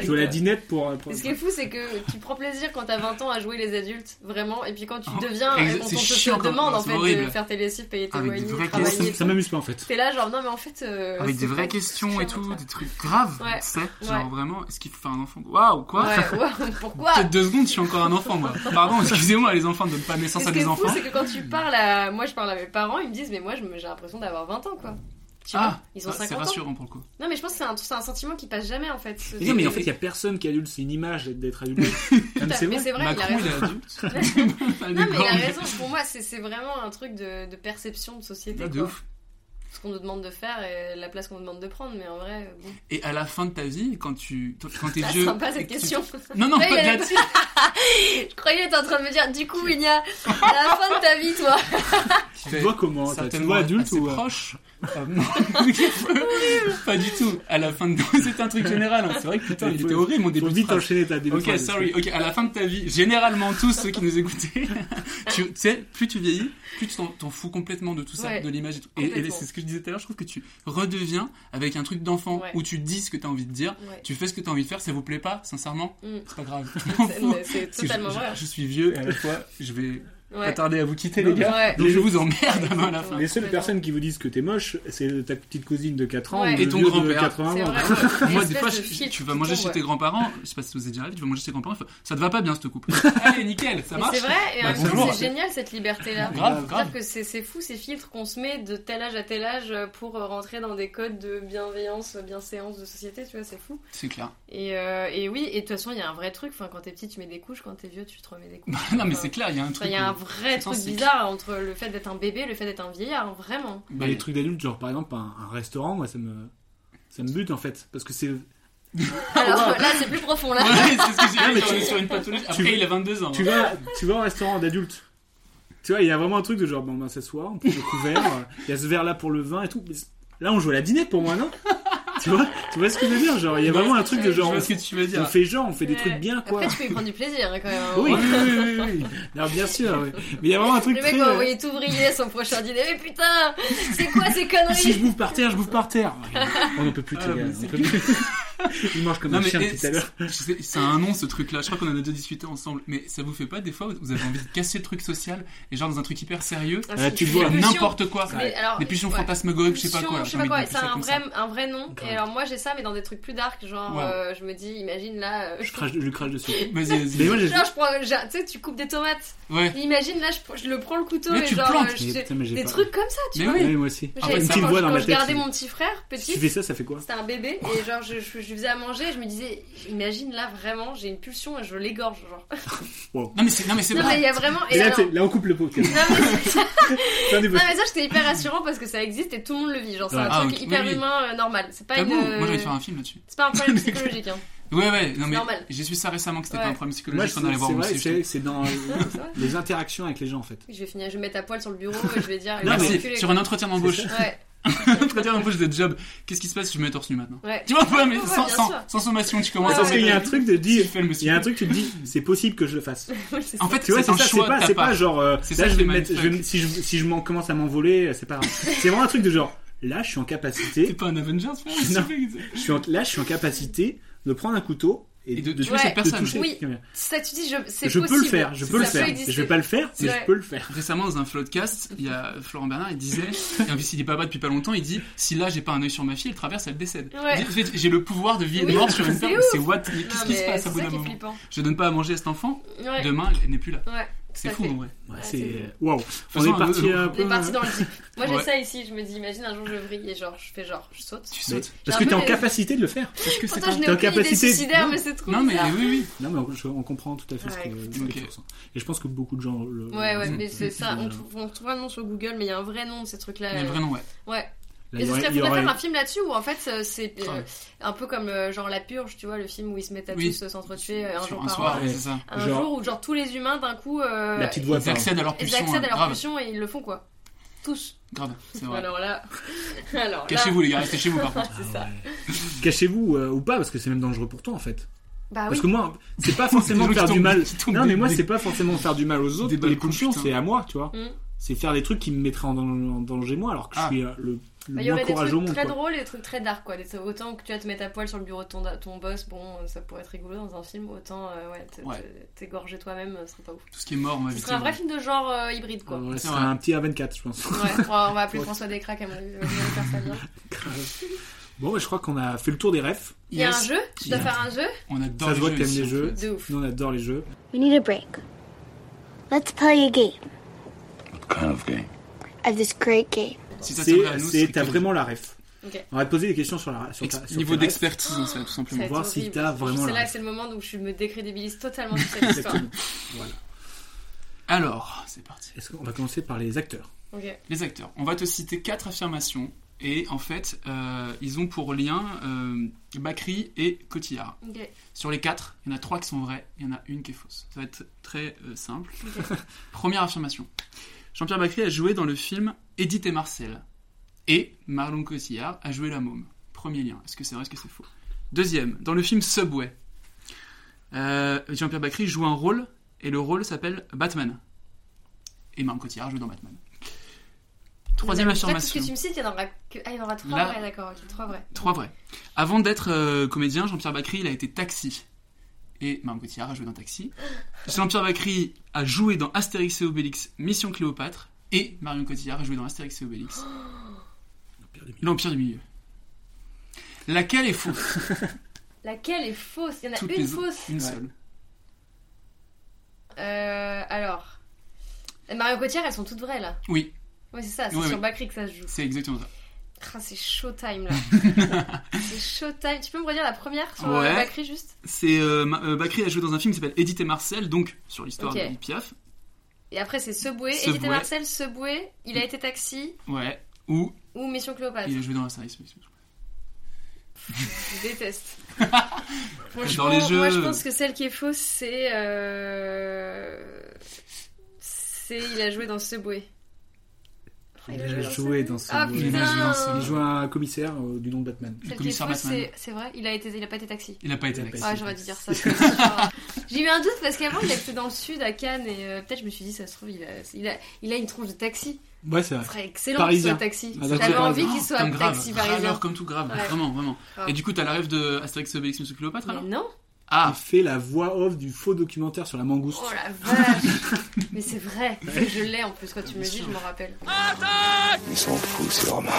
Je joue la dinette pour. ce qui est fou, c'est que tu prends plaisir quand t'as 20 ans à jouer les adultes, vraiment, et puis quand tu Oh, deviens, quand on c'est te, demande en c'est fait de horrible. faire tes lessives, payer tes Avec des loyers. Ça, m'amuse pas en fait. T'es là, genre, non, mais en fait. euh, Avec des c'est vraies questions c'est et tout, des trucs graves, sais. Genre vraiment, est-ce qu'il faut faire un enfant? Waouh, quoi? Pourquoi? Peut-être deux secondes, je suis encore un enfant, moi. Pardon, excusez-moi, les enfants ne donnent pas naissance ce à qui est des fou, enfants. c'est que quand tu parles à. Moi, je parle à mes parents, ils me disent, mais moi, j'ai l'impression d'avoir 20 ans, quoi. Tu vois, Ah, ils ont ah, c'est 50 ans. rassurant pour le coup. Non, mais je pense que c'est un, c'est un sentiment qui passe jamais, en fait. Mais non, mais en fait, il y a personne qui est adulte, c'est une image d'être adulte. Même c'est mais vrai. c'est vrai, Macron, il a il est raison. adulte. Non, mais il a raison. Pour moi, c'est c'est vraiment un truc de, de perception de société. Ah, de quoi. ouf. Ce qu'on nous demande de faire et la place qu'on nous demande de prendre, mais en vrai, bon. Et à la fin de ta vie, quand tu, quand t'es vieux. sympa et cette que tu- question. Non, non, Ouais, pas là-dessus. Je croyais que t'es en train de me dire, du coup, il y a à la fin de ta vie, toi. Tu te vois comment Tu vois adulte assez ou. euh, proche. Euh, pas du tout. À la fin de c'est un truc général. hein. C'est vrai que putain, il était horrible mon début. faut de vite enchaîner ta début de Ok, sorry. Ok, à la fin de ta vie, généralement tous ceux qui nous écoutaient, tu sais, plus tu vieillis, plus tu t'en- t'en fous complètement de tout ça, Ouais, de l'image et tout. Et, c'est ce que je disais tout à l'heure. Je trouve que tu redeviens avec un truc d'enfant Ouais. où tu dis ce que t'as envie de dire, Ouais. tu fais ce que t'as envie de faire. Ça vous plaît pas, sincèrement, Mm. c'est pas grave. C'est- totalement je, vrai. Je, je suis vieux et à la fois, je vais pas à vous quitter, les gars. Ouais. Donc je vous emmerde à la fin. Les seules personnes qui vous disent que t'es moche, c'est ta petite cousine de 4 ans et ton grand-père. Moi, des fois, tu vas manger chez tes grands-parents. Je sais pas si ça vous est déjà arrivé, tu vas manger chez tes grands-parents. Ça te va pas bien, ce couple. Allez, nickel, ça marche. C'est vrai, et bah, c'est génial cette liberté-là. grave, grave. que c'est fou ces filtres qu'on se met de tel âge à tel âge pour rentrer dans des codes de bienveillance, bienséance de société, tu vois, c'est fou. C'est clair. Et euh, oui, et de toute façon, il y a un vrai truc. Quand t'es petit, tu mets des couches. Quand t'es vieux, tu te remets des couches. Non, mais c'est clair, il y a un truc. Euh, vrai truc bizarre entre le fait d'être un bébé et le fait d'être un vieillard, vraiment. Bah, les trucs d'adultes, genre par exemple un, restaurant, moi ça me, ça me bute en fait. Parce que c'est. Alors là, c'est plus profond là. Ouais, c'est ce que j'ai ah, mais tu es sur une pathologie. Après, il a 22 ans. Tu, hein. vas, tu au restaurant d'adulte. Tu vois, il y a vraiment un truc de genre, bon, on s'assoit, on prend le couvert, il y a ce verre là pour le vin et tout. Là, on joue à la dinette pour moi, non? tu vois, tu vois ce que je veux dire Genre, il y a vraiment un truc de genre, on, fait genre, on fait des trucs bien, quoi. Après, tu peux y prendre du plaisir hein, quand même. Oui, oui, oui, oui, oui. Bien sûr. oui. Mais il y a vraiment un truc. Le mec très... va euh, envoyer tout briller son prochain dîner. Mais putain, c'est quoi ces conneries? Si je bouffe par terre, je bouffe par terre. On ne peut plus. Ah, on peut plus. Il mange comme non, un chien depuis tout à l'heure. C'est un nom ce truc-là. Je crois qu'on en a déjà discuté ensemble. Mais ça vous fait pas des fois vous avez envie de casser le truc social et genre dans un truc hyper sérieux, ah, tu, vois n'importe quoi. Mais alors, des pulsions ouais. fantasmagoriques, je sais pas quoi. Je sais pas quoi. C'est un vrai, nom. Et alors moi j'ai ça, mais dans des trucs plus dark, genre euh, je me dis, imagine là. Euh, je crache, crache dessus. Genre tu coupes des tomates. Imagine là, je le prends le couteau et genre euh, des trucs comme ça, tu vois. moi aussi. J'ai regardé mon petit frère petit. Tu fais ça, ça fait quoi? C'était un bébé et genre je je lui faisais à manger, je me disais, imagine là vraiment, j'ai une pulsion et je l'égorge. Genre. Non, mais c'est, non, mais c'est vrai. Il y a vraiment. Là, on coupe le podcast. non, mais, ça, j'étais hyper rassurant parce que ça existe et tout le monde le vit. Genre, c'est un ah, truc hyper humain, euh, normal. C'est pas une. Moi, j'allais euh, faire un film là-dessus. C'est pas un problème psychologique. Hein. Ouais, ouais, j'ai su ça récemment que c'était pas un problème psychologique qu'on allait voir vrai, c'est, dans les interactions avec les gens en fait. Je vais finir, je vais mettre à poil sur le bureau et je vais dire. Non, mais sur un entretien d'embauche. Prétire un peu, j'ai des jobs. Qu'est-ce qui se passe si je mets torse nu maintenant ouais. Tu vois, sans, sans, sommation, tu commences. Parce qu'il y a un truc de dire, il y a un truc, tu te dis, c'est possible que je le fasse. En fait, tu vois, c'est pas, c'est pas genre, euh, si je, commence à m'envoler, euh, c'est pas grave. c'est vraiment un truc de genre, là, je suis en capacité. T'es pas un Avengers, frère, non, là, je suis en capacité de prendre un couteau, et, de, de, cette personne. Toucher, oui. Ça, tu dis, je, peux le faire, je peux le faire. Je vais pas le faire, mais je peux le faire. Récemment, dans un floodcast, il y a Florent Bernard, il disait, et en plus, il est papa depuis pas longtemps, il dit si là j'ai pas un œil sur ma fille, elle traverse, elle décède. Ouais. J'ai, j'ai le pouvoir de vie et de mort sur une personne. C'est what? Qu'est-ce qui se passe à bout d'un moment? Je donne pas à manger à cet enfant, demain, elle n'est plus là. C'est fou, ouais. ouais c'est euh, waouh. On est parti un peu. On est parti dans le. Euh, Moi, j'ai ça ici. Je me dis, imagine un jour je vrille et genre je fais genre je saute. Tu sautes. Parce que t'es en capacité de le faire. Parce que c'est pas en capacité. suicidaire, mais c'est trop. Non mais oui oui. Non mais on comprend tout à fait ce que. Et je pense que beaucoup de gens le. Ouais ouais, mais c'est ça. On trouve un nom sur Google, mais il y a un vrai nom de ces trucs-là. Il y a Un vrai nom, ouais. Ouais. Là, mais ce serait faudrait aurait... faire un film là-dessus où en fait euh, c'est euh, un peu comme euh, genre La Purge, tu vois, le film où ils se mettent à tous s'entretuer un jour un par soir, ça. Un jour où genre tous les humains d'un coup ils accèdent à leur pulsion. Ils accèdent à leur pulsion et ils le font quoi. Tous. Grave, c'est vrai. Alors là, Alors, cachez-vous les gars, restez chez vous par contre. Cachez-vous ou pas parce que c'est même dangereux pour toi en fait. Bah parce que moi, c'est pas forcément faire du mal. Non, mais moi, c'est pas forcément faire du mal aux autres. Les pulsions, hein. c'est à moi, tu vois. Mm. C'est faire des trucs qui me mettraient en danger moi alors que je ah. suis le bah, il y aurait des trucs très drôles et des trucs très dark, quoi. Autant que tu vas te mettre à poil sur le bureau de ton, boss, bon, euh, ça pourrait être rigolo dans un film, autant euh, ouais, t'égorger ouais. toi-même, euh, ce serait pas ouf. Tout ce qui est mort, Ce serait un vrai film de genre euh, hybride, quoi. Ouais, c'est un petit A24, je pense. On va appeler François Descraques, à mon avis, faire ça bien. Bon, je crois qu'on a fait le tour des refs. Il y a un jeu? Tu dois faire un jeu? On adore ça se voit que t'aimes les jeux. Nous, on adore les jeux. We need a break. Let's play a game. What kind of game? Of this great game. C'est t'as vraiment la ref. On va te poser des questions sur la niveau d'expertise, tout simplement. Voir si t'as vraiment. C'est là, c'est le moment où je me décrédibilise totalement cette histoire. voilà. Alors, c'est parti. on va commencer par les acteurs? Les acteurs. On va te citer quatre affirmations et en fait, euh, ils ont pour lien euh, Bakri et Cotillard. Sur les quatre, il y en a trois qui sont vraies, il y en a une qui est fausse. Ça va être très euh, simple. Première affirmation. Jean-Pierre Bacry a joué dans le film Edith et Marcel. Et Marlon Cotillard a joué la môme. Premier lien. Est-ce que c'est vrai, est-ce que c'est faux? Deuxième, dans le film Subway, euh, Jean-Pierre Bacry joue un rôle et le rôle s'appelle Batman. Et Marlon Cotillard joue dans Batman. Troisième affirmation. Ce que tu me cites, il y en aura, ah, trois vrais, d'accord. Trois vrais. Trois vrais. Avant d'être euh, comédien, Jean-Pierre Bacry, il a été taxi et Marion Cotillard a joué dans Taxi. Jean-Pierre Bacry a joué dans Astérix et Obélix Mission Cléopâtre et Marion Cotillard a joué dans Astérix et Obélix L'Empire du Milieu. Laquelle est fausse? Laquelle est fausse? Il y en a Toutes une les- fausse. Une seule. Euh, alors. Marion Cotillard, elles sont toutes vraies là. Oui, Ouais, c'est ça, c'est Ouais, sur ouais. Bacri que ça se joue. c'est exactement ça. Ah, c'est showtime là. c'est showtime. Tu peux me redire la première sur Ouais. euh, Bacri juste? C'est euh, euh, Bacri a joué dans un film qui s'appelle Edith et Marcel, donc sur l'histoire de Piaf. Et après, c'est Subway. Subway. Edith et Marcel, Subway. Il a été taxi Ouais. Ou ou Mission Cléopâtre. il a joué dans Astérix. Je déteste. Dans Franchement, les jeux- moi je pense que celle qui est fausse, c'est. euh, C'est. Il a joué dans Subway. Il a joué dans ce. Ah il, putain il joue un commissaire euh, du nom de Batman. Qui est fausse, c'est vrai Il a, été... il a pas été taxi. Il a pas été taxi. Ah, j'aurais dû dire ça. J'ai eu un doute parce qu'avant il était dans le sud à Cannes et euh, peut-être je me suis dit, ça se trouve, il a, il a, il a une tronche de taxi. Ouais, c'est vrai. Ce serait excellent Parisien. qu'il soit taxi. Ah. J'avais envie qu'il soit comme grave, taxi parisien. râleur comme tout grave, Ouais. vraiment, vraiment. Grave. Et du coup, t'as la rêve de Astérix et Obélix Mission Cléopâtre Mais alors non Ah Il fait la voix off du faux documentaire sur la mangouste. Oh la vache Mais c'est vrai, je l'ai en plus quand tu me le dis, je m'en rappelle. Ils sont fous, ces Romains.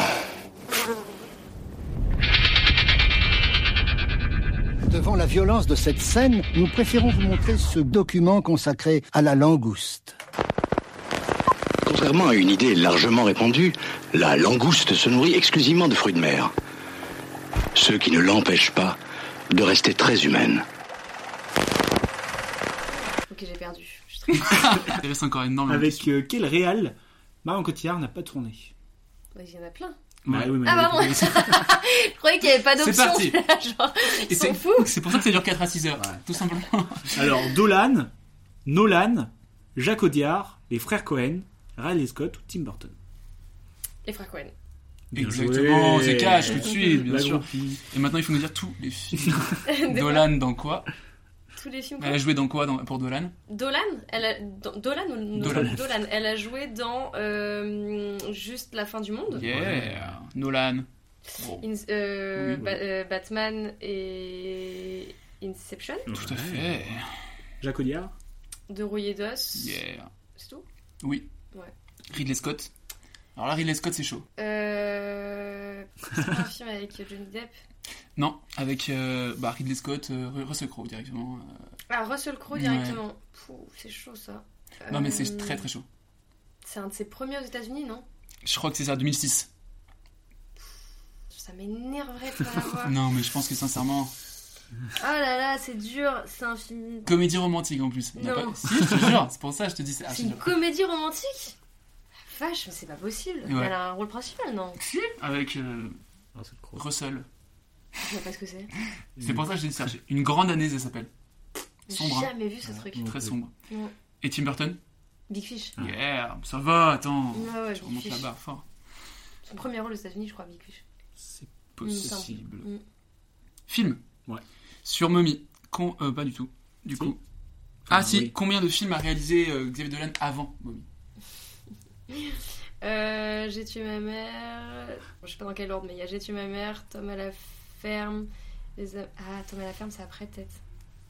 Devant la violence de cette scène, nous préférons vous montrer ce document consacré à la langouste. Contrairement à une idée largement répandue, la langouste se nourrit exclusivement de fruits de mer. Ce qui ne l'empêche pas de rester très humaine. Ok, j'ai perdu. Je suis très- Il reste encore énormément. Avec euh, quel réal Marion Cotillard n'a pas tourné Ouais, Il y en a plein. Ouais, oui, mais Ah pardon est- Je croyais qu'il n'y avait pas C'est d'option. parti. Genre, ils c'est sont fous. c'est pour ça que ça dure 4 à 6 heures, tout simplement. Alors, Dolan, Nolan, Jacques Audiard, les frères Cohen, Riley Scott ou Tim Burton Les frères Cohen. Bien Exactement, joué. c'est cash tout de suite, bien La sûr. groupie. Et maintenant, il faut nous dire tous les films. Dolan dans quoi Tous les films. Elle a joué dans quoi dans- pour Dolan? Dolan, elle a... dans- Dolan Dolan. Dolan. Elle a joué dans euh, Juste la fin du monde. Yeah, Nolan. Bon. In- euh, Oui, oui. Ba- euh, Batman et Inception. Tout à fait. Jacques Audiard De rouillé d'os. Yeah. C'est tout? Oui. Ouais. Ridley Scott. Alors là, Ridley Scott, c'est chaud. Euh... C'est un film avec Johnny Depp? Non, avec euh, bah, Ridley Scott, euh, Russell Crowe directement. euh. Ah, Russell Crowe Ouais. directement. Pouh, c'est chaud ça. Non, mais c'est Euh, très très chaud. C'est un de ses premiers aux États-Unis, non? Je crois que c'est ça, 2006. Ça m'énerverait de pas l'avoir. Non, mais je pense que sincèrement. Oh là là, c'est dur. C'est un film. Comédie romantique en plus. A Non. pas- Si, je te jure, c'est pour ça que je te dis. ah, C'est je une te jure. comédie romantique? Vache, mais c'est pas possible. Ouais. Elle a un rôle principal, non Avec euh, Russell. Je sais pas ce que c'est. C'est pour ça que te dis ça. Une grande année, ça s'appelle. J'ai Sombre. hein. jamais vu ce truc. Très sombre. Et Tim Burton Big Fish. Yeah, ça va, attends. Ouais, ouais, je Big remonte Fish. la barre fort. Son premier rôle aux États-Unis, je crois, Big Fish. C'est possible. Mm. Film Ouais. Sur Mommy. Con- euh, pas du tout. Du coup. Ah, Ah, si, oui. combien de films a réalisé euh, Xavier Dolan avant Mommy? Euh, j'ai tué ma mère. Bon, je sais pas dans quel ordre, mais il y a J'ai tué ma mère, Tom à la ferme. Les am- Ah, Tom à la ferme, c'est après, peut-être.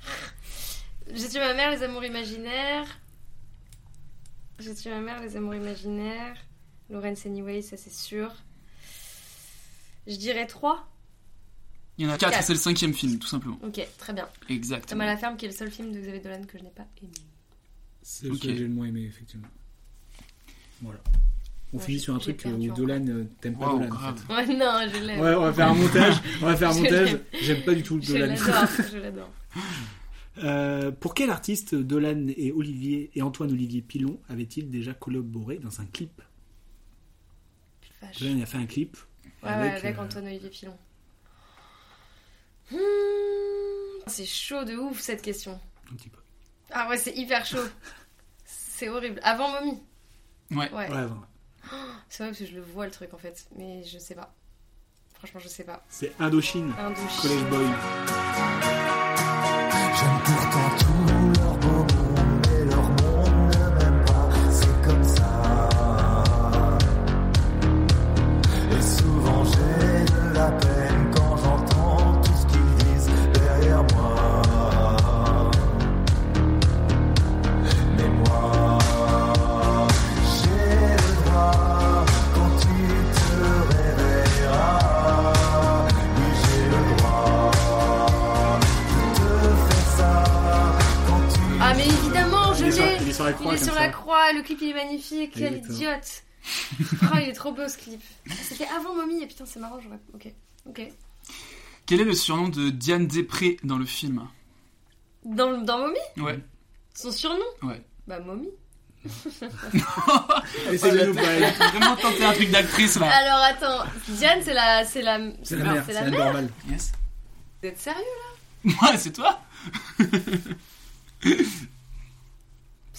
J'ai tué ma mère, Les amours imaginaires. J'ai tué ma mère, Les amours imaginaires. Lawrence Anyway, ça c'est sûr. Je dirais 3. Il y en a quatre, Quatre. c'est le cinquième film, tout simplement. Ok, très bien. Tom Exactement. à la ferme, qui est le seul film de Xavier Dolan que je n'ai pas aimé. C'est le que j'ai le moins aimé, effectivement. Voilà. On Ouais, finit sur un truc euh, où. Dolan euh, t'aimes pas Wow, Dolan. en fait. Ouais, non, je l'aime. Ouais, on va faire un montage. On va faire un montage. J'aime pas du tout le Je Dolan. l'adore, je l'adore. Euh, pour quel artiste Dolan et Olivier et Antoine Olivier Pilon avaient-ils déjà collaboré dans un clip? Vache. Dolan a fait un clip Ouais, avec, ouais, avec euh, Antoine Olivier Pilon. Hmm, c'est chaud de ouf cette question. Un petit peu. Ah ouais, c'est hyper chaud. c'est horrible. Avant Mommy. Ouais. Ouais. C'est vrai parce que je le vois le truc en fait, mais je sais pas. Franchement, je sais pas. C'est Indochine, Indochine. College Boy. J'aime pourtant tout croix. Il est sur la ça. croix, le clip il est magnifique, quel idiote. oh, il est trop beau ce clip. C'était avant Mommy, et putain, c'est marrant, j'aurais. Ok. Ok. Quel est le surnom de Diane Després dans le film Dans, dans Mommy Ouais. Son surnom Ouais. Bah, Mommy. Essaye de nous parler. Vraiment tenter un truc d'actrice là. Alors attends, Diane, c'est la. C'est la. C'est la mère, c'est c'est la la mère. normale. Yes. Vous êtes sérieux là? Ouais, c'est toi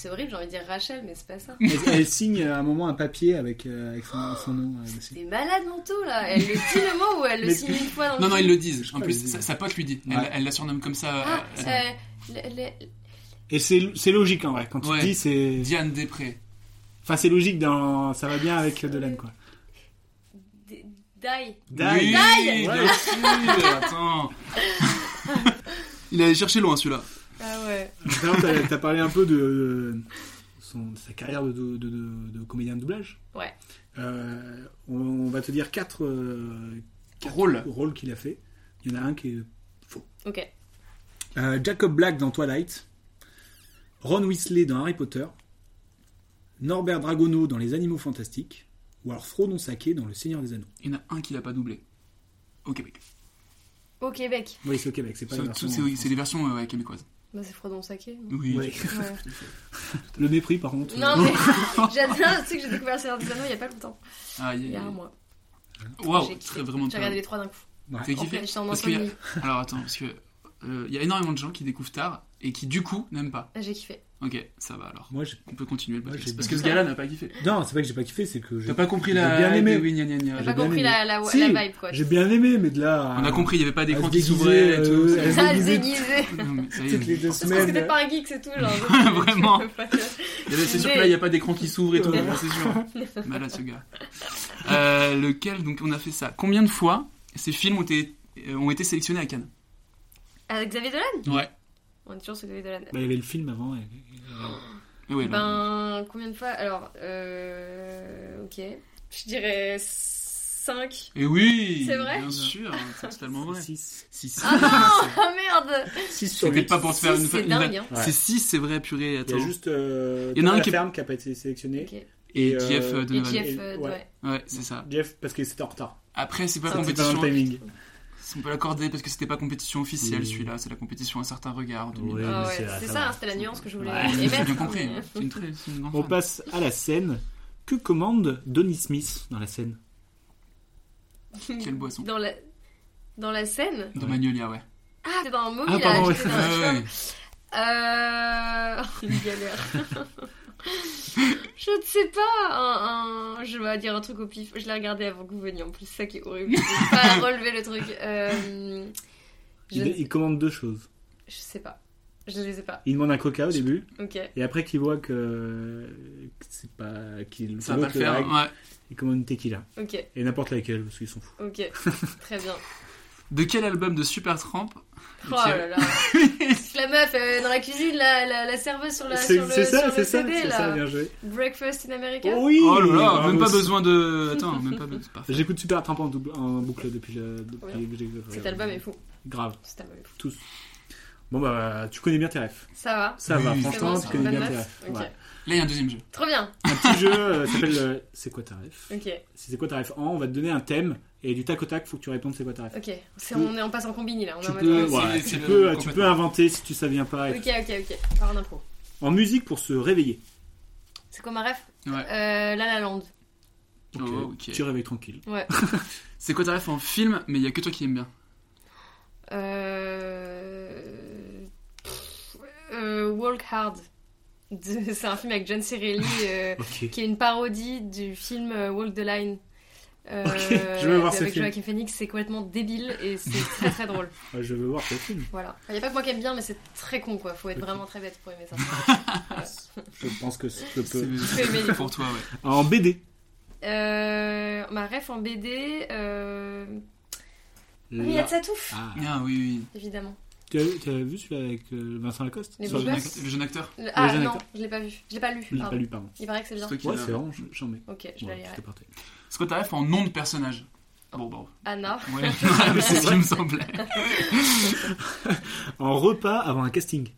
C'est horrible, j'ai envie de dire Rachel, mais c'est pas ça. Elle, elle signe à un moment un papier avec, euh, avec son, son nom euh, dessus. Des malades mentaux là. Elle le dit le mot ou elle le Mais- signe une fois dans le Non, non, ils le disent. En plus, sa, sa pote lui dit. Elle- Ouais. Elle, la surnomme comme ça. Ah, euh, le- le- Et c'est c'est logique en vrai. Quand tu Ouais. dis, c'est. Diane Després. Enfin, c'est logique dans. Ça va bien avec Dolan, quoi. Die. Die. Oui, Die. sûr, Attends. Il allait chercher loin celui-là. Ah ouais. D'ailleurs, t'as- t'as parlé un peu de, de son- de sa carrière de, de, de- de- de comédien de doublage. Ouais. Euh, on, on va te dire quatre, euh, quatre Rôles. rôles qu'il a fait. Il y en a un qui est faux. Ok. Euh, Jacob Black dans Twilight, Ron Weasley dans Harry Potter, Norbert Dragono dans Les Animaux Fantastiques, ou alors Frodon Sake dans Le Seigneur des Anneaux. Il y en a un qui l'a pas doublé. Au Québec. Au Québec. Oui, c'est au Québec, c'est pas la C'est des versions euh, ouais, québécoises. Bah, c'est Frodon Saké. Oui. Ouais. Le mépris, par contre. Non, mais j'adore, tu sais que j'ai découvert Seigneur des Anneaux il y a pas longtemps. Ah, Il y a un mois. Waouh, kiffé. vraiment J'ai regardé les trois d'un coup. T'as kiffé fait, en Parce qu'il a-. Alors attends, parce que euh, il y a énormément de gens qui découvrent tard et qui du coup n'aiment pas. J'ai kiffé. Ok, ça va alors. Moi, On peut continuer le podcast. Parce que ce gars-là n'a pas kiffé. Non, c'est pas que j'ai pas kiffé, c'est que j'ai T'as pas compris j'ai la. bien aimé. Oui, gna, gna, gna. T'as J'ai pas bien compris aimé. la, la, Si, la vibe, quoi. J'ai bien aimé, mais de là. On a compris, il y avait pas d'écran qui s'ouvrait et tout. euh, déguisé. Ça y est. toutes les deux C'est parce que semaines. pas un geek, c'est tout, genre. Vraiment. Y C'est sûr que là, il n'y a pas d'écran qui s'ouvre et tout, c'est sûr. Malade ce gars. Euh, lequel, donc on a fait ça. Combien de fois ces films ont été, euh, ont été sélectionnés à Cannes? Avec Xavier Dolan? Ouais. On est toujours sur Xavier Dolan. Bah, il y avait le film avant. et- Et ouais, là. Ben, combien de fois Alors, euh. Ok. Je dirais 5. Et oui C'est vrai Bien sûr, c'est totalement vrai. 6. 6. Ah non Oh merde 6 sur C'était 8. pas pour te faire Six, une c'est une- dingue, hein. C'est 6, c'est vrai, purée. Il y Attends. a juste euh, Il y en a un qui est- Laferme qui a pas été sélectionné. Ok. Et euh, Jeff euh, Et Donovan. Jeff, Et- euh, ouais. ouais. Ouais, c'est ça. Jeff, parce qu'il c'était en retard. Après, c'est pas Ça, C'était pas dans timing. On peut l'accorder parce que c'était pas compétition officielle Oui. celui-là, c'est la compétition à certains regards. Oui. Ah c'est- ouais, ça c'est va. ça, hein, c'était la nuance que je voulais Ouais, j'ai bien compris. une, très, une grande On fan. passe à la scène. Que commande Donny Smith dans la scène? Quelle boisson Dans la, dans la scène? De Magnolia, ouais. Ah, c'est dans un Mommy Ah, pardon, j'étais ouais. dans la Ouais, Euh. Une galère. je ne sais pas. Un, un- Je vais dire un truc au pif. Je l'ai regardé avant que vous veniez en plus, c'est ça qui est horrible. Je pas relevé le truc. Euh... Je... il, commande deux choses. je sais pas. Je ne sais pas. Il demande un coca au début. Ok. Et après qu'il voit que que c'est pas qu'il Ça va pas le faire. Ouais. il commande une tequila. Ok. Et n'importe laquelle parce qu'ils sont fous. Ok. Très bien. De quel album de Supertramp Oh là là. la meuf euh, dans la cuisine, la, la, la serveuse sur, la, C'est sur le, c'est ça, sur le c'est ça, CD c'est là. ça, bien joué. Breakfast in America. Oh oui Oh là là, Ah, même pas aussi. besoin de. Attends, même pas besoin. c'est parfait. J'écoute Super Tramp en, double- en boucle depuis, le, depuis Ouais. que j'ai- Cet album est fou. Grave, Cet album est fou. tous. Bon bah, tu connais bien tes refs. Ça va. Ça va, Oui, franchement, c'est tu connais bien tes refs. Ouais. Là, il y a un deuxième jeu. Trop bien. Un petit jeu euh, s'appelle euh, C'est quoi ta ref Ok. Si c'est quoi ta ref en, on va te donner un thème et du tac au tac, faut que tu répondes c'est quoi ta ref. Ok. On, est, on passe en combini là. On est Tu en peux, mode- ouais, ouais, c'est tu, peux, tu complètement. peux inventer si tu savais pas. Ok, ok, ok. Par en impro. En musique pour se réveiller. C'est quoi ma ref? Ouais. euh, La La Land. Ok. Oh, ok. Tu réveilles tranquille. Ouais. C'est quoi ta ref en film, mais il y a que toi qui aimes bien? Euh... euh, Walk Hard. De- C'est un film avec John Cirelli euh, qui est une parodie du film euh, Walk the Line. Euh, Ok, je veux voir ce avec film. Joaquin Phoenix, c'est complètement débile et c'est très très drôle. Ouais, je veux voir ce film. Voilà. Il n'y a pas que moi qui aime bien, mais c'est très con quoi. Faut être vraiment très bête pour aimer ça. Voilà. Je pense que je peux. C'est peux aimer, c'est pour toi, ouais. En BD. Euh, ma ref en BD, euh... La- Riyad Satouf, Ah. Ah oui, oui. évidemment. Tu as, tu as vu celui avec euh, Vincent Lacoste Les Le jeune, acteur, le jeune acteur Le- Ah jeune non, acteur. je l'ai pas vu. Je l'ai pas lu. Je l'ai pas lu, pardon. Il paraît que c'est bien. C'est Ouais, c'est vraiment, j'en mets. Ok, je vais lire. C'était parfait. C'est quoi ta ref en nom de personnage Bon, bon. Anna. Ouais, c'est ce qui me semblait. En repas avant un casting.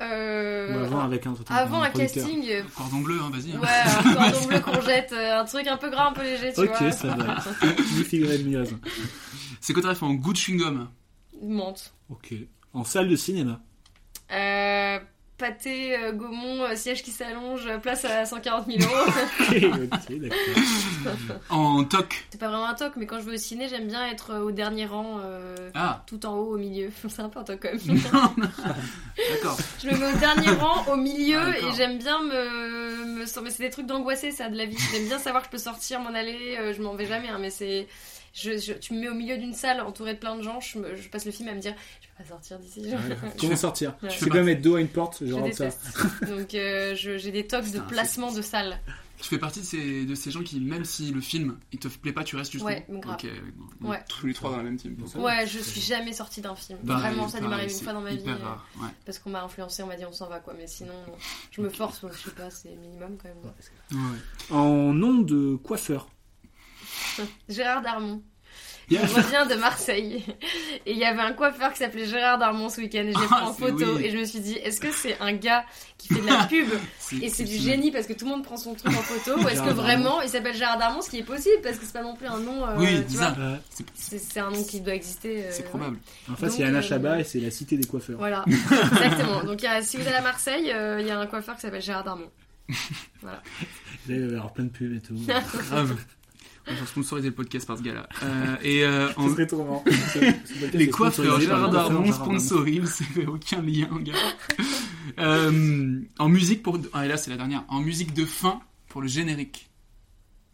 Euh, Euh, avant avec un, avant un, casting. Un cordon bleu, hein, vas-y. Ouais, un cordon bleu courgette, un truc un peu gras, un peu léger, tu vois. Ok, ça va. Ni figuré de C'est quoi t'as fait en goût de chewing-gum Menthe. Ok. En salle de cinéma euh, pâté, euh, Gaumont, euh, siège qui s'allonge, place à 140 000 euros. ok, d'accord. en toc C'est pas vraiment un toc, mais quand je vais au ciné, j'aime bien être au dernier rang, ah. tout en haut, au milieu. C'est un peu un toc quand même. d'accord. Je me mets au dernier rang, au milieu, ah, et j'aime bien me. me... Mais c'est des trucs d'angoissé, ça, de la vie. J'aime bien savoir que je peux sortir, m'en aller, je m'en vais jamais, hein, mais c'est je, tu me mets au milieu d'une salle entourée de plein de gens, je, je, passe le film à me dire je peux pas sortir d'ici. Comment sortir Je fais pas mettre dos à une porte, je, rentre ça. Donc euh, j'ai des tocs de placement de salle. Tu fais partie de ces, de ces gens qui, même si le film il te plaît pas, tu restes jusqu'au Ouais, grave. ouais. Tous les trois dans la même team. Ouais, je suis jamais sortie d'un film. Bah, Vraiment, ça m'est arrivé une fois dans ma vie. Rare, ouais. Parce qu'on m'a influencé, on m'a dit on s'en va quoi. Mais sinon, je me force, je sais pas, c'est minimum quand même. En nom de coiffeur. Gérard Darmon. Je reviens de Marseille. Et il y avait un coiffeur qui s'appelait Gérard Darmon ce week-end. Et je l'ai pris en photo et je me suis dit est-ce que c'est un gars qui fait de la pub et c'est du génie parce que tout le monde prend son truc en photo ou est-ce que vraiment il s'appelle Gérard Darmon ce qui est possible parce que c'est pas non plus un nom euh, oui, tu vois. c'est un nom qui doit exister euh, c'est probable. En fait il y a Anna Chabat et c'est la cité des coiffeurs. voilà. Exactement. Donc si vous allez à Marseille euh, il y a un coiffeur qui s'appelle Gérard Darmon. Voilà. Il va y avoir plein de pubs et tout on va sponsoriser le podcast par ce gars-là. Euh, et euh, en... serait trop Les coiffeurs Gérard Darmon sponsorisent, ça fait aucun lien, gars. euh, en musique pour. Ah, et là, c'est la dernière. En musique de fin pour le générique.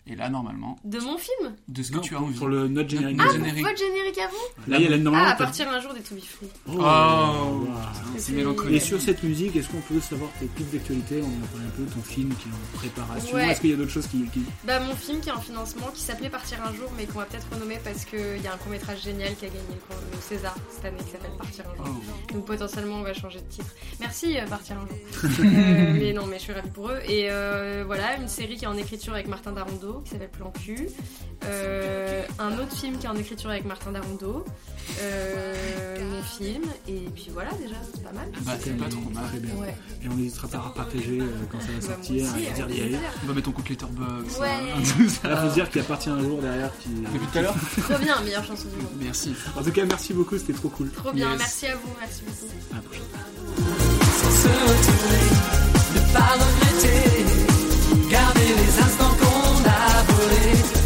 Et là, normalement. De mon film De ce que tu as envie. Pour le notre générique. Ah, générique. pour votre générique à vous Là, il y a la Ah, à partir un jour des To Be Free. Oh, oh c'est mélancolique. Et sur cette musique, est-ce qu'on peut savoir tes pics d'actualité On a parlé un peu de ton film qui est en préparation. Ouais. Est-ce qu'il y a d'autres choses qui, qui, Bah, mon film qui est en financement, qui s'appelait Partir un jour, mais qu'on va peut-être renommer parce qu'il y a un court-métrage génial qui a gagné le, César cette année qui s'appelle Partir un jour. Oh. Donc, potentiellement, on va changer de titre. Merci, euh, Partir un jour. euh, mais non, mais je suis ravie pour eux. Et euh, voilà, une série qui est en écriture avec Martin Darondo qui s'appelle Plan. Euh, un autre film qui est en écriture avec Martin Darondo, euh, mon film, et puis voilà déjà, c'est pas mal. Bah, c'est pas trop mal. Très bien. Et on n'hésitera pas à partager euh, quand ça va bah, sortir, aussi, à dire y On va mettre ton compte Letterboxd. Ouais. Il faut dire qu'il appartient un jour derrière qui. Depuis tout à l'heure Trop bien, meilleure chanson du monde. Merci. En tout cas, merci beaucoup, c'était trop cool. Trop bien, merci à vous, merci beaucoup. À la prochaine. Garder a